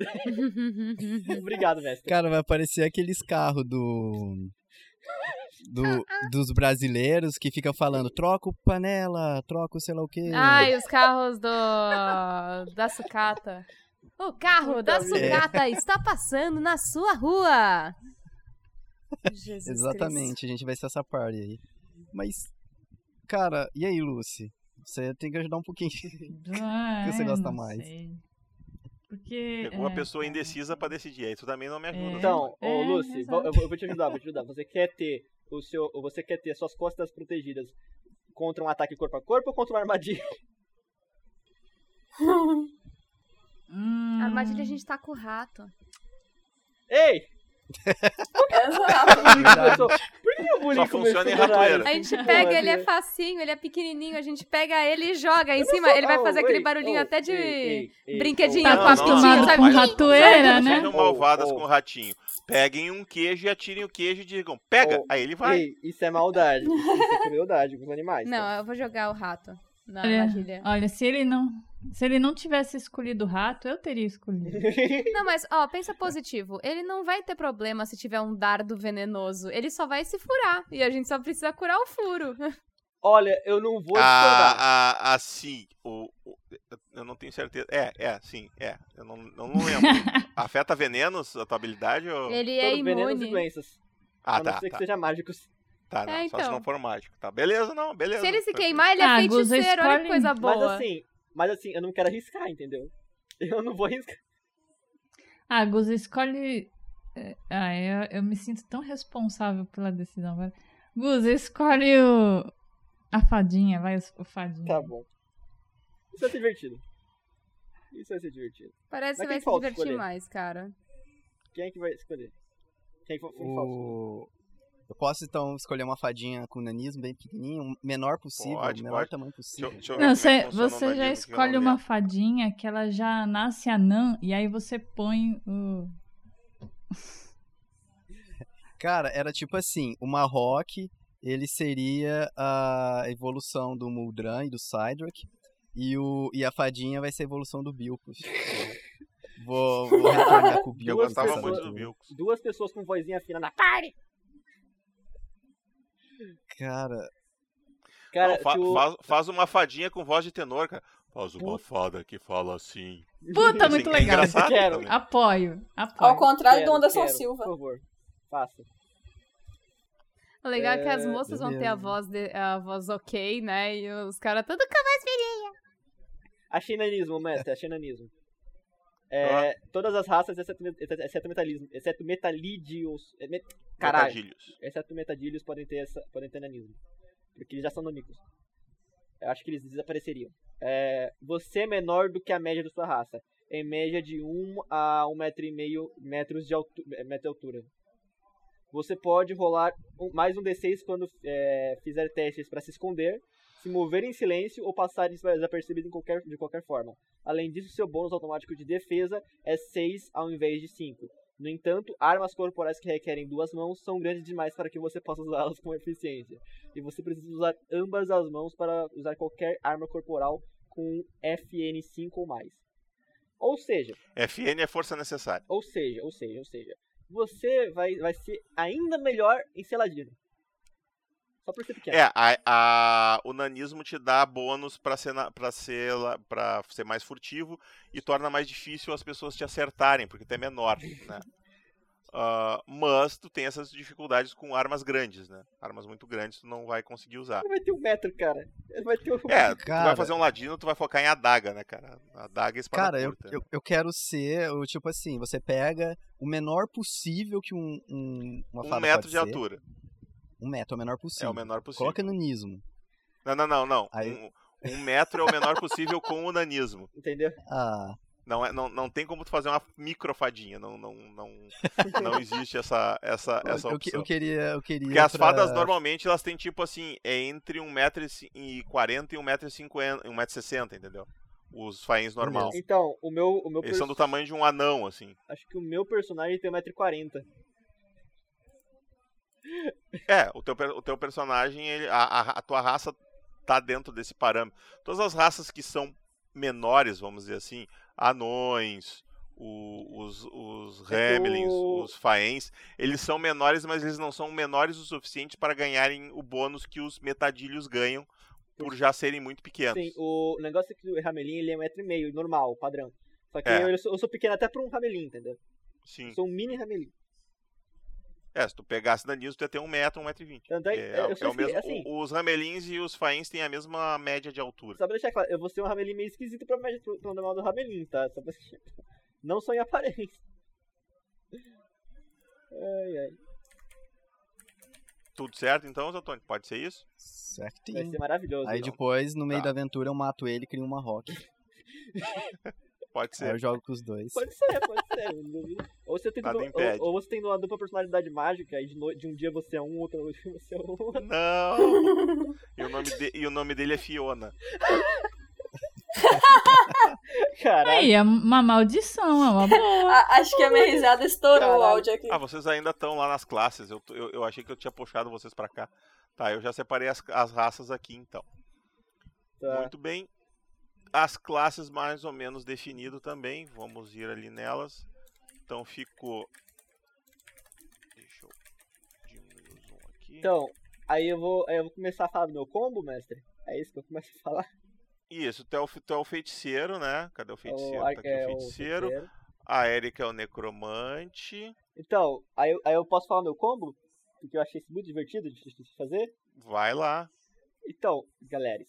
Obrigado, mestre. Cara, vai aparecer aqueles carros do... do... Dos brasileiros que ficam falando troca o panela, troca o sei lá o quê. Ai, os carros do da sucata. O carro da Puta sucata está passando na sua rua. Jesus Exatamente, a gente vai ser essa party aí. Mas, cara, e aí, Lucy? Você tem que ajudar um pouquinho. Ah, que você gosta mais? sei. Porque. Pegou uma é, pessoa indecisa pra decidir. Aí tu também não me ajuda. É. Então, ô É, Lucy, vou- eu vou, eu vou te ajudar, vou te ajudar. Você quer ter o seu, você quer ter suas costas protegidas contra um ataque corpo a corpo ou contra uma armadilha? Hum, A armadilha a gente tá com o rato. Ei! Exato. Por que o bullying Só funciona em ratoeira. A gente Porra, pega, ele é Deus. facinho, ele é pequenininho, a gente pega ele e joga em cima. sou- Ele vai Oh, fazer aquele barulhinho oh, até de ei, ei, brinquedinho. Tá Não, acostumado não, com ratoeira, Não né? sejam malvadas oh. com o ratinho. Peguem um queijo e atirem o queijo e digam, pega, Oh, aí ele vai. Ei, isso é maldade. Isso é crueldade com os animais. Não, tá? eu vou jogar o rato na Olha, olha, se ele não. Se ele não tivesse escolhido o rato, eu teria escolhido. Não, mas, ó, pensa positivo. Ele não vai ter problema se tiver um dardo venenoso. Ele só vai se furar. E a gente só precisa curar o furo. Olha, eu não vou Ah, discordar. ah, assim, o, o- eu não tenho certeza. É, é, sim, é. Eu não, eu não lembro. Afeta venenos a tua habilidade? Ou... Ele é Todo venenos e imune. doenças. Ah, a não tá, ser que tá, seja mágicos. tá, não, É, só se então. não for mágico. Tá, beleza, não, beleza. Se ele se queimar, ele é Ah, feiticeiro. Olha que coisa Mas boa. assim, mas assim, eu não quero arriscar, entendeu? Eu não vou arriscar. Ah, Guza, escolhe. é, Ah, eu, eu me sinto tão responsável pela decisão agora. Guza, escolhe o. A fadinha, vai, o fadinha. Tá bom. Isso vai ser divertido. Isso vai ser divertido. Parece que Mas vai se divertir escolher? mais, cara. Quem é que vai escolher? Quem, falta escolher? O... Eu posso então escolher uma fadinha com nanismo bem pequenininho, o menor possível, Pode, o menor pode. tamanho Deixa, possível. eu- deixa eu ver Não, é você, você já eu escolhe uma fadinha que ela já nasce anã e aí você põe o. Cara, era tipo assim, o Marrock, ele seria a evolução do Muldran e do Cydrak, e, o, e a fadinha vai ser a evolução do Bilpus. Vou, vou retornar com o Eu Bilpus. gostava muito do. Vilcos. Duas pessoas com vozinha fina na Pare! Cara, Cara, Não, fa- se o- faz, faz uma fadinha com voz de tenor, cara. Faz uma fada que fala assim. Puta, Assim, muito é legal. Quero. também. Apoio, Ao apoio. contrário Quero, do Anderson quero, Silva. Por favor, faça. O legal é, que as É, moças vão ter a voz, de- a voz ok, né? E os caras tudo com a voz filhinha. Achei nanismo, mestre, achei nanismo. É, Todas as raças, exceto, exceto metalismo, exceto metalídeos. é, met- Caralho, exceto metadilhos podem ter, essa, podem ter nanismo. Porque eles já são nanicos. Eu acho que eles desapareceriam. É, você é menor do que a média da sua raça. Em média de 1 a 1,5 metro e meio metros de, altu eh, metro de altura. Você pode rolar um- mais um D6 quando é, fizer testes para se esconder, se mover em silêncio ou passar desapercebido em qualquer, de qualquer forma. Além disso, seu bônus automático de defesa é 6 ao invés de 5. No entanto, armas corporais que requerem duas mãos são grandes demais para que você possa usá-las com eficiência. E você precisa usar ambas as mãos para usar qualquer arma corporal com FN5 ou mais. Ou seja, FN é força necessária. ou seja, ou seja, ou seja, você vai, vai ser ainda melhor em ser ladino. Só por ser pequeno. É, a, a- o nanismo te dá bônus pra ser, na- pra ser, pra ser mais furtivo e torna mais difícil as pessoas te acertarem, porque tu é menor, né? Ah, mas tu tem essas dificuldades com armas grandes, né? Armas muito grandes tu não vai conseguir usar. Ele vai ter um metro, cara. Vai ter um... É, tu Cara. vai fazer um ladino, tu vai focar em adaga, né, cara? A adaga é espada cara eu, eu, eu quero ser o tipo assim, você pega o menor possível que um, um uma um metro pode de ser. altura. Um metro é o menor É possível. o menor possível. Coloca no nismo. Não, não, não, não. Aí- Um, um metro é o menor possível com o nanismo. Entendeu? Ah, Não, é, não, não tem como tu fazer uma microfadinha. Não, não, não, não existe essa, essa, essa eu, que- opção. eu queria, eu queria Porque as pra- fadas normalmente elas têm tipo assim, é entre 1,40m e 1,50m e 1,60m, entendeu? Os faíns normal. Então, o meu, o meu Eles são do tamanho de um anão, assim. Acho que o meu personagem tem 1,40m. É, o teu, o teu personagem, ele- a, a, tua raça tá dentro desse parâmetro. Todas as raças que são menores, vamos dizer assim, anões, o- os, os É que Remlins, o- os Faens, eles são menores, mas eles não são menores o suficiente para ganharem o bônus que os metadilhos ganham por já serem muito pequenos. Sim, o negócio é que o Ramelin ele é 1,5m, normal, padrão. Só que É. eu, eu sou, eu sou pequeno até pra um Ramelin, entendeu? Sim. Eu sou um mini Ramelin. É, se tu pegasse danismo, tu ia ter um metro, um metro e vinte. Tanto é, É, eu é sou o mesmo, assim, o- os ramelins e os faéns têm a mesma média de altura. Só pra deixar claro, eu vou ser um Ramelin meio esquisito pra média pro, pro normal do Ramelin, tá? Só pra deixar claro. Não só em aparência. Ai, ai. Tudo certo então, Zatoni? Pode ser isso? Vai certinho. ser maravilhoso. Aí então. depois, no meio Tá. da aventura, eu mato ele e crio uma rock. Pode Aí ser. eu jogo com os dois. Pode ser, pode ser. Ou você tem Nada ou, ou você tem uma dupla personalidade mágica e de, no- de um dia você é um, outro dia você é outro. Não! E o nome, de- e o nome dele é Fiona. Caralho. Aí, é uma maldição, é uma boa. A- acho que a minha risada estourou o Caralho. áudio aqui. Ah, vocês ainda estão lá nas classes. Eu, eu, eu achei que eu tinha puxado vocês pra cá. Tá, eu já separei as, as raças aqui então. Tá. Muito bem. As classes mais ou menos definido também. Vamos ir ali nelas. Então ficou. Deixa eu diminuir o zoom aqui. Então, aí eu vou, aí eu vou começar a falar do meu combo, mestre. É isso que eu começo a falar. Isso, tu é, o, tu é o feiticeiro, né? Cadê o feiticeiro? ar- Tá aqui é, o feiticeiro. feiticeiro. A Erika é o necromante. Então, aí, eu- aí eu posso falar meu combo? Porque eu achei isso muito divertido de de fazer. Vai lá. Então, galera,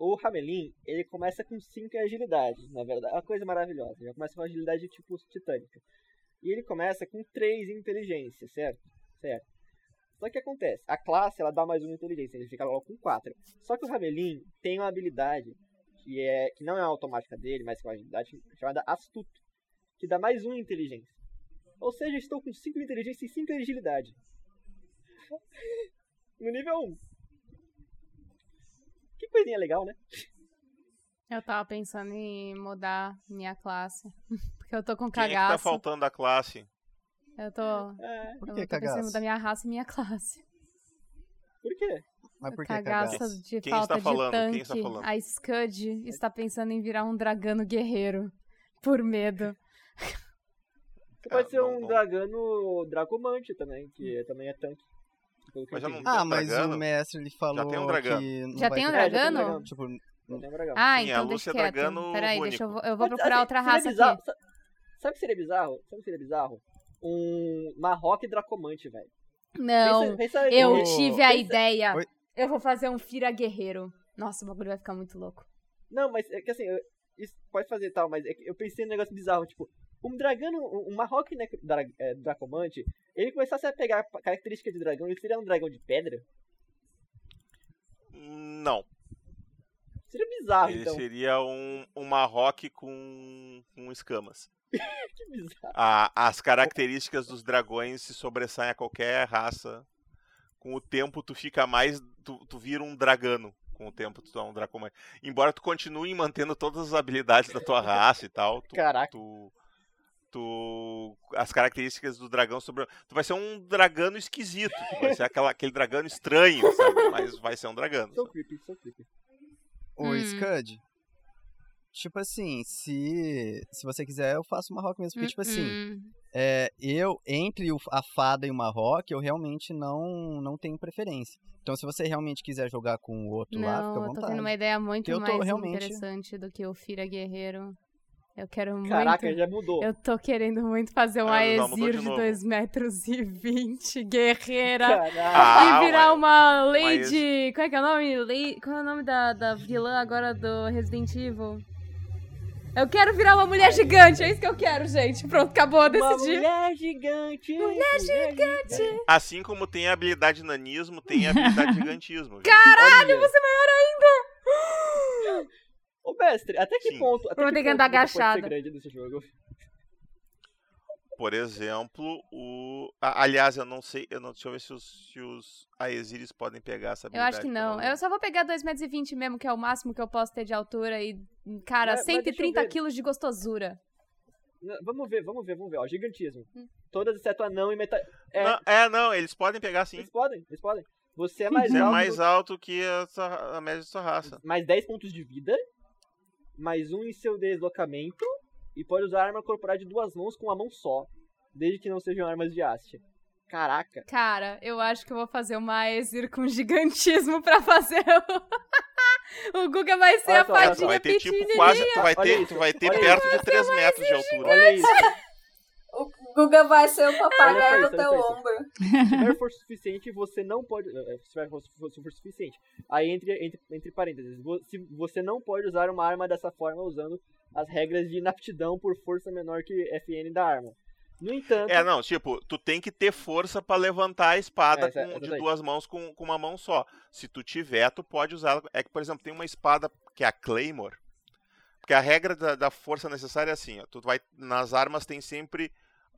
o Ramelin, ele começa com 5 em agilidade, na verdade. É uma coisa maravilhosa. Ele já começa com agilidade tipo titânica. E ele começa com 3 em inteligência, certo? Certo. Só que acontece, a classe ela dá mais 1 em inteligência, ele fica logo com 4. Só que o Ramelin tem uma habilidade que, é, que não é automática dele, mas que é uma habilidade chamada Astuto, que dá mais 1 em inteligência. Ou seja, estou com 5 em inteligência e 5 em agilidade. No nível 1. Que coisinha legal, né? Eu tava pensando em mudar minha classe. Porque eu tô com Quem é que tá cagaço. faltando da classe? eu tô. É, Por eu que tô pensando em cagaço? mudar minha raça e minha classe. por quê? Mas por que cagaço cagaço? de Quem falta está falando? de tanque. Quem está falando? A Scud está pensando em virar um dragano guerreiro. Por medo. Pode ser não- um não- dragano Dracomante também, que também é tanque. Mas já não. Ah, mas dragano? o mestre ele falou um Já vai tem um ter- É, já tem um dragano? dragão. Tipo, um dragão. Ah, Sim, a então Lúcia deixa é quieto. Peraí, deixa eu, vou- eu vou Mas, procurar assim, outra raça bizarro- aqui. sa- Sabe o que seria bizarro? Sabe o que seria bizarro? Um Marroque Dracomante, velho. Não, Pensa- pensa- eu tive a pensa- ideia. Oi? Eu vou fazer um Fira Guerreiro. Nossa, o bagulho vai ficar muito louco. Não, mas é que assim, eu- isso pode fazer e tal, mas é que eu pensei num negócio bizarro, tipo, um dragão, um, um Marroque né, dra, é, Dracomante, ele começasse a pegar características de dragão, ele seria um dragão de pedra? Não. Seria bizarro, Ele então. seria um, um Marroque com, com escamas. Que bizarro. A- as características dos dragões se sobressaem a qualquer raça. Com o tempo, tu fica mais. Tu, tu vira um dragano. Com o tempo, tu é um dracomante. Embora tu continue mantendo todas as habilidades da tua raça e tal, tu, Caraca. tu, tu- as características do dragão sobre tu vai ser um dragano esquisito vai ser aquela, aquele dragano estranho sabe? mas vai ser um dragano So sabe? creepy, so creepy. O Hum. Scud, tipo assim, se, se você quiser, eu faço uma rock mesmo. Porque, tipo assim, Hum, é, eu, entre o- a fada e uma rock, eu realmente não, não tenho preferência. Então, se você realmente quiser jogar com o outro lá, fica à Não, eu tô vontade. tendo uma ideia muito Eu mais realmente- interessante do que o Fira Guerreiro. Eu quero Caraca, muito. já mudou. Eu tô querendo muito fazer um Ah, Aesir de de novo. 2 metros e 20, guerreira. Caraca. Ah, e virar mas- uma mas- Lady. Qual é que é o nome? Lady... Qual é o nome da, da vilã agora do Resident Evil? Eu quero virar uma mulher gigante, é isso que eu quero, gente. Pronto, acabou, Uma decidi. mulher gigante. Mulher gigante. assim como tem a habilidade nanismo tem a habilidade gigantismo viu? Caralho, você é maior ainda. Ô, mestre, até que Sim. ponto... Até Eu vou que ter andar agachada. grande nesse jogo? por exemplo o a- aliás eu não sei eu não deixa eu ver se os, se os Aesiris podem pegar essa Eu habilidade acho que eu não. Eu só vou pegar 2,20 metros mesmo, que é o máximo que eu posso ter de altura. E, cara, eu 130 ver. quilos de gostosura. Não, Vamos ver, vamos ver, vamos ver. Ó, gigantismo. Hum. Todas exceto anão e metade... É, não, é não eles podem pegar sim eles podem, eles podem. Você é mais Você é alto... mais alto que a, sua- a média da sua raça mais 10 pontos de vida, mais um em seu deslocamento, e pode usar arma corporal de duas mãos com uma mão só, desde que não sejam armas de haste. Caraca. Cara, eu acho que eu vou fazer uma Aesir com gigantismo pra fazer o... o Guga vai ser Olha a só, tu fadinha vai ter tipo quase tu vai Olha ter isso, tu vai ter perto de 3 metros de altura Olha isso. O Guga vai ser o papagaio Olha do teu ombro. Se tiver força suficiente, você não pode. eh, Se tiver força força suficiente. Aí, entre, entre, entre parênteses, se você não pode usar uma arma dessa forma usando as regras de inaptidão por força menor que FN da arma. No entanto. É, não, tipo, tu tem que ter força pra levantar a espada É, com- de exatamente. duas mãos com, com uma mão só. Se tu tiver, tu pode usar. É que, por exemplo, tem uma espada que é a Claymore, Porque a regra da, da força necessária é assim, ó, tu vai nas armas tem sempre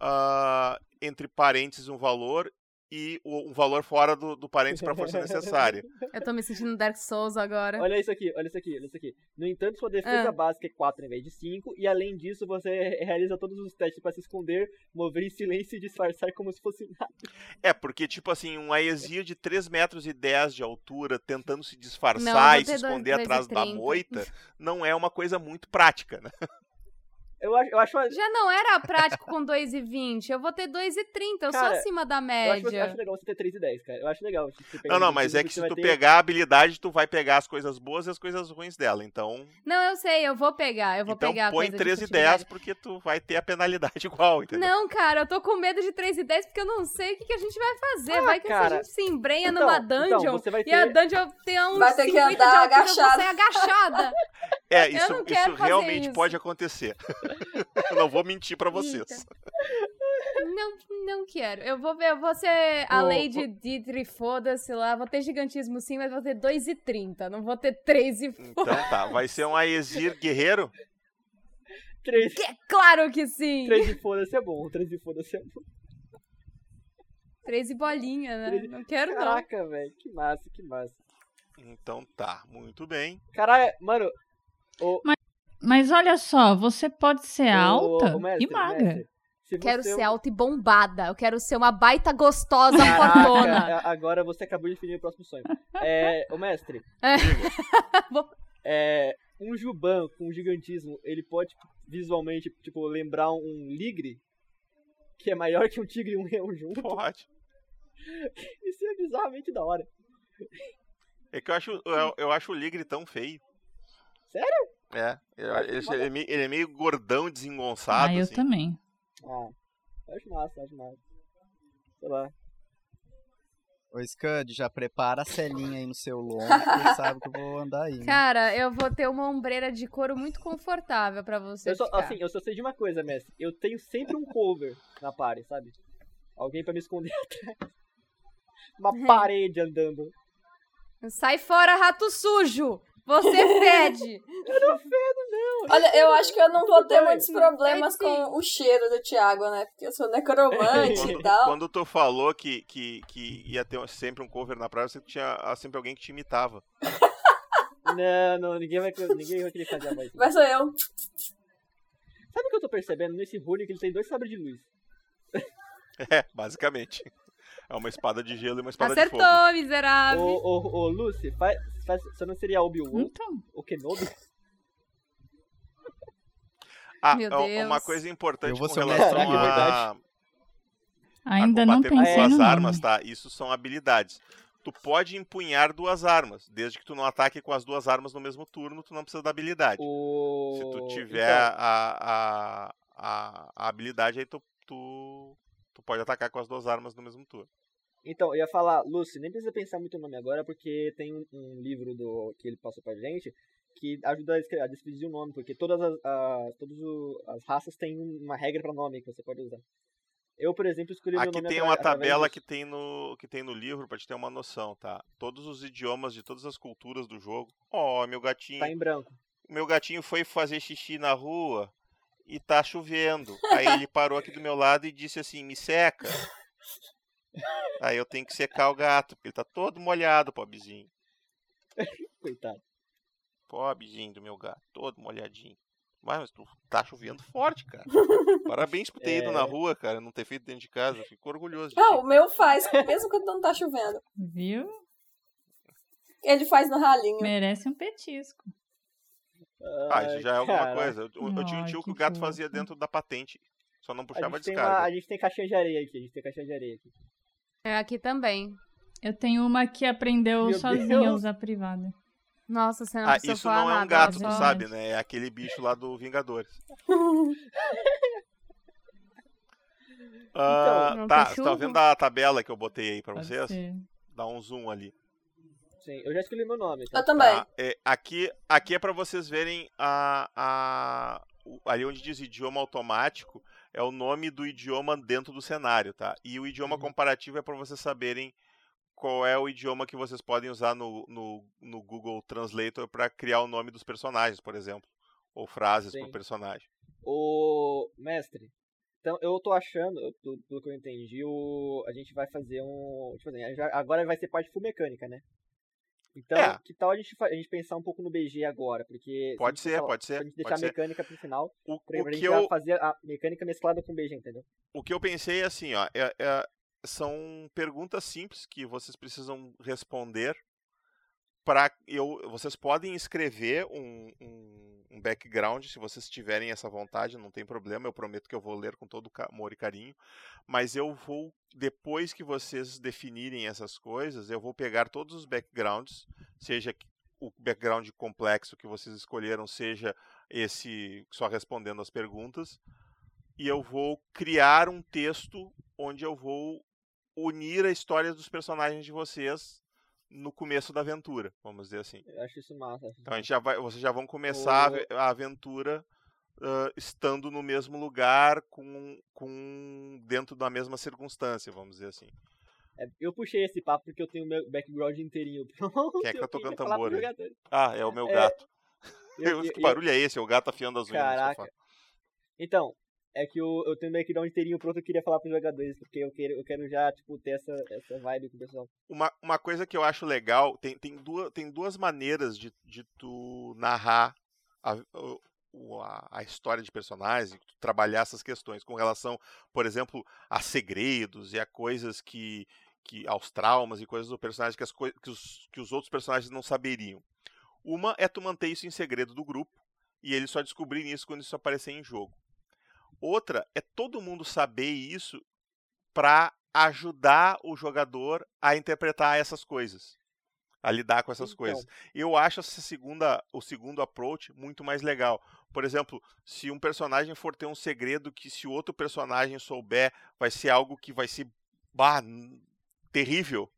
ah, entre parênteses um valor e o- um valor fora do, do parênteses para força necessária. Eu tô me sentindo Dark Souls agora. Olha isso aqui, olha isso aqui, olha isso aqui. No entanto, sua defesa Ah. básica é 4 em vez de 5, e além disso, você realiza todos os testes para se esconder, mover em silêncio e disfarçar como se fosse nada. É, porque, tipo assim, um Aesir de 3 metros e 10 de altura tentando se Não, disfarçar vou e se esconder dois atrás da 30. moita não é uma coisa muito prática, né? Eu acho, eu acho, uma- Já não era prático com 2,20. Eu vou ter 2,30. Eu Cara, sou acima da eu acho, média. acho legal você ter 3 e 10, cara. Eu acho legal. você pegar Não, não, mas é que se tu ter- pegar a habilidade, tu vai pegar as coisas boas e as coisas ruins dela. Então, Não, eu sei, eu vou pegar. Eu vou então pegar a põe coisa de 13 e furtividade. 10 porque tu vai ter a penalidade igual, entendeu? Não, cara, eu tô com medo de 3 e 10 porque eu não sei o que, que a gente vai fazer. Ah, vai que se a cara. gente se embrenha Então, numa então, dungeon você vai e a ter- dungeon tem uns Vai ter que 50 de andar eu agachada. agachada. É, Eu isso, não quero isso fazer realmente isso. pode acontecer. eu não vou mentir pra vocês. Não, não quero. Eu vou ver, eu vou ser a Ô, Lady Dietrich, foda-se lá. Vou ter gigantismo sim, mas vou ter 2,30. Não vou ter 3 e Então tá, vai ser um Aesir guerreiro? 3, É claro que sim! 3 e foda-se é bom, 3 e foda-se é bom. 3 e bolinha, né? Três- Não quero não. Caraca, velho, que massa, que massa. Então tá, muito bem. Caralho, mano, o, Mas olha só, você pode ser o- alta o mestre, e magra. mestre, se Quero você- ser alta e bombada. Eu quero ser uma baita gostosa Caraca, fortona. a- agora você acabou de definir o próximo sonho. É, o mestre. É. É, um Juban com gigantismo, ele pode visualmente, tipo, lembrar um ligre que é maior que um tigre e um leão junto. Pode. Isso é bizarramente da hora. É que eu acho, eu, eu acho o Ligre tão feio. Sério? É, eu- ele, ele é meio, ele é meio gordão, desengonçado. Ah, eu assim. também. Ah, acho massa, acho massa. Sei lá. Ô, Scud, já prepara a celinha aí no seu lombo, porque sabe que eu vou andar aí. né? Cara, eu vou ter uma ombreira de couro muito confortável pra você Eu só, assim, eu só sei de uma coisa, mestre. Eu tenho sempre um cover na party, sabe? Alguém pra me esconder atrás. Uma parede andando. Sai fora, rato sujo! Você fede! Olha, eu acho que eu não vou ter muitos problemas com o cheiro do Thiago, né? Porque eu sou necromante e Quando, tal. quando tu falou que, que, que ia ter sempre um cover na praia, você tinha ah, sempre alguém que te imitava. Não, não, ninguém vai, ninguém vai querer fazer a voz. Vai ser eu. Sabe o que eu tô percebendo? Nesse Rune que ele tem dois sabres de luz. É, basicamente. É uma espada de gelo e uma espada de fogo. Acertou, miserável! Ô, ô, ô, Lucy, faz, faz, você não seria Obi-Wan? Então, O Kenobi? Ah, Meu ó, Deus. uma coisa importante Eu vou com relação é a, verdade. ainda a não combater com pensei duas no armas, tá? Isso são habilidades. Tu pode empunhar duas armas, desde que tu não ataque com as duas armas no mesmo turno, tu não precisa da habilidade. O... Se tu tiver Então, a, a, a, a habilidade, aí tu, tu, tu pode atacar com as duas armas no mesmo turno. então, eu ia falar, Lucy, nem precisa pensar muito no nome agora, porque tem um, um livro do, que ele passou pra gente que ajuda a, escrever, a despedir o nome, porque todas as, as, todas o- as raças têm uma regra pra nome que você pode usar. Eu, por exemplo, escolhi meu Aqui nome tem atra- uma através tabela disso. que tem, no, que tem no livro pra te ter uma noção, tá? Todos os idiomas de todas as culturas do jogo. Ó, meu gatinho. Tá em branco. Meu gatinho foi fazer xixi na rua e tá chovendo. Aí ele parou aqui do meu lado e disse assim: me seca. Aí eu tenho que secar o gato, porque ele tá todo molhado, pobrezinho. Coitado. Pobrezinho do meu gato, todo molhadinho. Mas, mas tu tá chovendo forte, cara. Parabéns por ter ido na É. rua, cara, não ter feito dentro de casa. Fico orgulhoso Não, o meu faz, mesmo quando não tá chovendo. Viu? Ele faz no ralinho. Merece um petisco. Ah, isso já é alguma Caraca. coisa. Eu, eu tinha um tio que que o gato fazia fofo. dentro da patente. Só não A puxava a gente, tem descarga. uma, a gente tem caixinha de areia aqui, a gente tem caixinha de areia aqui. É aqui também. Eu tenho uma que aprendeu Meu sozinha a Deus. usar privada. Nossa, você não Ah, isso falar não é um nada, gato, tu sabe, né? É aquele bicho lá do Vingadores. Ah, Não, tá, tá vendo a tabela que eu botei aí pra Pode vocês? ser. Dá um zoom ali. Sim, eu já escolhi meu nome. tá? Eu também. Tá? É, aqui, aqui é pra vocês verem a, a, o- ali onde diz idioma automático, é o nome do idioma dentro do cenário, tá? E o idioma Uhum. comparativo é pra vocês saberem qual é o idioma que vocês podem usar no, no, no Google Translator pra criar o nome dos personagens, por exemplo. ou frases pro personagem. O mestre, então eu tô achando, eu- do, do que eu entendi, o, a gente vai fazer um. Tipo assim, agora vai ser parte full mecânica, né? Então, É. que tal a gente, a gente pensar um pouco no BG agora? Porque. Pode ser, falar- pode ser, gente deixar a ser. mecânica pro final, O, pra, o pra que eu, fazer a mecânica mesclada com o BG, entendeu? o que eu pensei é assim, ó, é- é- são perguntas simples que vocês precisam responder para eu, vocês podem escrever um, um, um background se vocês tiverem essa vontade, não tem problema, eu prometo que eu vou ler com todo amor e carinho, mas eu vou depois que vocês definirem essas coisas, eu vou pegar todos os backgrounds, seja o background complexo que vocês escolheram, seja esse só respondendo as perguntas, e eu vou criar um texto onde eu vou unir a história dos personagens de vocês no começo da aventura, vamos dizer assim. Eu acho isso massa. acho Então a gente já vai, vocês já vão começar a O- ave- a aventura ah, estando no mesmo lugar, com, com dentro da mesma circunstância, vamos dizer assim. É, eu puxei esse papo porque eu tenho o meu background inteirinho. Pronto, Quem é que tá eu tocando tambor. Ah, é o meu É, gato. Eu- Eu- eu- que barulho é esse? É o gato afiando as unhas Caraca. Então, é que eu, eu tenho o background inteirinho pronto, eu queria falar pros jogadores, porque eu quero, eu quero já, tipo, ter essa, essa vibe com o pessoal. Uma, uma coisa que eu acho legal, tem, tem, duas, tem duas maneiras de, de tu narrar a, a, a história de personagens, tu trabalhar essas questões com relação, por exemplo, a segredos e a coisas que, que aos traumas e coisas do personagem que, as que, os, que os outros personagens não saberiam. Uma é tu manter isso em segredo do grupo e eles só descobrirem isso quando isso aparecer em jogo. Outra é todo mundo saber isso para ajudar o jogador a interpretar essas coisas, a lidar com essas Então. coisas. Eu acho essa segunda, o segundo approach muito mais legal. Por exemplo, se um personagem for ter um segredo que se outro personagem souber, vai ser algo que vai ser bah, terrível.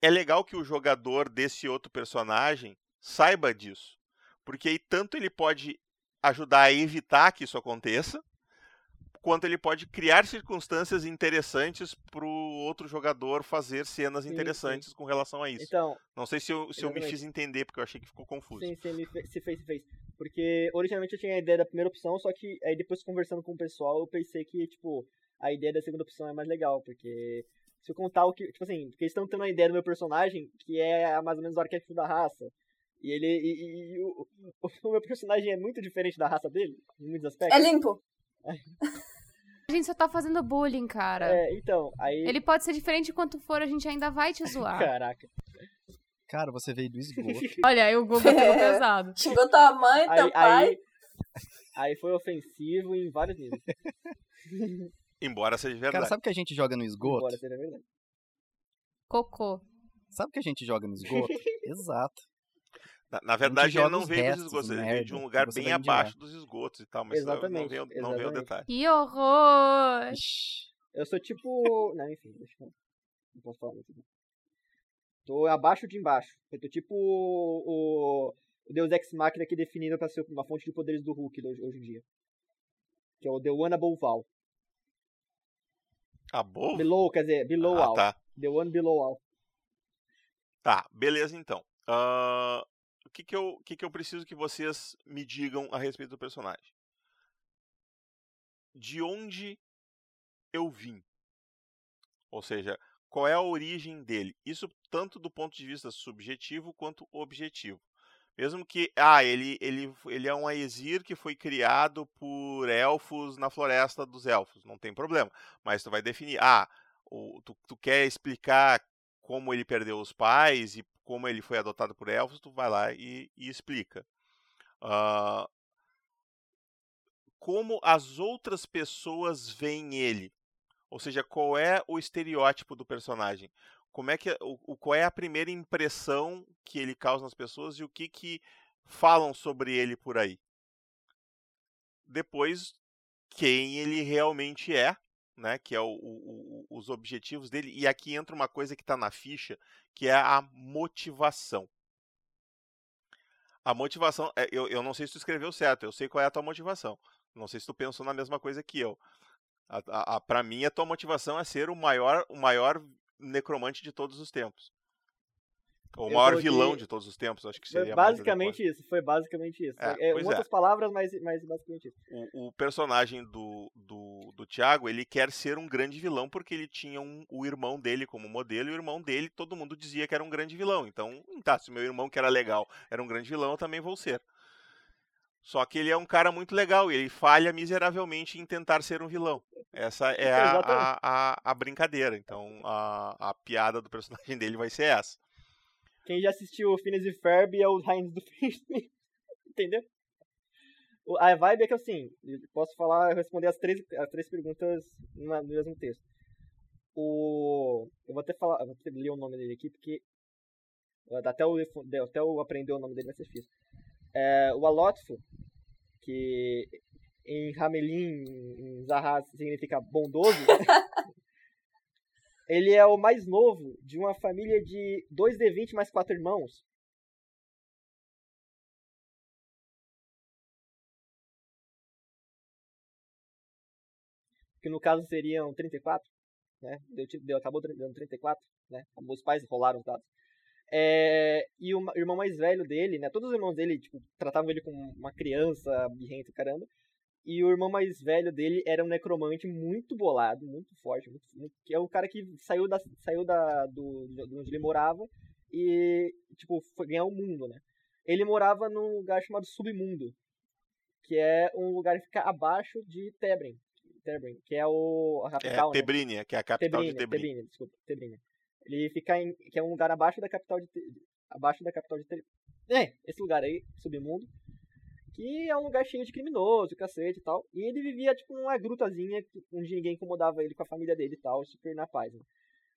É legal que o jogador desse outro personagem saiba disso, porque aí tanto ele pode ajudar a evitar que isso aconteça, quanto ele pode criar circunstâncias interessantes para o outro jogador fazer cenas Sim, sim. interessantes com relação a isso. Então, Não sei se eu, se eu me fiz entender, porque eu achei que ficou confuso. sim, sim, me fe- se fez, se fez. Porque originalmente eu tinha a ideia da primeira opção, só que aí depois conversando com o pessoal, eu pensei que, tipo, a ideia da segunda opção é mais legal, porque se eu contar o que, tipo assim, porque eles estão tendo uma ideia do meu personagem, que é mais ou menos o arquétipo da raça. E ele, e, e- e o, o meu personagem é muito diferente da raça dele, em muitos aspectos. É limpo. A gente só tá fazendo bullying, cara. É, então, aí... Ele pode ser diferente quanto for, a gente ainda vai te zoar. Caraca. Cara, você veio do esgoto. Olha, aí o Google pegou pesado. Xingou tua mãe, teu Aí, pai. aí, aí foi ofensivo em vários níveis. Embora seja verdade. Cara, sabe o que a gente joga no esgoto? Embora seja verdade. Cocô. Sabe o que a gente joga no esgoto? Exato. Na, na verdade, ele joga não os veio dos esgotos, ele veio de um lugar que você bem abaixo dos esgotos e tal, mas não- não Exatamente, veio, não veio o exatamente. detalhe. Que horror! Eu sou tipo. Não, enfim, deixa eu. Não posso falar muito. Tô abaixo de embaixo. Eu tô tipo o, o, Deus Ex Machina aqui definido pra ser uma fonte de poderes do Hulk hoje, hoje em dia. Que é o The One Above All. Ah, bom? Below, quer dizer, Below Ah, All. tá. The One Below All. Tá, beleza então. O que que, eu, que que eu preciso que vocês me digam a respeito do personagem? De onde eu vim? Ou seja, qual é a origem dele? Isso tanto do ponto de vista subjetivo quanto objetivo. Mesmo que, ah, ele, ele, ele é um Aesir que foi criado por elfos na floresta dos elfos, não tem problema. Mas tu vai definir, ah, o, tu, tu quer explicar como ele perdeu os pais e como ele foi adotado por elfos, tu vai lá e, e explica. Ah, como as outras pessoas veem ele. Ou seja, qual é o estereótipo do personagem? Como é que o, o- qual é a primeira impressão que ele causa nas pessoas e o que que falam sobre ele por aí? Depois, quem ele realmente é, né? Que é o- o- o- os objetivos dele. E aqui entra uma coisa que está na ficha, que é a motivação. A motivação, é, eu, eu não sei se tu escreveu certo, eu sei qual é a tua motivação. Não sei se tu pensou na mesma coisa que eu. A, a, a, para mim, a tua motivação é ser o maior, o maior necromante de todos os tempos. O Eu maior vilão de todos os tempos, acho que seria basicamente isso, foi basicamente isso. É, É, com é. outras palavras, mas, mas basicamente isso. o, o personagem do, do, do Thiago, ele quer ser um grande vilão porque ele tinha um, o irmão dele como modelo e o irmão dele, todo mundo dizia que era um grande vilão. Então, hum, tá, se meu irmão que era legal era um grande vilão, eu também vou ser. Só que ele é um cara muito legal e ele falha miseravelmente em tentar ser um vilão. Essa é a, a, a, a brincadeira. Então, a, a piada do personagem dele vai ser essa. Quem já assistiu Phineas e Ferb é o Heinz do e Ferb, Entendeu? A vibe é que assim, posso falar, responder as três, as três perguntas no mesmo texto. O. Eu vou até falar, vou até ler o nome dele aqui, porque. Até eu, até eu aprender o nome dele vai ser difícil. É, o Alotfo, que em Hamelin, em Zaha, significa bondoso. ele é o mais novo de uma família de 2D20 mais 4 irmãos. Que no caso seriam 34, né? Deu, deu, acabou dando 34, né? Os pais rolaram os dados. É, e o irmão mais velho dele, né? Todos os irmãos dele, tipo, tratavam ele como uma criança birrenta e caramba. E o irmão mais velho dele era um necromante muito bolado, muito forte, muito, que é o cara que saiu da saiu da do, de onde ele morava e tipo foi ganhar o mundo, né? Ele morava num lugar chamado Submundo, que é um lugar que fica abaixo de Tebren, Tebren, que é o a É capital, né? Tebrínia, que é a capital de Tebrim. Tebrina, desculpa, Tebrina. Ele fica em, que é um lugar abaixo da capital de abaixo da capital de Tebrina. É, esse lugar aí, submundo, que é um lugar cheio de criminoso, cacete e tal. E ele vivia tipo numa grutazinha onde ninguém incomodava ele com a família dele e tal, super na paz. Né?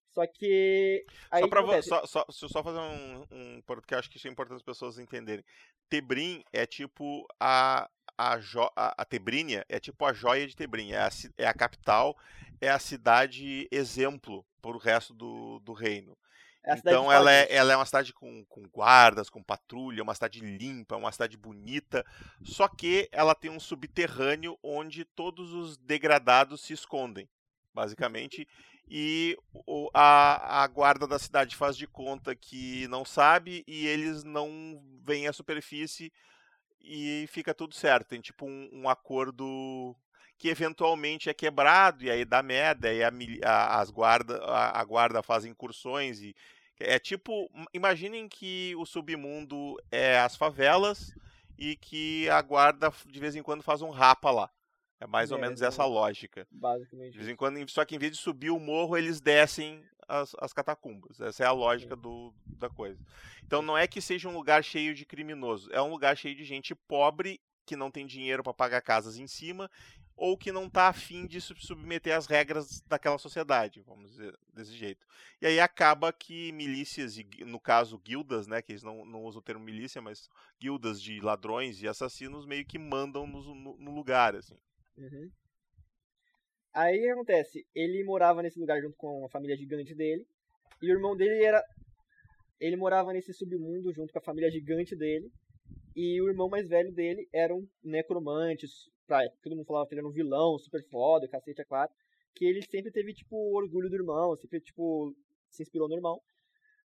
Só que aí Só, pra, o que vo- acontece? só, só, deixa eu só fazer um, um. Porque eu acho que isso é importante as pessoas entenderem. Tebrim é tipo a. A, jo, a, a Tebrínia é tipo a joia de Tebrim. É a, é a capital, é a cidade exemplo para o resto do, do reino. É a Então ela é, Fagus. ela é uma cidade com, com guardas, com patrulha, uma cidade limpa, uma cidade bonita. Só que ela tem um subterrâneo onde todos os degradados se escondem, basicamente. E o- a, a guarda da cidade faz de conta que não sabe e eles não vêm à superfície e fica tudo certo. Tem tipo um, um acordo que eventualmente é quebrado e aí dá merda, e a, a- as guarda, a, a guarda faz incursões e é tipo, imaginem que o submundo é as favelas e que a guarda de vez em quando faz um rapa lá. É mais ou É, menos não- essa lógica. Basicamente. De vez em quando, só que em vez de subir o morro, eles descem as, as catacumbas. Essa é a lógica do, da coisa. Então não é que seja um lugar cheio de criminosos, é um lugar cheio de gente pobre que não tem dinheiro para pagar casas em cima ou que não está afim de se submeter às regras daquela sociedade, vamos dizer desse jeito. E aí acaba que milícias, e no caso guildas, né, que eles não, não usam o termo milícia, mas guildas de ladrões e assassinos meio que mandam no, no- no lugar, assim. Uhum. Aí o que acontece? Ele morava nesse lugar junto com a família gigante dele. E o irmão dele era. Ele morava nesse submundo junto com a família gigante dele. E o irmão mais velho dele era um necromante. Pra, todo mundo falava que ele era um vilão, super foda, cacete a quatro. Que ele sempre teve, tipo, orgulho do irmão, sempre, tipo, se inspirou no irmão.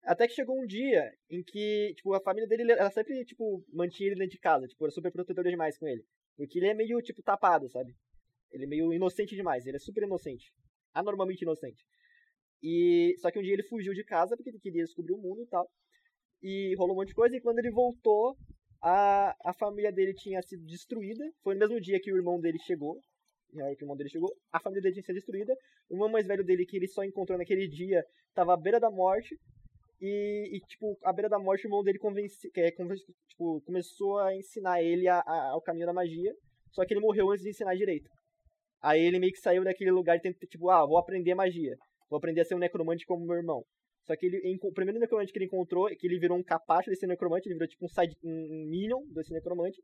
Até que chegou um dia em que, tipo, a família dele, ela sempre, tipo, mantinha ele dentro de casa. Tipo, era super protetora demais com ele. Porque ele é meio, tipo, tapado, sabe? Ele é meio inocente demais. Ele é super inocente. Anormalmente inocente. E só que um dia ele fugiu de casa porque ele queria descobrir o mundo e tal. E rolou um monte de coisa. E quando ele voltou, a, a família dele tinha sido destruída. Foi no mesmo dia que o irmão dele chegou. Aí que o irmão dele chegou, a família dele tinha sido destruída. O irmão mais velho dele, que ele só encontrou naquele dia, estava à beira da morte. E, e, tipo, à beira da morte, o irmão dele convence, é, convence- tipo, começou a ensinar ele a- a- ao caminho da magia. Só que ele morreu antes de ensinar direito. Aí ele meio que saiu daquele lugar e tentou, tipo, ah, vou aprender magia. Vou aprender a ser um necromante como meu irmão. Só que ele, o primeiro necromante que ele encontrou, que ele virou um capacho desse necromante, ele virou tipo um, side, um, minion desse necromante.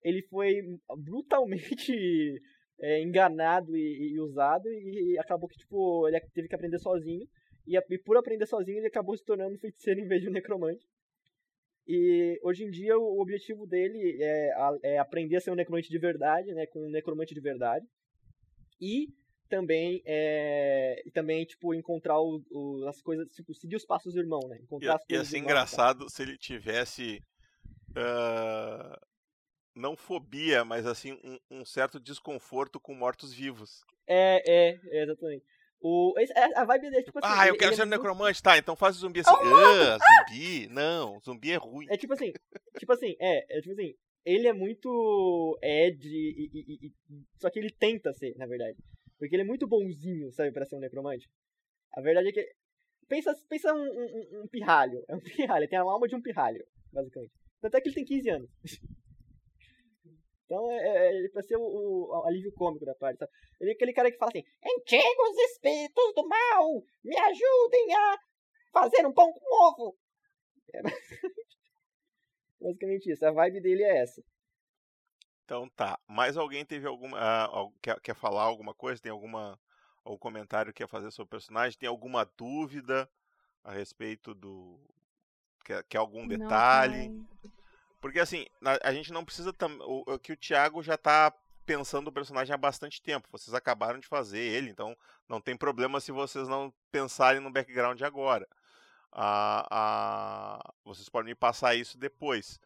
Ele foi brutalmente é, enganado e, e usado e acabou que, tipo, ele teve que aprender sozinho. E, e por aprender sozinho, ele acabou se tornando um feiticeiro em vez de um necromante. E hoje em dia o objetivo dele é, é aprender a ser um necromante de verdade, né, com um necromante de verdade. E também é, e também tipo encontrar o, o- as coisas, tipo seguir os passos do irmão, né? Encontrar as Ia, ia coisas do ser e engraçado se ele tivesse. ah, não fobia, mas assim, um, um certo desconforto com mortos-vivos. É, é, é, exatamente. O, esse- a vibe dele, tipo assim. Ah, eu quero ele ser é um necromante. Tá, então faz o zumbi assim. Ah, zumbi? Não, zumbi é ruim. É tipo assim, tipo assim, é, é tipo assim, ele é muito Ed e, e- e- e- só que ele tenta ser, na verdade. Porque ele é muito bonzinho, sabe, pra ser um necromante. A verdade é que pensa, pensa um, um- um- pirralho, é um pirralho, ele tem a alma de um pirralho, basicamente. Tanto é que ele tem 15 anos. Então é, é, ele pra ser o, o alívio cômico da parte, sabe? Ele é aquele cara que fala assim, Antigos espíritos do mal, me ajudem a fazer um pão com ovo. basicamente isso. A vibe dele é essa. Então tá. Mais alguém teve alguma. ah, quer, quer falar alguma coisa? Tem alguma. Algum comentário que quer fazer sobre o personagem? Tem alguma dúvida a respeito do. Quer, quer algum Não, detalhe? pai. Porque assim, na- a gente não precisa. tam- O, o que o Thiago já tá pensando o personagem há bastante tempo. Vocês acabaram de fazer ele, então não tem problema se vocês não pensarem no background agora. Ah, ah, vocês podem me passar isso depois.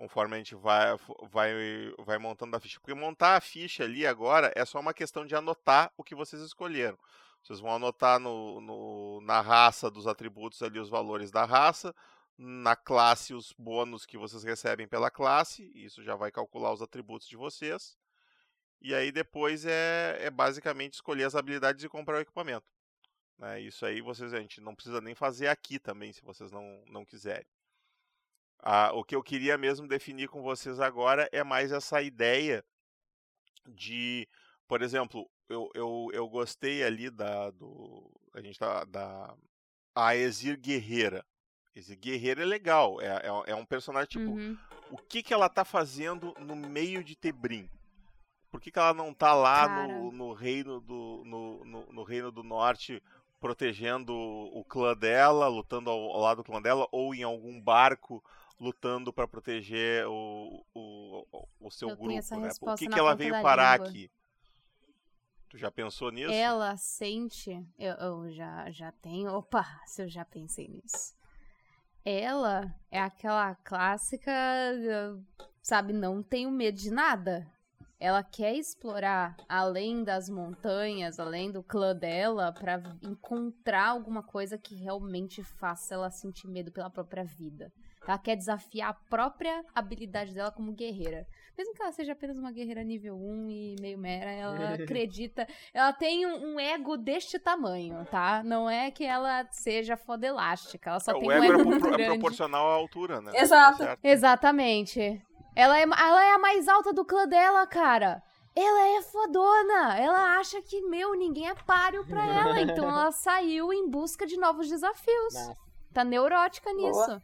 Conforme a gente vai, vai, vai montando a ficha. Porque montar a ficha ali agora é só uma questão de anotar o que vocês escolheram. Vocês vão anotar no, no- na raça dos atributos ali os valores da raça, na classe os bônus que vocês recebem pela classe, isso já vai calcular os atributos de vocês. E aí depois é, é basicamente escolher as habilidades e comprar o equipamento. né? Isso aí vocês a gente não precisa nem fazer aqui também, se vocês não, não quiserem. Ah, o que eu queria mesmo definir com vocês agora é mais essa ideia de, por exemplo, eu, eu, eu gostei ali da do a gente tá da a Exir Guerreira. Exir Guerreira é legal, é, é, é um personagem tipo, Uhum. o que que ela tá fazendo no meio de Tebrim? Por que, que ela não tá lá Cara. no, no reino do no, no, no reino do norte protegendo o clã dela, lutando ao, ao lado do clã dela ou em algum barco lutando para proteger o, o, o- o seu Eu grupo, né? Por resposta que, que ela veio parar língua. aqui? Tu já pensou nisso? Ela sente. Eu, eu já, já tenho. Opa, se eu já pensei nisso. Ela é aquela clássica, sabe, não tenho medo de nada. Ela quer explorar além das montanhas, além do clã dela, pra encontrar alguma coisa que realmente faça ela sentir medo pela própria vida. Ela quer desafiar a própria habilidade dela como guerreira. Mesmo que ela seja apenas uma guerreira nível 1 e meio mera, ela acredita. Ela tem um, um ego deste tamanho, tá? Não é que ela seja foda elástica. Ela só É, tem o um ego ego é, propor- é grande. proporcional à altura, né? Exato. Tá? Exatamente. Ela é, ela é a mais alta do clã dela, cara. Ela é fodona. Ela acha que, meu, ninguém é páreo pra ela. Então ela saiu em busca de novos desafios. Massa. Tá neurótica nisso.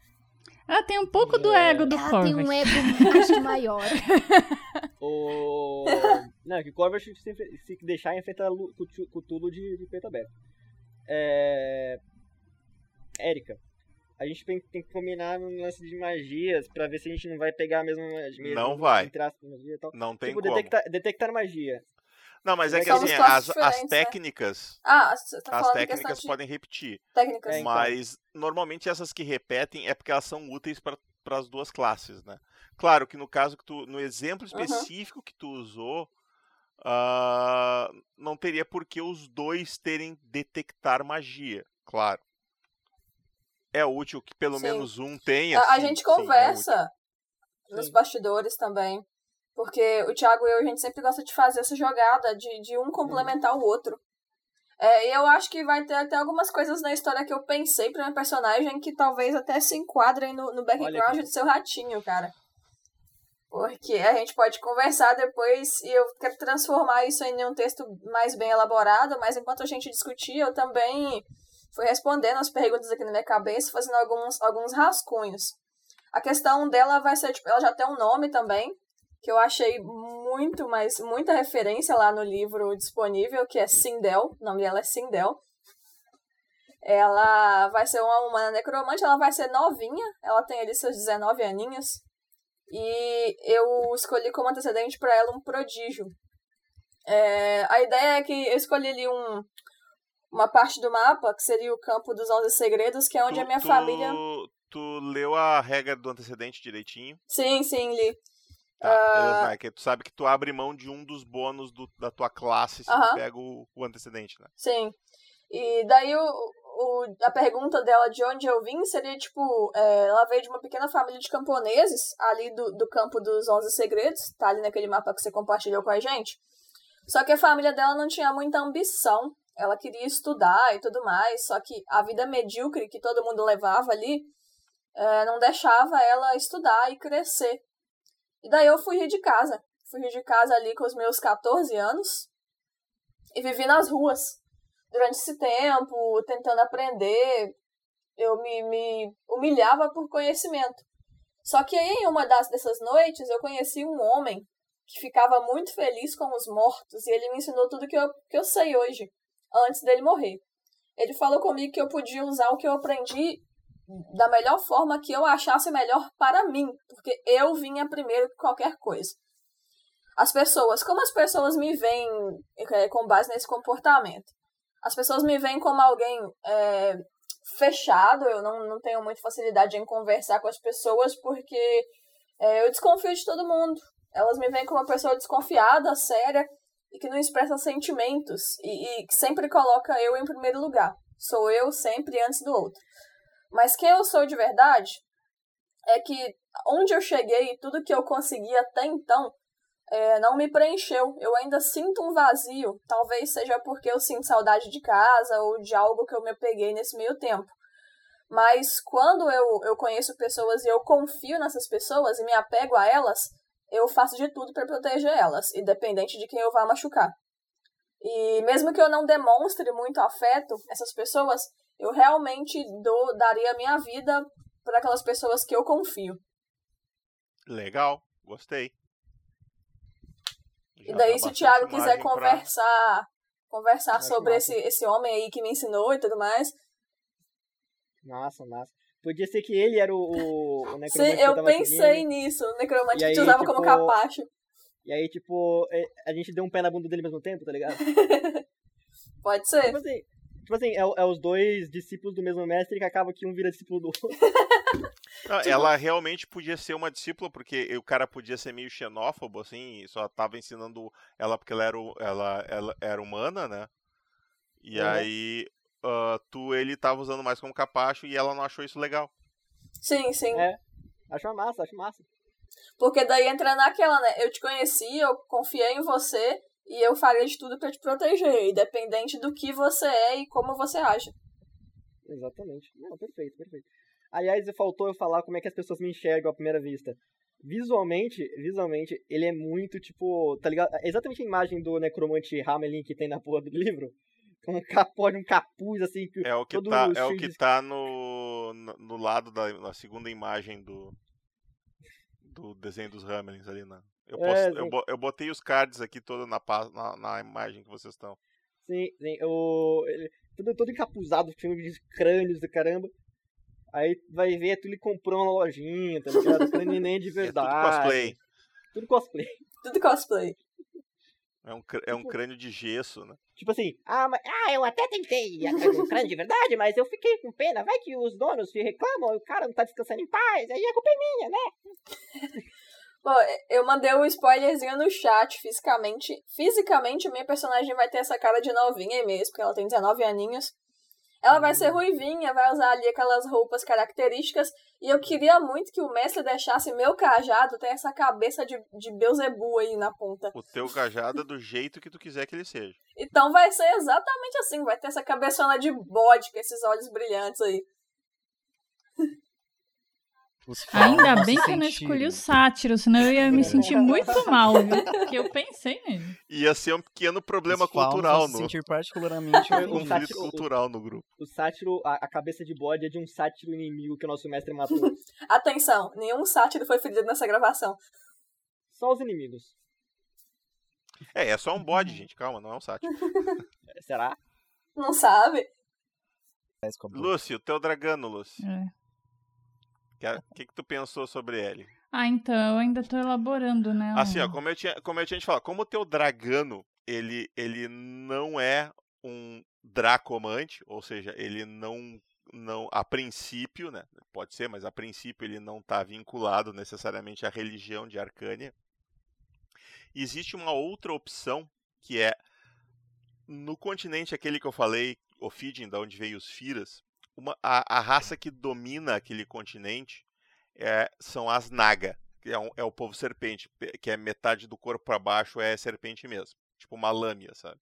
Ela tem um pouco do É. ego do Ela tem um ego, acho, maior. O... Não, que o Corvus se, se deixar enfrenta Lu- Cutu- Cthulhu de, de peito aberto. É... Érica, a gente tem, tem que combinar no lance de magias pra ver se a gente não vai pegar a mesma magia. Não vai. Magia e tal. Não tem tipo, como. detectar, detectar magia. Não, mas é que assim, as, as diferentes, né? técnicas, Ah, você tá as falando de técnicas de podem repetir. técnicas. É, então. Mas normalmente essas que repetem é porque elas são úteis para as duas classes, né? Claro que no caso que tu, no exemplo específico que tu usou, ah, não teria por que os dois terem detectar magia, claro. É útil que pelo Sim. menos um tenha. A, a sim, gente sim, é conversa nos bastidores também. Porque o Thiago e eu, a gente sempre gosta de fazer essa jogada de, de um complementar o outro. É, e eu acho que vai ter até algumas coisas na história que eu pensei pra minha personagem que talvez até se enquadrem no, no background do seu ratinho, cara. Porque a gente pode conversar depois e eu quero transformar isso em um texto mais bem elaborado, mas enquanto a gente discutia, eu também fui respondendo as perguntas aqui na minha cabeça, fazendo alguns, alguns rascunhos. A questão dela vai ser, tipo, ela já tem um nome também, que eu achei muito, mas muita referência lá no livro disponível, que é Sindel, o nome dela é Sindel. Ela vai ser uma humana necromante, ela vai ser novinha, ela tem ali seus 19 aninhos. E eu escolhi como antecedente para ela um prodígio. É, a ideia é que eu escolhi ali um, uma parte do mapa, que seria o campo dos 11 segredos, que é onde tu, a minha tu- família... Tu leu a regra do antecedente direitinho? Sim, sim, li. Tá, é que tu sabe que tu abre mão de um dos bônus do- da tua classe se tu Aham. pega o, o antecedente, né? Sim. E daí o, o- a pergunta dela de onde eu vim seria, tipo, é, ela veio de uma pequena família de camponeses, ali do, do campo dos 11 segredos, tá ali naquele mapa que você compartilhou com a gente. Só que a família dela não tinha muita ambição, ela queria estudar e tudo mais, só que a vida medíocre que todo mundo levava ali é, não deixava ela estudar e crescer. E daí eu fui de casa. Fui de casa ali com os meus 14 anos e vivi nas ruas durante esse tempo, tentando aprender, eu me, me humilhava por conhecimento. Só que aí, em uma das, dessas noites, eu conheci um homem que ficava muito feliz com os mortos e ele me ensinou tudo que eu, que eu sei hoje, antes dele morrer. Ele falou comigo que eu podia usar o que eu aprendi da melhor forma que eu achasse melhor para mim, porque eu vinha primeiro que qualquer coisa. As pessoas, como as pessoas me veem é, com base nesse comportamento? As pessoas me veem como alguém é, fechado, eu não, não tenho muita facilidade em conversar com as pessoas porque é, eu desconfio de todo mundo. Elas me veem como uma pessoa desconfiada, séria e que não expressa sentimentos e, e que sempre coloca eu em primeiro lugar. Sou eu sempre antes do outro. Mas quem eu sou de verdade é que onde eu cheguei tudo que eu consegui até então é, não me preencheu. Eu ainda sinto um vazio. Talvez seja porque eu sinto saudade de casa ou de algo que eu me peguei nesse meio tempo. Mas quando eu, eu conheço pessoas e eu confio nessas pessoas e me apego a elas, eu faço de tudo para proteger elas, independente de quem eu vá machucar. E mesmo que eu não demonstre muito afeto essas pessoas, eu realmente dou, daria a minha vida para aquelas pessoas que eu confio. Legal, gostei. E Já daí, dá se o Thiago quiser margem pra- conversar, conversar sobre massa. esse, esse homem aí que me ensinou e tudo mais, Massa, massa. Podia ser que ele era o, o, o Sim, necromante que eu tava pensei seguindo. nisso, o necromante E que aí, te usava como tipo, capacho. E aí, tipo, é, a gente deu um pé na bunda dele ao mesmo tempo, tá ligado? Pode ser. Tipo assim, tipo assim é, é os dois discípulos do mesmo mestre que acaba que um vira discípulo do outro. Não, Tipo ela realmente podia ser uma discípula, porque o cara podia ser meio xenófobo, assim, e só tava ensinando ela porque ela era, o- ela, ela era humana, né? E Uhum. aí ah, tu ele tava usando mais como capacho e ela não achou isso legal. Sim, sim. É. Acho uma massa, acho massa. Porque daí entra naquela, né? Eu te conheci, eu confiei em você e eu faria de tudo pra te proteger, independente do que você é e como você age. Exatamente. Não, perfeito, perfeito. Aliás, faltou eu falar como é que as pessoas me enxergam à primeira vista. Visualmente, visualmente, ele é muito, tipo, tá ligado? É exatamente a imagem do necromante Hamelin que tem na porra do livro. Com um capô, um capuz, assim, que É o que todo tá, é o que de- tá no, no lado da na segunda imagem do do desenho dos Hammerlings ali na. Eu, É, eu, sim. bo- eu botei os cards aqui todo na, na, na imagem que vocês estão. Sim, sim. O, ele, todo, todo encapuzado, cheio de crânios do caramba. Aí vai ver, tu ele comprou uma lojinha, tá ligado? Crânio nem de É tudo verdade. cosplay. Tudo cosplay. Tudo cosplay. É um, é um crânio de gesso, né? Tipo assim, Ah, mas, ah, eu até tentei do crânio de verdade, mas eu fiquei com pena. Vai que os donos se reclamam e o cara não tá descansando em paz. Aí a culpa é minha, né? Pô, eu mandei um spoilerzinho no chat, fisicamente. Fisicamente, minha personagem vai ter essa cara de novinha mesmo, porque ela tem 19 aninhos. Ela vai ser ruivinha, vai usar ali aquelas roupas características. E eu queria muito que o mestre deixasse meu cajado ter essa cabeça de, de Beuzebu aí na ponta. O teu cajado é do jeito que tu quiser que ele seja. Então vai ser exatamente assim, vai ter essa cabeçona de bode com esses olhos brilhantes aí. Ainda bem que eu não escolhi o sátiro, senão eu ia me sentir muito mal, viu? Porque eu pensei nele. Ia ser um pequeno problema os cultural no sentir particularmente Um sátiro- cultural no grupo. o sátiro, a, a cabeça de bode é de um sátiro inimigo que o nosso mestre matou. Atenção, nenhum sátiro foi ferido nessa gravação. Só os inimigos. É, é só um bode, gente. Calma, não é um sátiro. É, Será? Não sabe? Lúcio, teu dragano, Lúcio. É. O que, que tu pensou sobre ele? Ah, então, eu ainda tô elaborando, né? Assim, ó, como eu tinha, como eu tinha te falado, como o teu dragano, ele, ele não é um dracomante, ou seja, ele não não a princípio, né? Pode ser, mas a princípio ele não está vinculado necessariamente à religião de Arcânia. Existe uma outra opção que é no continente aquele que eu falei, Ophidian, da onde veio os Firas, uma, a, a raça que domina aquele continente é, são as Naga, que é, um, é, o povo serpente, que é metade do corpo para baixo é serpente mesmo, tipo uma lâmina, sabe?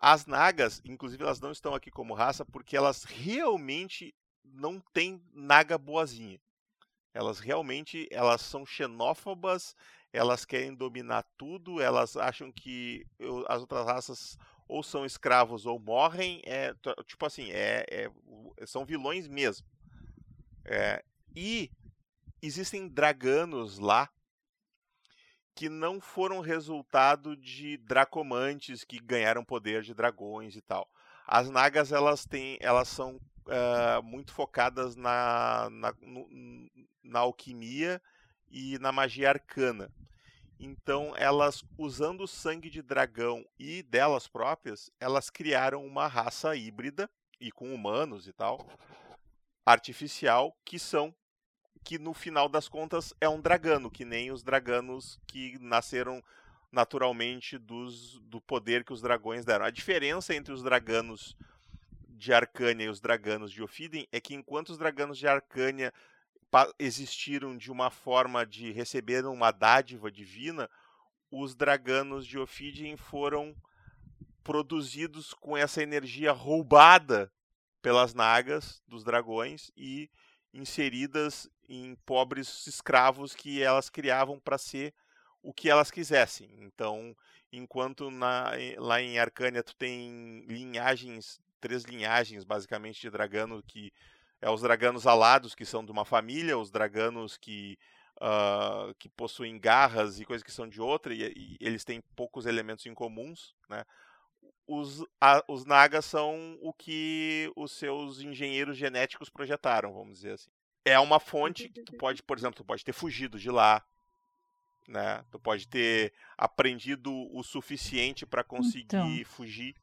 As nagas, inclusive, elas não estão aqui como raça porque elas realmente não têm naga boazinha. Elas realmente elas são xenófobas, elas querem dominar tudo, elas acham que as outras raças ou são escravos ou morrem. É, tipo assim, é, é são vilões mesmo. É, e existem draganos lá que não foram resultado de dracomantes que ganharam poder de dragões e tal. As nagas elas têm, elas são uh, muito focadas na, na, no, na alquimia e na magia arcana. Então, elas, usando o sangue de dragão e delas próprias, elas criaram uma raça híbrida, e com humanos e tal, artificial, que são que no final das contas é um dragano, que nem os draganos que nasceram naturalmente dos, do poder que os dragões deram. A diferença entre os draganos de Arcânia e os draganos de Ophidien é que enquanto os draganos de Arcânia existiram de uma forma de receber uma dádiva divina, os draganos de Ophidien foram produzidos com essa energia roubada pelas nagas dos dragões e inseridas em pobres escravos que elas criavam para ser o que elas quisessem. Então, enquanto na, lá em Arcânia tu tem linhagens, três linhagens basicamente de dragano que é os draganos alados que são de uma família, os draganos que uh, que possuem garras e coisas que são de outra e, e eles têm poucos elementos em comuns, né? Os, a, os nagas são o que os seus engenheiros genéticos projetaram, vamos dizer assim é uma fonte que tu pode, por exemplo, tu pode ter fugido de lá, né? Tu pode ter aprendido o suficiente para conseguir então. fugir.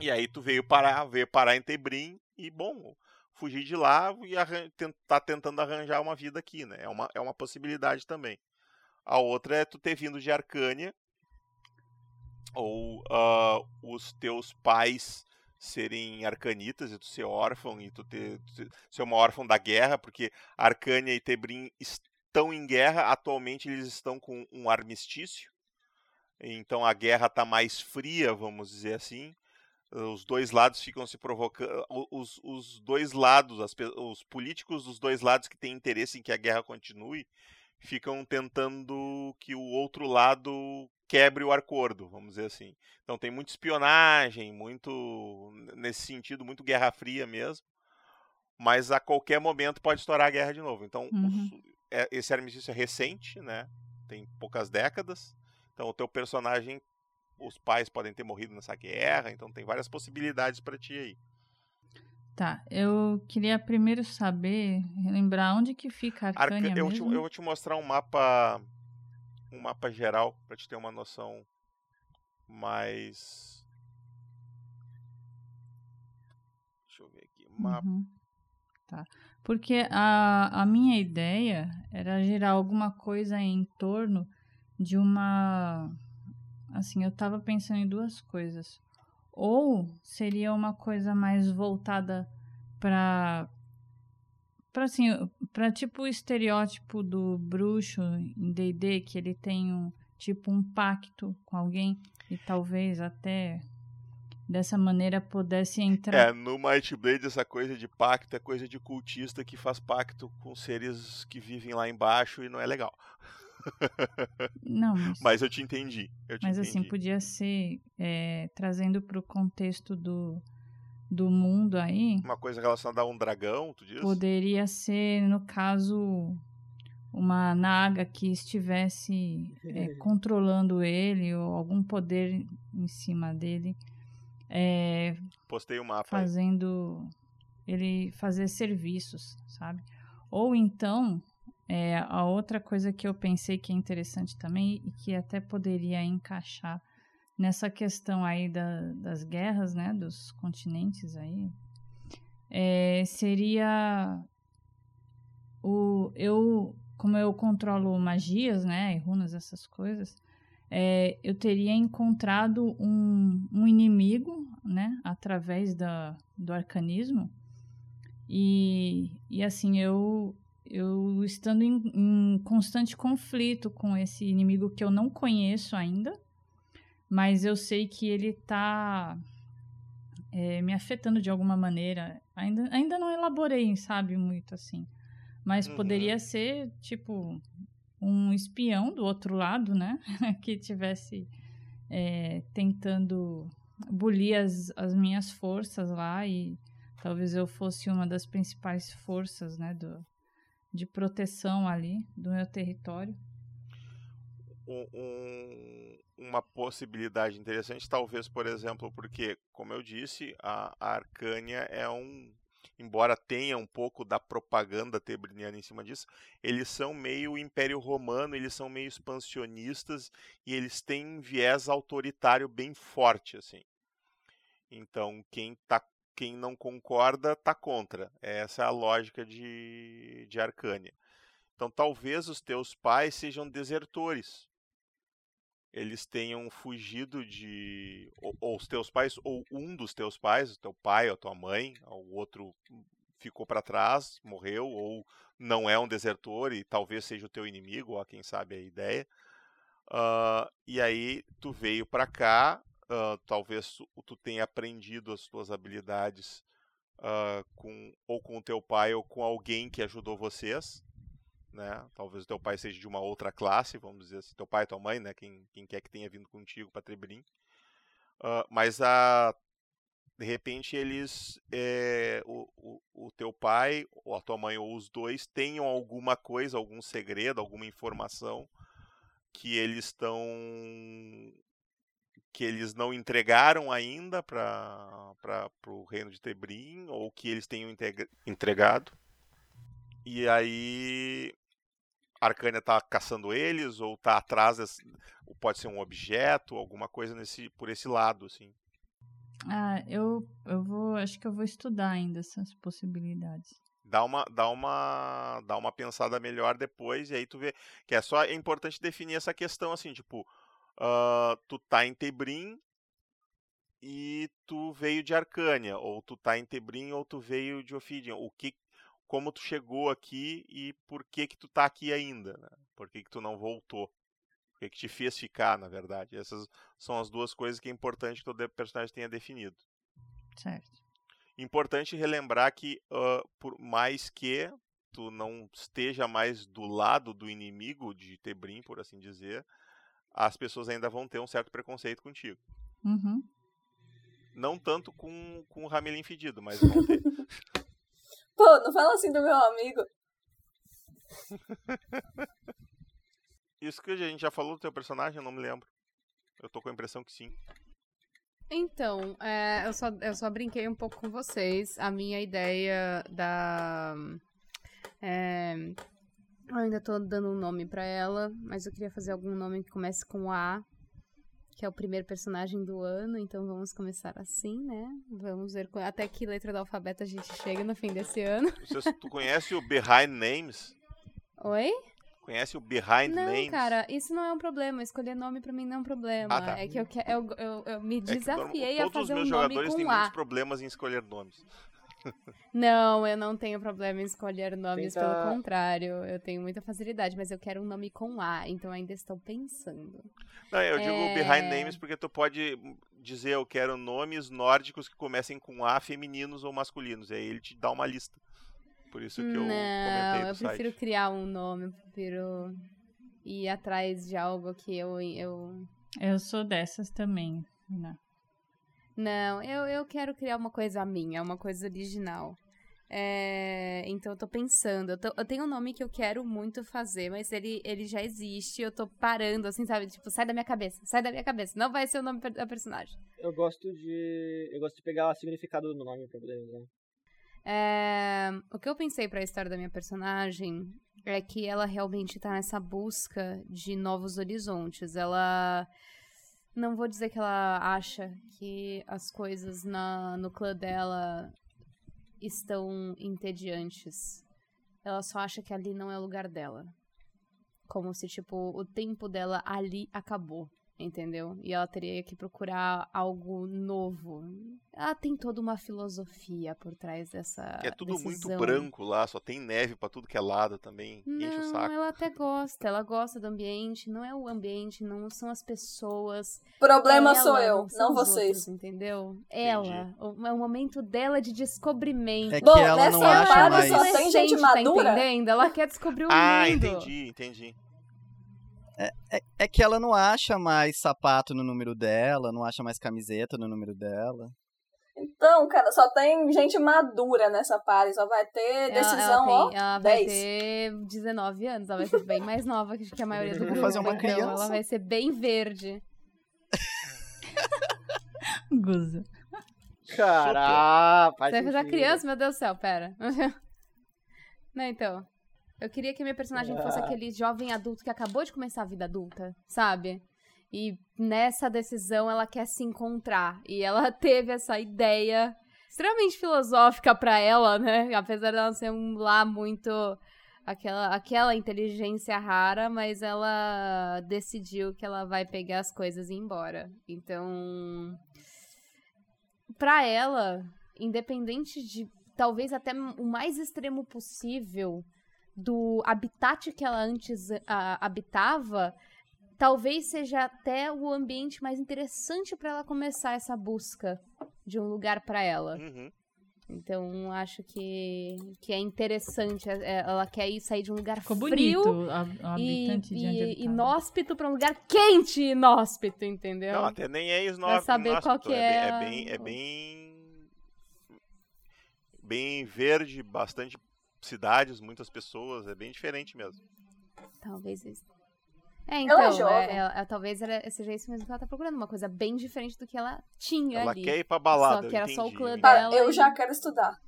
E aí tu veio parar, veio parar em Tebrim e bom, fugir de lá e tá tentando arranjar uma vida aqui, né? É uma, é uma possibilidade também. A outra é tu ter vindo de Arcânia ou uh, os teus pais serem arcanitas e tu ser órfão e tu ter tu ser uma órfã da guerra, porque Arcânia e Tebrim estão em guerra, atualmente eles estão com um armistício. Então a guerra está mais fria, vamos dizer assim. Os dois lados ficam se provocando. Os, os dois lados, as, os políticos dos dois lados que têm interesse em que a guerra continue, ficam tentando que o outro lado quebre o acordo, vamos dizer assim. Então tem muita espionagem, muito nesse sentido, muito guerra fria mesmo. Mas a qualquer momento pode estourar a guerra de novo. Então uhum. os, é, esse armistício é recente, né? Tem poucas décadas. Então o teu personagem, os pais podem ter morrido nessa guerra. Então tem várias possibilidades para ti aí. Tá, eu queria primeiro saber, lembrar onde que fica a Arcânia Arca... eu, te, eu vou te mostrar um mapa um mapa geral para te ter uma noção mais. Deixa eu ver aqui. Mapa. Uhum. Tá. Porque a, a minha ideia era gerar alguma coisa em torno de uma. Assim, eu estava pensando em duas coisas. Ou seria uma coisa mais voltada para para assim, para tipo o estereótipo do bruxo em D&D que ele tem um tipo um pacto com alguém e talvez até dessa maneira pudesse entrar. É, no Might Blade essa coisa de pacto é coisa de cultista que faz pacto com seres que vivem lá embaixo e não é legal. Não, mas, mas eu te entendi. Eu te mas assim, entendi. assim, podia ser é, trazendo para o contexto do, do mundo aí. Uma coisa relacionada a um dragão, tu diz? Poderia ser, no caso, uma naga que estivesse é, controlando ele ou algum poder em cima dele. É, Postei o um mapa. Fazendo aí. ele fazer serviços, sabe? Ou então, é, a outra coisa que eu pensei que é interessante também e que até poderia encaixar nessa questão aí da, das guerras, né, dos continentes aí, é, seria o eu como eu controlo magias, né, e runas, essas coisas, é, eu teria encontrado um, um inimigo, né, através da, do arcanismo, e, e assim, eu, eu estando em, em constante conflito com esse inimigo que eu não conheço ainda, mas eu sei que ele está é, me afetando de alguma maneira. Ainda, ainda não elaborei, sabe, muito assim. Mas uhum. poderia ser, tipo, um espião do outro lado, né? que tivesse é, tentando bulir as, as minhas forças lá e talvez eu fosse uma das principais forças, né, do, de proteção ali do meu território. Um, um, uma possibilidade interessante, talvez, por exemplo, porque, como eu disse, a, a Arcânia é um embora tenha um pouco da propaganda tebriniana em cima disso, eles são meio Império Romano, eles são meio expansionistas e eles têm um viés autoritário bem forte, assim. Então, quem, tá, quem não concorda tá contra. Essa é a lógica de, de Arcânia. Então, talvez os teus pais sejam desertores eles tenham fugido de. Ou, ou, os teus pais, ou um dos teus pais, o teu pai ou a tua mãe, o outro ficou para trás, morreu, ou não é um desertor e talvez seja o teu inimigo, ou quem sabe a ideia. Uh, e aí tu veio para cá, uh, talvez tu, tenha aprendido as tuas habilidades uh, com, ou com o teu pai ou com alguém que ajudou vocês né? Talvez o teu pai seja de uma outra classe, vamos dizer assim, teu pai, tua mãe, né? Quem, quem quer que tenha vindo contigo para Trebrim. Uh, mas a de repente eles é, o, o, o, teu pai ou a tua mãe ou os dois tenham alguma coisa algum segredo alguma informação que eles estão que eles não entregaram ainda para o reino de Tebrim ou que eles tenham entregado e aí Arcânia tá caçando eles ou tá atrás, desse, pode ser um objeto, alguma coisa nesse por esse lado, assim. Ah, eu, eu vou, acho que eu vou estudar ainda essas possibilidades. Dá uma, dá uma, dá uma pensada melhor depois e aí tu vê que é só é importante definir essa questão assim, tipo, uh, tu tá em Tebrim e tu veio de Arcânia, ou tu tá em Tebrim ou tu veio de Ophidian. O que como tu chegou aqui e por que que tu tá aqui ainda, né? Por que que tu não voltou? O que que te fez ficar, na verdade? Essas são as duas coisas que é importante que o personagem tenha definido. Certo. Importante relembrar que, uh, por mais que tu não esteja mais do lado do inimigo de Tebrim, por assim dizer, as pessoas ainda vão ter um certo preconceito contigo. Uhum. Não tanto com, com o Ramelin fedido, mas vão ter. Pô, não fala assim do meu amigo. Isso que a gente já falou do teu personagem, eu não me lembro. Eu tô com a impressão que sim. Então, é, eu, só, eu só brinquei um pouco com vocês. A minha ideia da. É, eu ainda tô dando um nome para ela, mas eu queria fazer algum nome que comece com A que é o primeiro personagem do ano, então vamos começar assim, né? Vamos ver até que letra do alfabeto a gente chega no fim desse ano. Você, tu conhece o Behind Names? Oi? Conhece o Behind não, Names? Não, cara, isso não é um problema. Escolher nome pra mim não é um problema. Ah, tá. É que eu, eu, eu, eu me desafiei é a fazer um nome com A. Todos os meus jogadores têm muitos problemas em escolher nomes. Não, eu não tenho problema em escolher nomes, Tenta... pelo contrário. Eu tenho muita facilidade, mas eu quero um nome com A, então ainda estou pensando. Não, eu digo é... behind names porque tu pode dizer eu quero nomes nórdicos que comecem com A, femininos ou masculinos. E aí ele te dá uma lista. Por isso que eu não, eu prefiro site. criar um nome, eu prefiro ir atrás de algo que eu. Eu, eu sou dessas também, né? Não, eu, eu quero criar uma coisa minha, uma coisa original. É, então eu tô pensando, eu, tô, eu, tenho um nome que eu quero muito fazer, mas ele, ele já existe, eu tô parando, assim, sabe? Tipo, sai da minha cabeça, sai da minha cabeça. Não vai ser o nome da personagem. Eu gosto de. Eu gosto de pegar o significado do nome pra poder usar. É, o que eu pensei para a história da minha personagem é que ela realmente tá nessa busca de novos horizontes. Ela Não vou dizer que ela acha que as coisas na, no clã dela estão entediantes. Ela só acha que ali não é o lugar dela. Como se, tipo, o tempo dela ali acabou. Entendeu? E ela teria que procurar algo novo. Ela tem toda uma filosofia por trás dessa. É tudo decisão. muito branco lá, só tem neve pra tudo que é lado também. Enche o Não, saco. ela até gosta. Ela gosta do ambiente. Não é o ambiente, não são as pessoas. Problema ela, sou eu, são não os vocês. outros, entendeu? Ela. O- É o momento dela de descobrimento. É que Bom, ela não nessa acha parte mais. só tem gente Adolescente, madura. Tá entendendo? Ela quer descobrir o Ah, mundo. entendi, entendi. É, é que ela não acha mais sapato no número dela, não acha mais camiseta no número dela. Então, cara, só tem gente madura nessa parte, só vai ter Ela- decisão, ela, ó, tem, ela vai 10. ter 19 anos, ela vai ser bem mais nova que a maioria do Vou grupo. fazer uma então criança. Ela vai ser bem verde. Guza. Caralho, faz Você vai fazer criança? Meu Deus do céu, pera. Não, então. Eu queria que minha personagem fosse Ah. aquele jovem adulto que acabou de começar a vida adulta, sabe? E nessa decisão ela quer se encontrar. E ela teve essa ideia extremamente filosófica pra ela, né? Apesar dela ser um lá muito aquela, aquela inteligência rara, mas ela decidiu que ela vai pegar as coisas e ir embora. Então, pra ela, independente de talvez até o mais extremo possível do habitat que ela antes ah, habitava, talvez seja até o ambiente mais interessante pra ela começar essa busca de um lugar pra ela. Uhum. Então, acho que, que é interessante. é- é- Ela quer ir sair de um lugar Ficou frio bonito hab- o e, de e, inóspito pra um lugar quente e inóspito, entendeu? Não, até nem é Pra esnóstico. saber qual que é é, bem, é a- bem, é bem. Bem verde, bastante cidades, muitas pessoas, é bem diferente mesmo. Talvez isso. É, Ela então, é jovem. é- é- é- talvez era, seja isso mesmo que ela tá procurando, uma coisa bem diferente do que ela tinha Ela ali. quer ir pra balada. Só que eu era só o entendi. clã dela eu e- já quero estudar.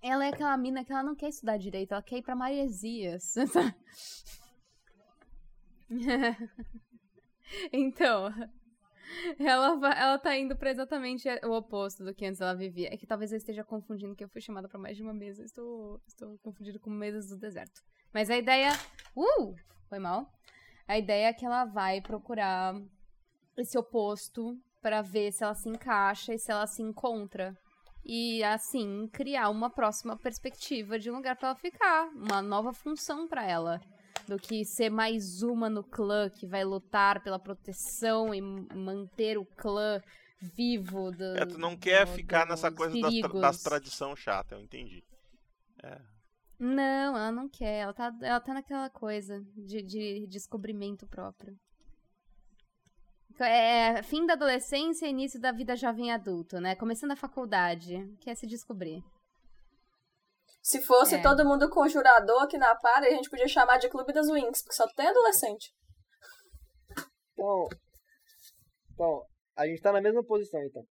Ela é aquela mina que ela não quer estudar direito, ela quer ir pra Maresias. então, ela, ela tá indo pra exatamente o oposto do que antes ela vivia. É que talvez eu esteja confundindo, que eu fui chamada pra mais de uma mesa. Estou, estou confundindo com mesas do deserto. Mas a ideia. Uh! Foi mal. A ideia é que ela vai procurar esse oposto pra ver se ela se encaixa e se ela se encontra e assim criar uma próxima perspectiva de um lugar pra ela ficar, uma nova função pra ela, do que ser mais uma no clã que vai lutar pela proteção e manter o clã vivo do, É, tu não quer do- ficar nessa coisa das, tra das tradição chata, eu entendi. É. Não, ela não quer, ela tá, ela tá naquela coisa de, de descobrimento próprio. É fim da adolescência e início da vida jovem adulto, né? Começando a faculdade, quer se descobrir. Se fosse É. todo mundo conjurador aqui na party, a gente podia chamar de Clube das Wings, porque só tem adolescente. Então, então, a gente tá na mesma posição, então.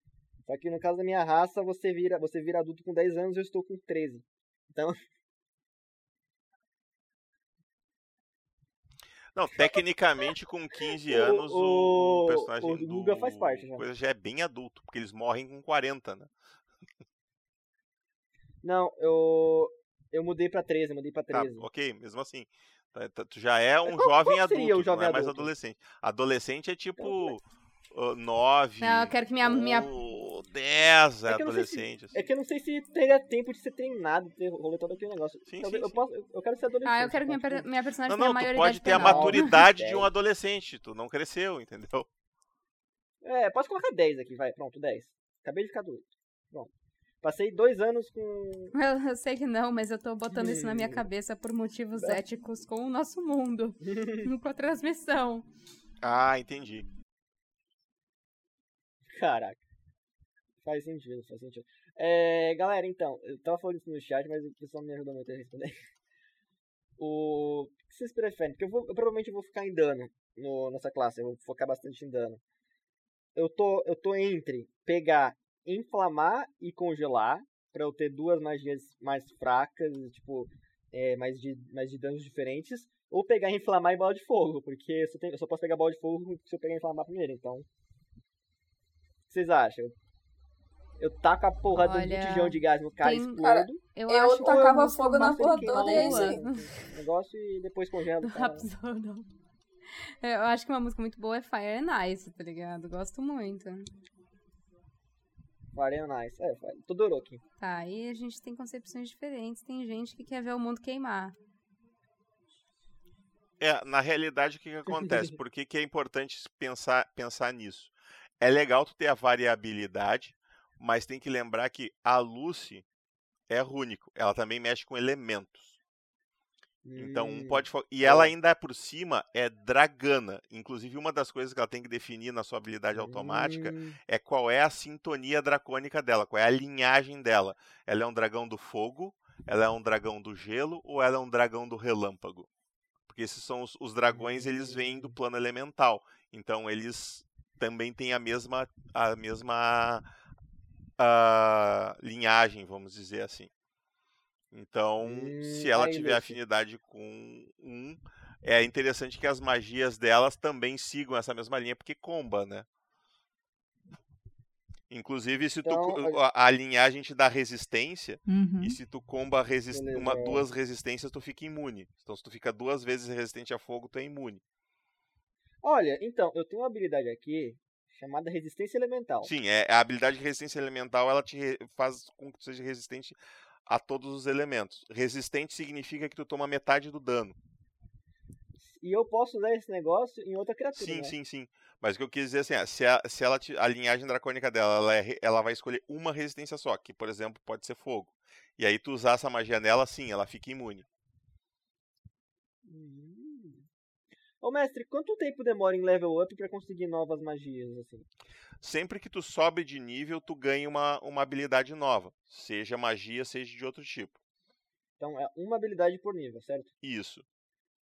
Só que no caso da minha raça, você vira, você vira adulto com 10 anos e eu estou com 13. Então, Não, tecnicamente com 15 O- anos o, o- personagem o do Guga faz parte já. coisa já é bem adulto, porque eles morrem com 40, né? Não, eu eu mudei pra 13, mudei pra Tá, 13. ok, mesmo assim. Tá- tá- Tu já é um qual- jovem qual adulto, o jovem não é mais adolescente. Adolescente é tipo 9. Não, eu quero que minha- minha- 10 é, É se- adolescente. assim. É que eu não sei se teria tempo de ser treinado, ter rolê todo aquele negócio. Sim, Talvez- sim, eu, sim. posso, eu- quero ser adolescente. Ah, eu quero que minha, tá? minha personagem Não, tenha não, tu maioridade pode ter a penal. maturidade de um adolescente, tu não cresceu, entendeu? É, posso colocar 10 aqui, vai. Pronto, 10. Acabei de ficar doido. Pronto. Passei dois anos com. Eu, eu sei que não, mas eu tô botando isso na minha cabeça por motivos éticos com o nosso mundo, com a transmissão. Ah, entendi. Caraca. Faz sentido, faz sentido. É, galera, então, eu tava falando isso no chat, mas o pessoal me ajudou muito a responder. O o que vocês preferem? Porque eu, vou, eu provavelmente vou ficar em dano no, nessa classe, eu vou focar bastante em dano. Eu tô, eu tô entre pegar, inflamar e congelar, pra eu ter duas magias mais fracas, e, tipo, é, mais, de, mais de danos diferentes, ou pegar e inflamar em bola de fogo, porque eu só, tenho, eu só posso pegar bola de fogo se eu pegar e inflamar primeiro, então. O que vocês acham? Eu taco a porra do Olha, botijão de gás no cara tem- explodo. Cara, Eu, Eu acho tacava eu fogo na porra toda e é o isso aí. negócio e depois cara. Rapsodon. Eu acho que uma música muito boa é Fire and Ice, tá ligado? Gosto muito. Fire and Ice. É, Fire- Todoroki. Tá, aí a gente tem concepções diferentes. Tem gente que quer ver o mundo queimar. É, na realidade, o que, que acontece? Por que, que é importante pensar, pensar nisso? É legal tu ter a variabilidade, mas tem que lembrar que a Lucy é rúnico. Ela também mexe com elementos. Então, um Hum, pode. E ela boa. ainda por cima é dragana. Inclusive, uma das coisas que ela tem que definir na sua habilidade automática hum, é qual é a sintonia dracônica dela, qual é a linhagem dela. Ela é um dragão do fogo, ela é um dragão do gelo ou ela é um dragão do relâmpago? Porque esses são os, os dragões, eles vêm do plano elemental. Então eles também têm a mesma a mesma ah, linhagem, vamos dizer assim. Então, se Hum, ela tiver afinidade com um, é interessante que as magias delas também sigam essa mesma linha, porque comba, né? Inclusive, se tu, Então, co- a, a linhagem te dá resistência, Uhum. e se tu comba resist... Uma, é. duas resistências, tu fica imune. Então, se tu fica duas vezes resistente a fogo, tu é imune. Olha, então, eu tenho uma habilidade aqui chamada Resistência Elemental. Sim, é, a habilidade de resistência elemental, ela te faz com que tu seja resistente a todos os elementos. Resistente significa que tu toma metade do dano. E eu posso usar esse negócio em outra criatura, Sim, né? sim, sim. Mas o que eu quis dizer assim, é, se, a, se ela a linhagem dracônica dela, ela, é ela vai escolher uma resistência só, que por exemplo pode ser fogo. E aí tu usar essa magia nela, sim, ela fica imune. Hum. Ô mestre, quanto tempo demora em level up pra conseguir novas magias, assim? Sempre que tu sobe de nível, tu ganha uma, uma habilidade nova. Seja magia, seja de outro tipo. Então é uma habilidade por nível, certo? Isso.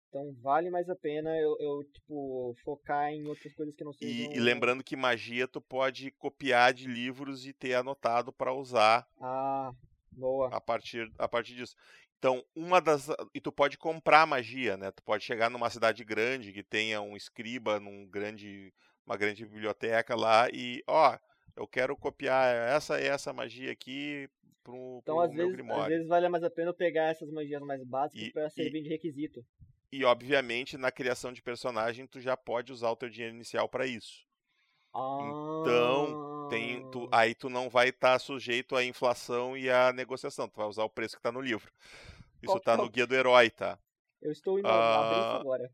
Então vale mais a pena eu, eu, tipo, focar em outras coisas que não sejam... E, e lembrando que magia tu pode copiar de livros e ter anotado para usar Ah, boa. a partir, a partir disso. Então, uma das. E tu pode comprar magia, né? Tu pode chegar numa cidade grande que tenha um escriba num grande, uma grande biblioteca lá e, ó, eu quero copiar essa e essa magia aqui pro, Então pro às meu vezes, às grimório. vezes vale mais a pena eu pegar essas magias mais básicas pra e- servir de requisito. E, obviamente, na criação de personagem, tu já pode usar o teu dinheiro inicial para isso. Então, Tem, tu, Ah. aí tu não vai estar sujeito à inflação e à negociação. Tu vai usar o preço que tá no livro. Isso Qual- tá qual- no guia do herói, tá? Eu estou indo Ah, agora.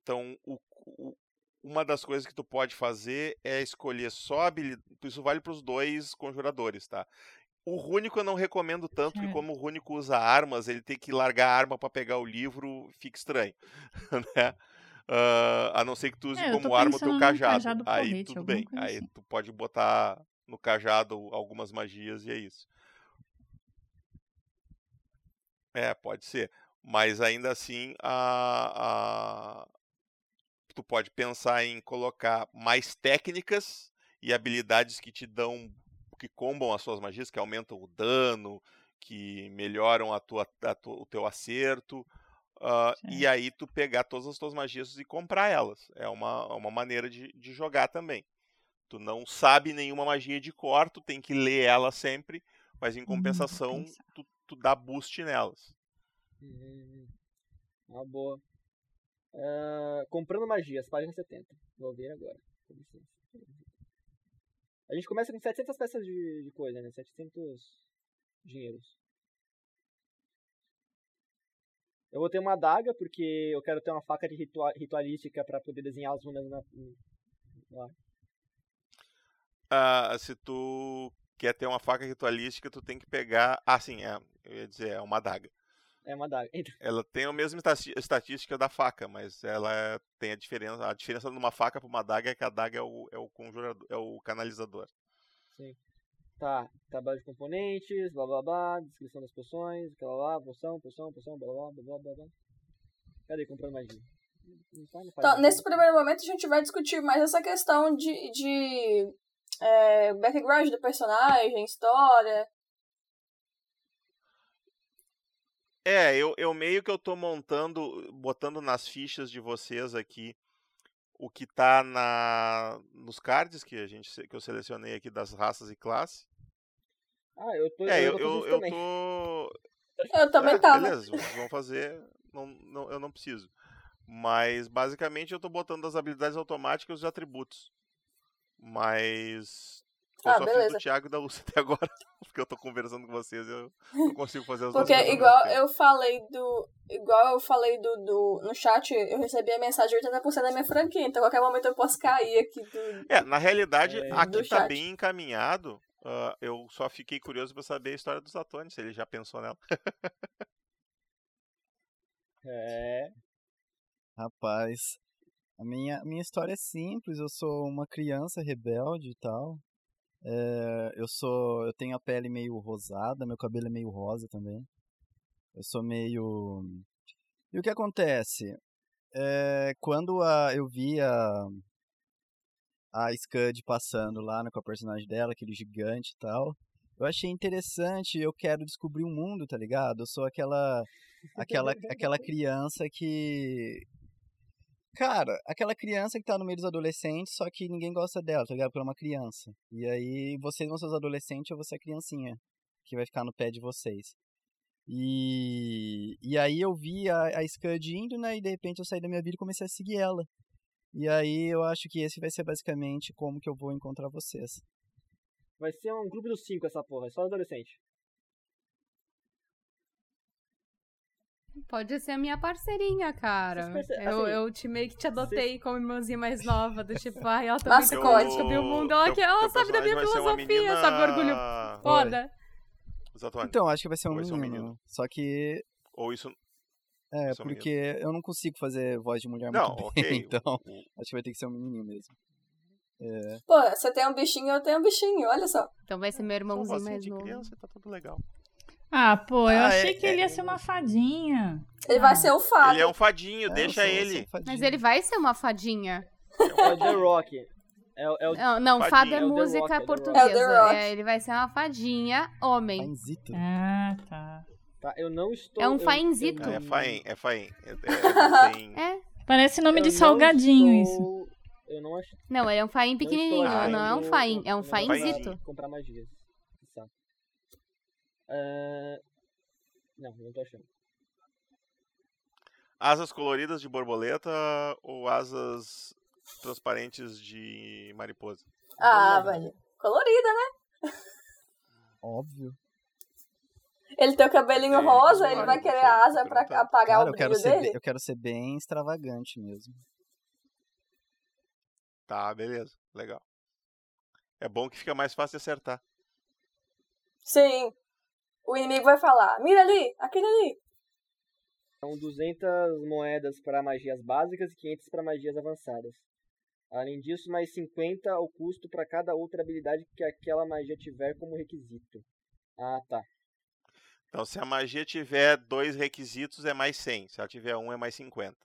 Então, o- o- uma das coisas que tu pode fazer é escolher só habilidade. Isso vale para os dois conjuradores, tá? O Rúnico eu não recomendo tanto, porque Certo. como o Rúnico usa armas, ele tem que largar a arma para pegar o livro, fica estranho. né? Ah, a não ser que tu use É, como arma o teu cajado. cajado Aí tudo bem. Aí assim. tu pode botar no cajado algumas magias e é isso. É, pode ser. Mas ainda assim, a, a- tu pode pensar em colocar mais técnicas e habilidades que te dão, que combam as suas magias, que aumentam o dano, que melhoram a tua, a tua- o teu acerto. Ah, e aí tu pegar todas as tuas magias e comprar elas. É uma, uma maneira de, de jogar também. Tu não sabe nenhuma magia de cor, tu tem que ler ela sempre, mas em vou compensação pensar. tu, tu dá boost nelas. Hum, uma boa. Ah, comprando magias, página 70. Vou ver agora. A gente começa com 700 peças de, de coisa, né? 700 dinheiros. Eu vou ter uma adaga, porque eu quero ter uma faca de ritua- ritualística pra poder desenhar as runas na, lá. Ah, se tu quer ter uma faca ritualística, tu tem que pegar. Ah, sim, é. Eu ia dizer, é uma adaga. É uma adaga. Então, Ela tem a mesma estatística da faca, mas ela é- tem a diferença. A diferença de uma faca para uma adaga é que a adaga é o, é o conjurador, é o canalizador. Tá, tabela de componentes, blá blá blá, descrição das poções, aquela lá, poção, poção, poção, blá blá blá blá blá blá. Cadê comprando magia? Tá Então, página. nesse primeiro momento, a gente vai discutir mais essa questão de, de é, background do personagem, história. É, eu, eu meio que eu tô montando, botando nas fichas de vocês aqui o que tá na nos cards que a gente que eu selecionei aqui das raças e classes. Ah, eu tô. É, eu, eu, tô eu, isso eu também. tô. Eu também É, tava. Beleza, vocês vão fazer. Não, não, eu não preciso. Mas basicamente eu tô botando as habilidades automáticas e os atributos. Mas. Eu Ah, só fiz beleza. do Thiago e da Lúcia até agora. Porque eu tô conversando com vocês eu não consigo fazer as duas Porque igual eu falei do. Igual eu falei do, do. No chat, eu recebi a mensagem de 80% da minha franquia. Então a qualquer momento eu posso cair aqui do. É, na realidade, É, aqui tá chat. bem encaminhado. ah, eu só fiquei curioso pra saber a história dos Atone, se ele já pensou nela. É. Rapaz, a minha, a minha história é simples. Eu sou uma criança rebelde e tal. É, eu sou, eu tenho a pele meio rosada, meu cabelo é meio rosa também. Eu sou meio. E o que acontece? É, quando a, eu vi a, a Scud passando lá né, com a personagem dela, aquele gigante e tal, eu achei interessante. Eu quero descobrir o mundo, tá ligado? Eu sou aquela aquela, aquela criança que. Cara, aquela criança que tá no meio dos adolescentes, só que ninguém gosta dela, tá ligado? Porque ela é uma criança. E aí, vocês vão ser os adolescentes ou você é a criancinha, que vai ficar no pé de vocês. E, e aí eu vi a, a Scud indo, né? E de repente eu saí da minha vida e comecei a seguir ela. E aí eu acho que esse vai ser basicamente como que eu vou encontrar vocês. Vai ser um clube dos cinco essa porra, só adolescente. Pode ser a minha parceirinha, cara. Vocês perce- assim, eu te meio que te adotei como irmãzinha mais nova, do tipo, ai, ela também Mascote. quer descobrir o mundo. Ela, Teu- que ela sabe da minha filosofia, menina- sabe orgulho foda. Então, acho que vai ser um Vai ser um menino. menino. Só que Ou isso. É, um menino. porque eu não consigo fazer voz de mulher Não, muito bem, então acho que vai ter que ser um menininho mesmo. É, Pô, você tem um bichinho, eu tenho um bichinho, olha só. Então vai ser meu irmãozinho mais de novo. criança, tá tudo legal. Ah, pô, eu Ah, achei é- que ele é- ia ser uma fadinha. Ele Ah. vai ser o fado. Ele é um fadinho, é, deixa ele. Mas ele vai ser uma fadinha. É o The Rock. É, o- é o Não, não fado é É música Rock, é portuguesa. É. É, ele vai ser uma fadinha, homem. Fainzito. Ah, tá. Tá, eu não estou. É um eu- fainzito. eu- É faem, é. É, é, não tem- É. Parece nome eu de não salgadinho isso. estou- Eu não acho. Não, ele é um faim pequenininho, achando não é um faim, é um fainzito. Comprar magias. Ah, Não, não tô achando. Asas coloridas de borboleta ou asas transparentes de mariposa? Ah, velho. Colorida, né? Óbvio. Ele tem o cabelinho Sim, rosa, ele vai querer a asa pra perguntando. apagar Cara, o eu quero, brilho ser dele. bem, eu quero ser bem extravagante mesmo. Tá, beleza. Legal. É bom que fica mais fácil de acertar. Sim. O inimigo vai falar: mira ali, aquele ali. São 200 moedas para magias básicas e 500 para magias avançadas. Além disso, mais 50 ao custo para cada outra habilidade que aquela magia tiver como requisito. Ah, tá. Então, se a magia tiver dois requisitos, é mais 100. Se ela tiver um, é mais 50.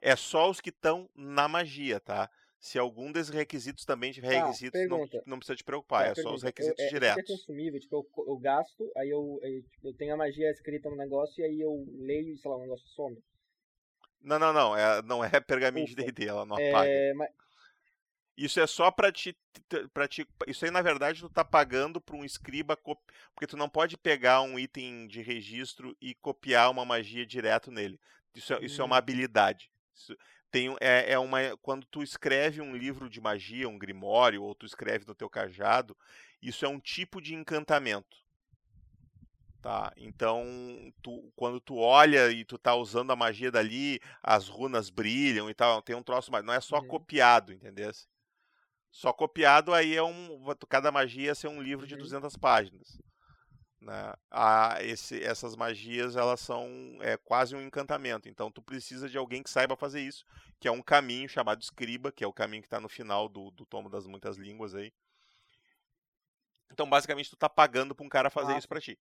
É só os que estão na magia, tá? Se algum desses requisitos também tiver Tá, requisitos, não, não precisa te preocupar. Tá, é só os requisitos eu, é, diretos. é consumível, tipo, eu, eu gasto, aí eu, eu, tipo, eu tenho a magia escrita no negócio e aí eu leio e, sei lá, o negócio some. Não, não, não. É, não é pergaminho de Ufa. D&D, ela não apaga. É, mas, Isso é só pra te, pra te. Isso aí, na verdade, tu tá pagando pra um escriba. Porque tu não pode pegar um item de registro e copiar uma magia direto nele. Isso é, isso é uma Hum. habilidade. Isso tem, é, é uma. Quando tu escreve um livro de magia, um grimório, ou tu escreve no teu cajado, isso é um tipo de encantamento. Tá? Então, tu- quando tu olha e tu tá usando a magia dali, as runas brilham e tal, tem um troço mais. Não é só Uhum. copiado, entendeu? Só copiado aí é um. Cada magia ia ser um livro de Uhum. 200 páginas. Né? Ah, esse, essas magias elas são é, quase um encantamento. Então tu precisa de alguém que saiba fazer isso, que é um caminho chamado escriba, que é o caminho que está no final do, do tomo das muitas línguas aí. Então basicamente tu tá pagando para um cara fazer Ah, isso para ti.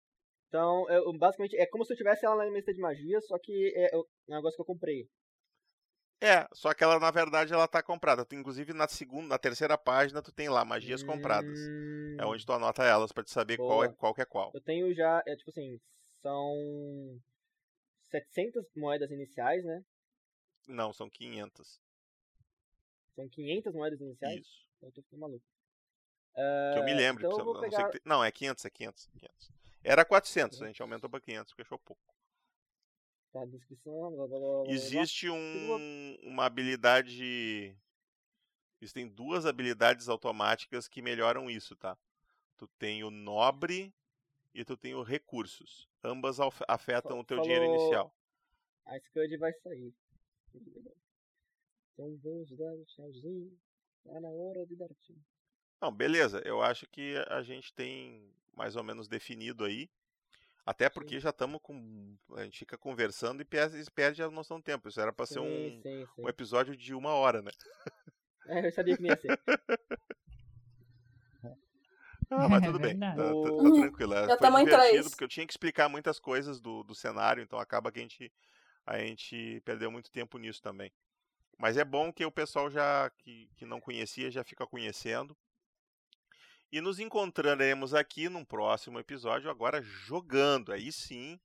então, eu, basicamente, é como se eu tivesse ela na minha lista de magia, só que é, é um negócio que eu comprei. É, só que ela na verdade ela tá comprada. Tu, inclusive na segunda, na terceira página tu tem lá magias compradas. Hum, É onde tu anota elas para te saber qual é qual que é qual. Eu tenho já, é tipo assim, são 700 moedas iniciais, né? Não, são 500. São 500 moedas iniciais? Isso. Eu tô ficando maluco. Que eu me Ah, lembro. Então eu pegar... não, é 500, é 500, 500. Era 400, a gente aumentou pra 500, porque achou pouco. Tá, descrição... Blá, blá, blá. Existe um, uma habilidade. Existem duas habilidades automáticas que melhoram isso, tá? Tu tem o nobre e tu tem o recursos. Ambas af- afetam Fa- o teu dinheiro falou- inicial. A Scud vai sair. Então vamos dar o tchauzinho. Tá na hora de dar tchau. Não, beleza. Eu acho que a gente tem mais ou menos definido aí. Até porque já estamos com. A gente fica conversando e perde, a noção do tempo. Isso era pra ser Sim, um, sim, sim. um episódio de uma hora, né? É, eu sabia que não ia ser. Ah, mas É tudo bem. Tá, tá- tá tranquilo. é, Já Foi divertido, porque eu tinha que explicar muitas coisas do, do cenário, então acaba que a gente, a gente perdeu muito tempo nisso também. Mas é bom que o pessoal já que, que não conhecia já fica conhecendo. E nos encontraremos aqui num próximo episódio, agora jogando. Aí sim,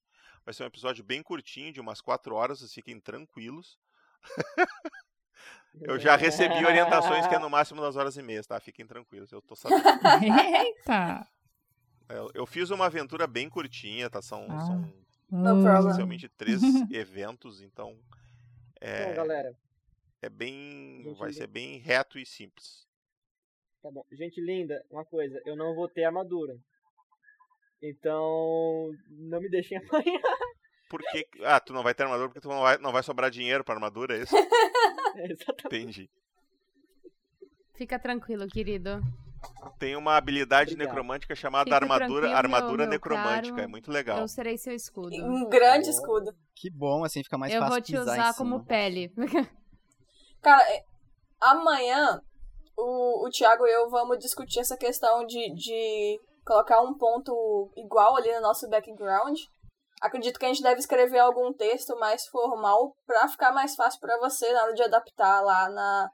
vai ser um episódio bem curtinho, de umas 4 horas, vocês fiquem tranquilos. Eu já recebi orientações que é no máximo das horas e meia, tá? Fiquem tranquilos, eu tô sabendo. Eita! Eu, eu fiz uma aventura bem curtinha, tá? São, Ah. são essencialmente três eventos, então é, galera, é bem. Vai ser bem reto e simples. Tá bom. Gente linda, uma coisa, eu não vou ter armadura. Então, não me deixem apanhar. Por que. Ah, tu não vai ter armadura porque tu não vai, não vai sobrar dinheiro pra armadura, é isso? É, exatamente. Entendi. Fica tranquilo, querido. Tem uma habilidade Obrigado. necromântica chamada Fique armadura, armadura meu- meu necromântica. caro. É muito legal. Eu serei seu escudo. Um grande Oh. escudo. Que bom, assim fica mais eu fácil vou te usar como pele. Cara, é- amanhã o, o Thiago e eu vamos discutir essa questão de, de colocar um ponto igual ali no nosso background. Acredito que a gente deve escrever algum texto mais formal pra ficar mais fácil pra você na hora de adaptar lá na,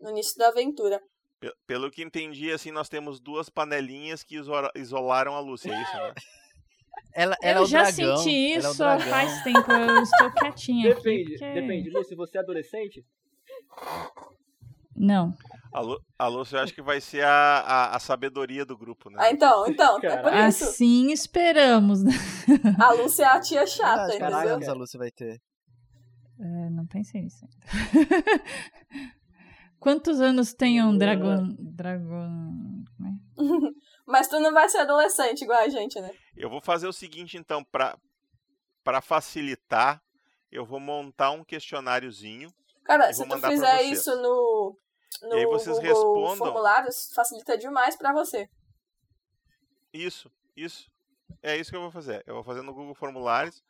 no início da aventura. Pe- Pelo que entendi, assim, nós temos duas panelinhas que isolaram a Lúcia, é isso, né? Ela, ela é eu o já dragão, senti é isso há dragão. faz tempo. Eu estou quietinha aqui. Depende, porque- depende. Se você é adolescente, Não. A, Lu, a Lúcia eu acho que vai ser a, a, a sabedoria do grupo, né? Ah, então, então, é por isso. Assim esperamos. né? A Lúcia é a tia chata, Verdade, quantos entendeu? anos a Lúcia vai ter? É, não pensei nisso ainda. Quantos anos tem um dragão. Dragão. é? Mas tu não vai ser adolescente igual a gente, né? Eu vou fazer o seguinte, então, para para facilitar, eu vou montar um questionáriozinho. Cara, se tu pra fizer isso no, no E aí vocês Google respondam. Formulários, facilita demais pra você. Isso, isso. É isso que eu vou fazer. Eu vou fazer no Google Formulários.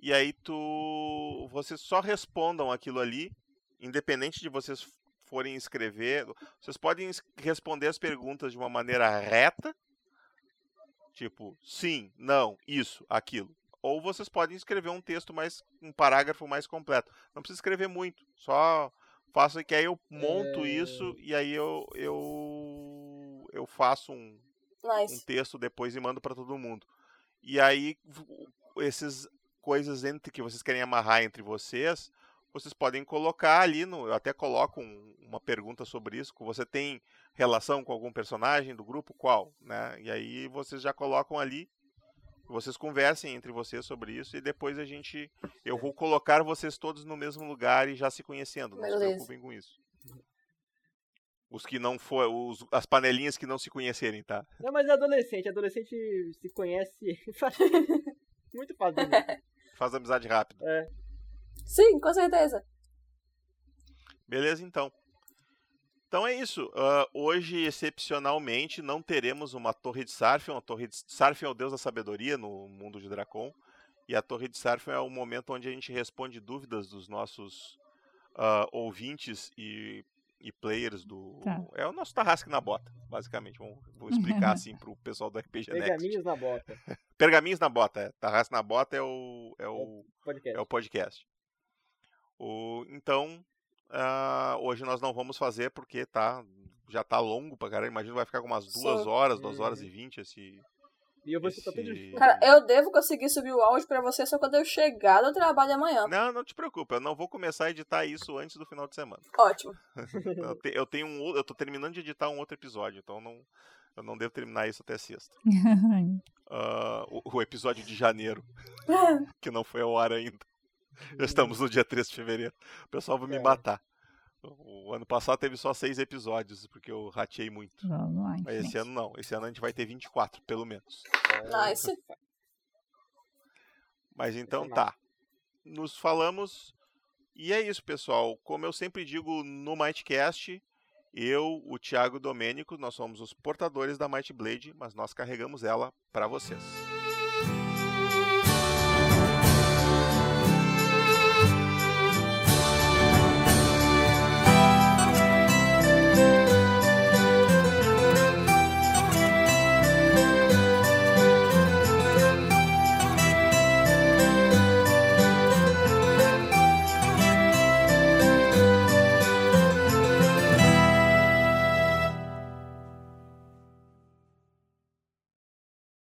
E aí tu. Vocês só respondam aquilo ali, independente de vocês forem escrever. Vocês podem es- responder as perguntas de uma maneira reta. Tipo, sim, não, isso, aquilo. Ou vocês podem escrever um texto mais. um parágrafo mais completo. Não precisa escrever muito. Só faça que aí eu monto É. isso e aí eu. eu, eu faço um, um Nice. texto depois e mando para todo mundo. E aí esses coisas entre que vocês querem amarrar entre vocês, vocês podem colocar ali no, eu até coloco um- uma pergunta sobre isso, que você tem relação com algum personagem do grupo, qual, né? E aí vocês já colocam ali, vocês conversem entre vocês sobre isso e depois a gente eu vou colocar vocês todos no mesmo lugar e já se conhecendo, não se Beleza. preocupem com isso. Os que não for, os, as panelinhas que não se conhecerem, tá? Não, mas é adolescente. Adolescente se conhece muito fácil. né? Faz amizade rápido. É. Sim, com certeza. Beleza, então. Então é isso. Ah, hoje, excepcionalmente, não teremos uma torre de Sarfion. A torre de Sarfion é o deus da sabedoria no mundo de Dracon. E a torre de Sarfion é o momento onde a gente responde dúvidas dos nossos ah, ouvintes e, e players do. Tá. É o nosso Tarrasque na bota, basicamente. Vamos, vou explicar assim pro pessoal do RPG Next. Pergaminhos na bota. Pergaminhos na bota, é. Tarrasque na bota é o, é o, Podcast. é o podcast. O, então, ah, hoje nós não vamos fazer porque tá, já tá longo pra caralho. Imagina vai ficar com umas duas Sim. horas, duas horas e vinte esse, E eu vou de Esse-. Cara, eu devo conseguir subir o áudio pra você só quando eu chegar do trabalho amanhã. Não, não te preocupa, eu não vou começar a editar isso antes do final de semana. Ótimo. Eu, te- eu tenho um, eu tô terminando de editar um outro episódio, então não, eu não devo terminar isso até sexta. Ah, o, o episódio de janeiro, que não foi ao ar ainda. Já estamos no dia 3 de fevereiro. O pessoal vai me É. matar. O, ano passado teve só seis episódios, porque eu rateei muito. Vamos lá, Mas esse ano não. Esse ano a gente vai ter 24, pelo menos. Nice. Mas então é tá. Nos falamos. E é isso, pessoal. Como eu sempre digo no Mightcast, eu, o Thiago e o Domênico, nós somos os portadores da Might Blade, mas nós carregamos ela para vocês.